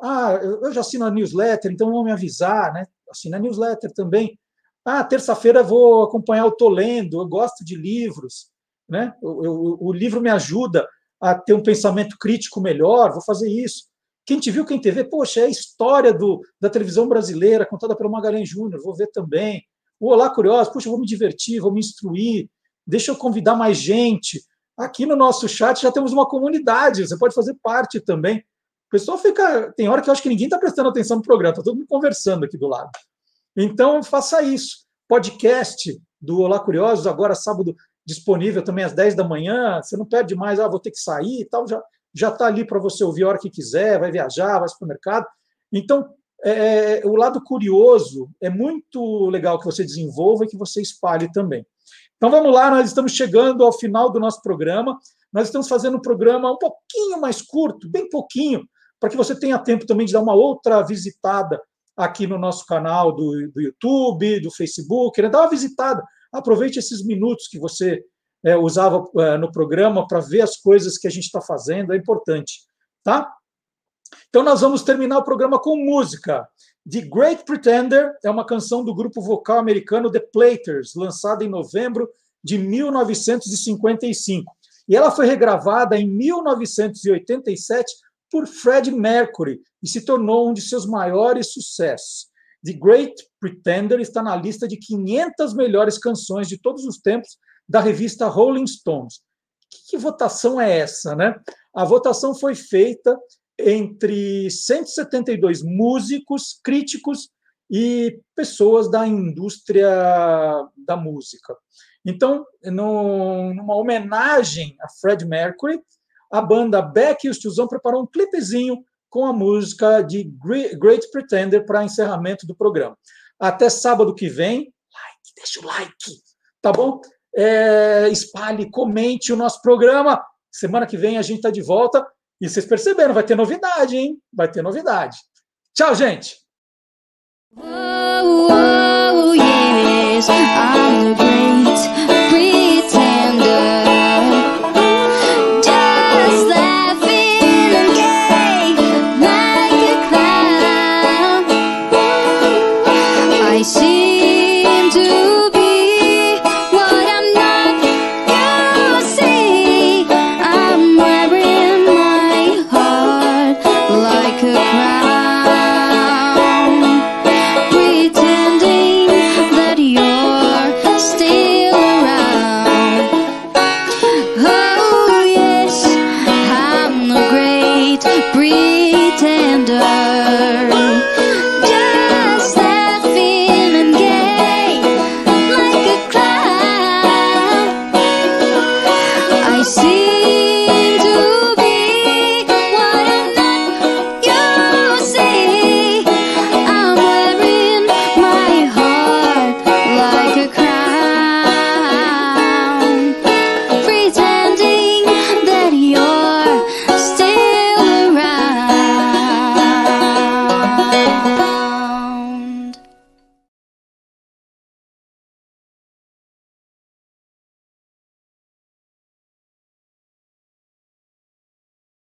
Ah, eu já assino a newsletter, então vão me avisar, né? Assina a newsletter também. Ah, terça-feira vou acompanhar o Tô Lendo, eu gosto de livros, né? Eu, eu, o livro me ajuda a ter um pensamento crítico melhor, vou fazer isso. Quem te viu, quem te vê, poxa, é a história do, da televisão brasileira contada pelo Magalhães Júnior, vou ver também o Olá Curioso, puxa, vou me divertir, vou me instruir, deixa eu convidar mais gente. Aqui no nosso chat já temos uma comunidade, você pode fazer parte também. O pessoal fica. Tem hora que eu acho que ninguém está prestando atenção no programa, está todo mundo conversando aqui do lado. Então, faça isso. Podcast do Olá Curiosos, agora sábado, disponível também às 10 da manhã. Você não perde mais, ah, vou ter que sair e tal. Já já está ali para você ouvir a hora que quiser, vai viajar, vai para o mercado. Então, é, é, o lado curioso é muito legal que você desenvolva e que você espalhe também. Então vamos lá, nós estamos chegando ao final do nosso programa. Nós estamos fazendo um programa um pouquinho mais curto, bem pouquinho, para que você tenha tempo também de dar uma outra visitada aqui no nosso canal do, do YouTube, do Facebook, né? dá uma visitada. Aproveite esses minutos que você é, usava é, no programa para ver as coisas que a gente está fazendo, é importante, tá? Então, nós vamos terminar o programa com música. The Great Pretender é uma canção do grupo vocal americano The Platers, lançada em novembro de 1955. E ela foi regravada em 1987 por Fred Mercury e se tornou um de seus maiores sucessos. The Great Pretender está na lista de 500 melhores canções de todos os tempos da revista Rolling Stones. Que, que votação é essa, né? A votação foi feita entre 172 músicos, críticos e pessoas da indústria da música. Então, no, numa homenagem a Fred Mercury, a banda Beck e o Tiozão preparou um clipezinho com a música de Great Pretender para encerramento do programa. Até sábado que vem, like, deixa o like, tá bom? é, espalhe, comente o nosso programa. Semana que vem a gente está de volta. E vocês perceberam, vai ter novidade, hein? Vai ter novidade. Tchau, gente! Oh, oh, yes. ah.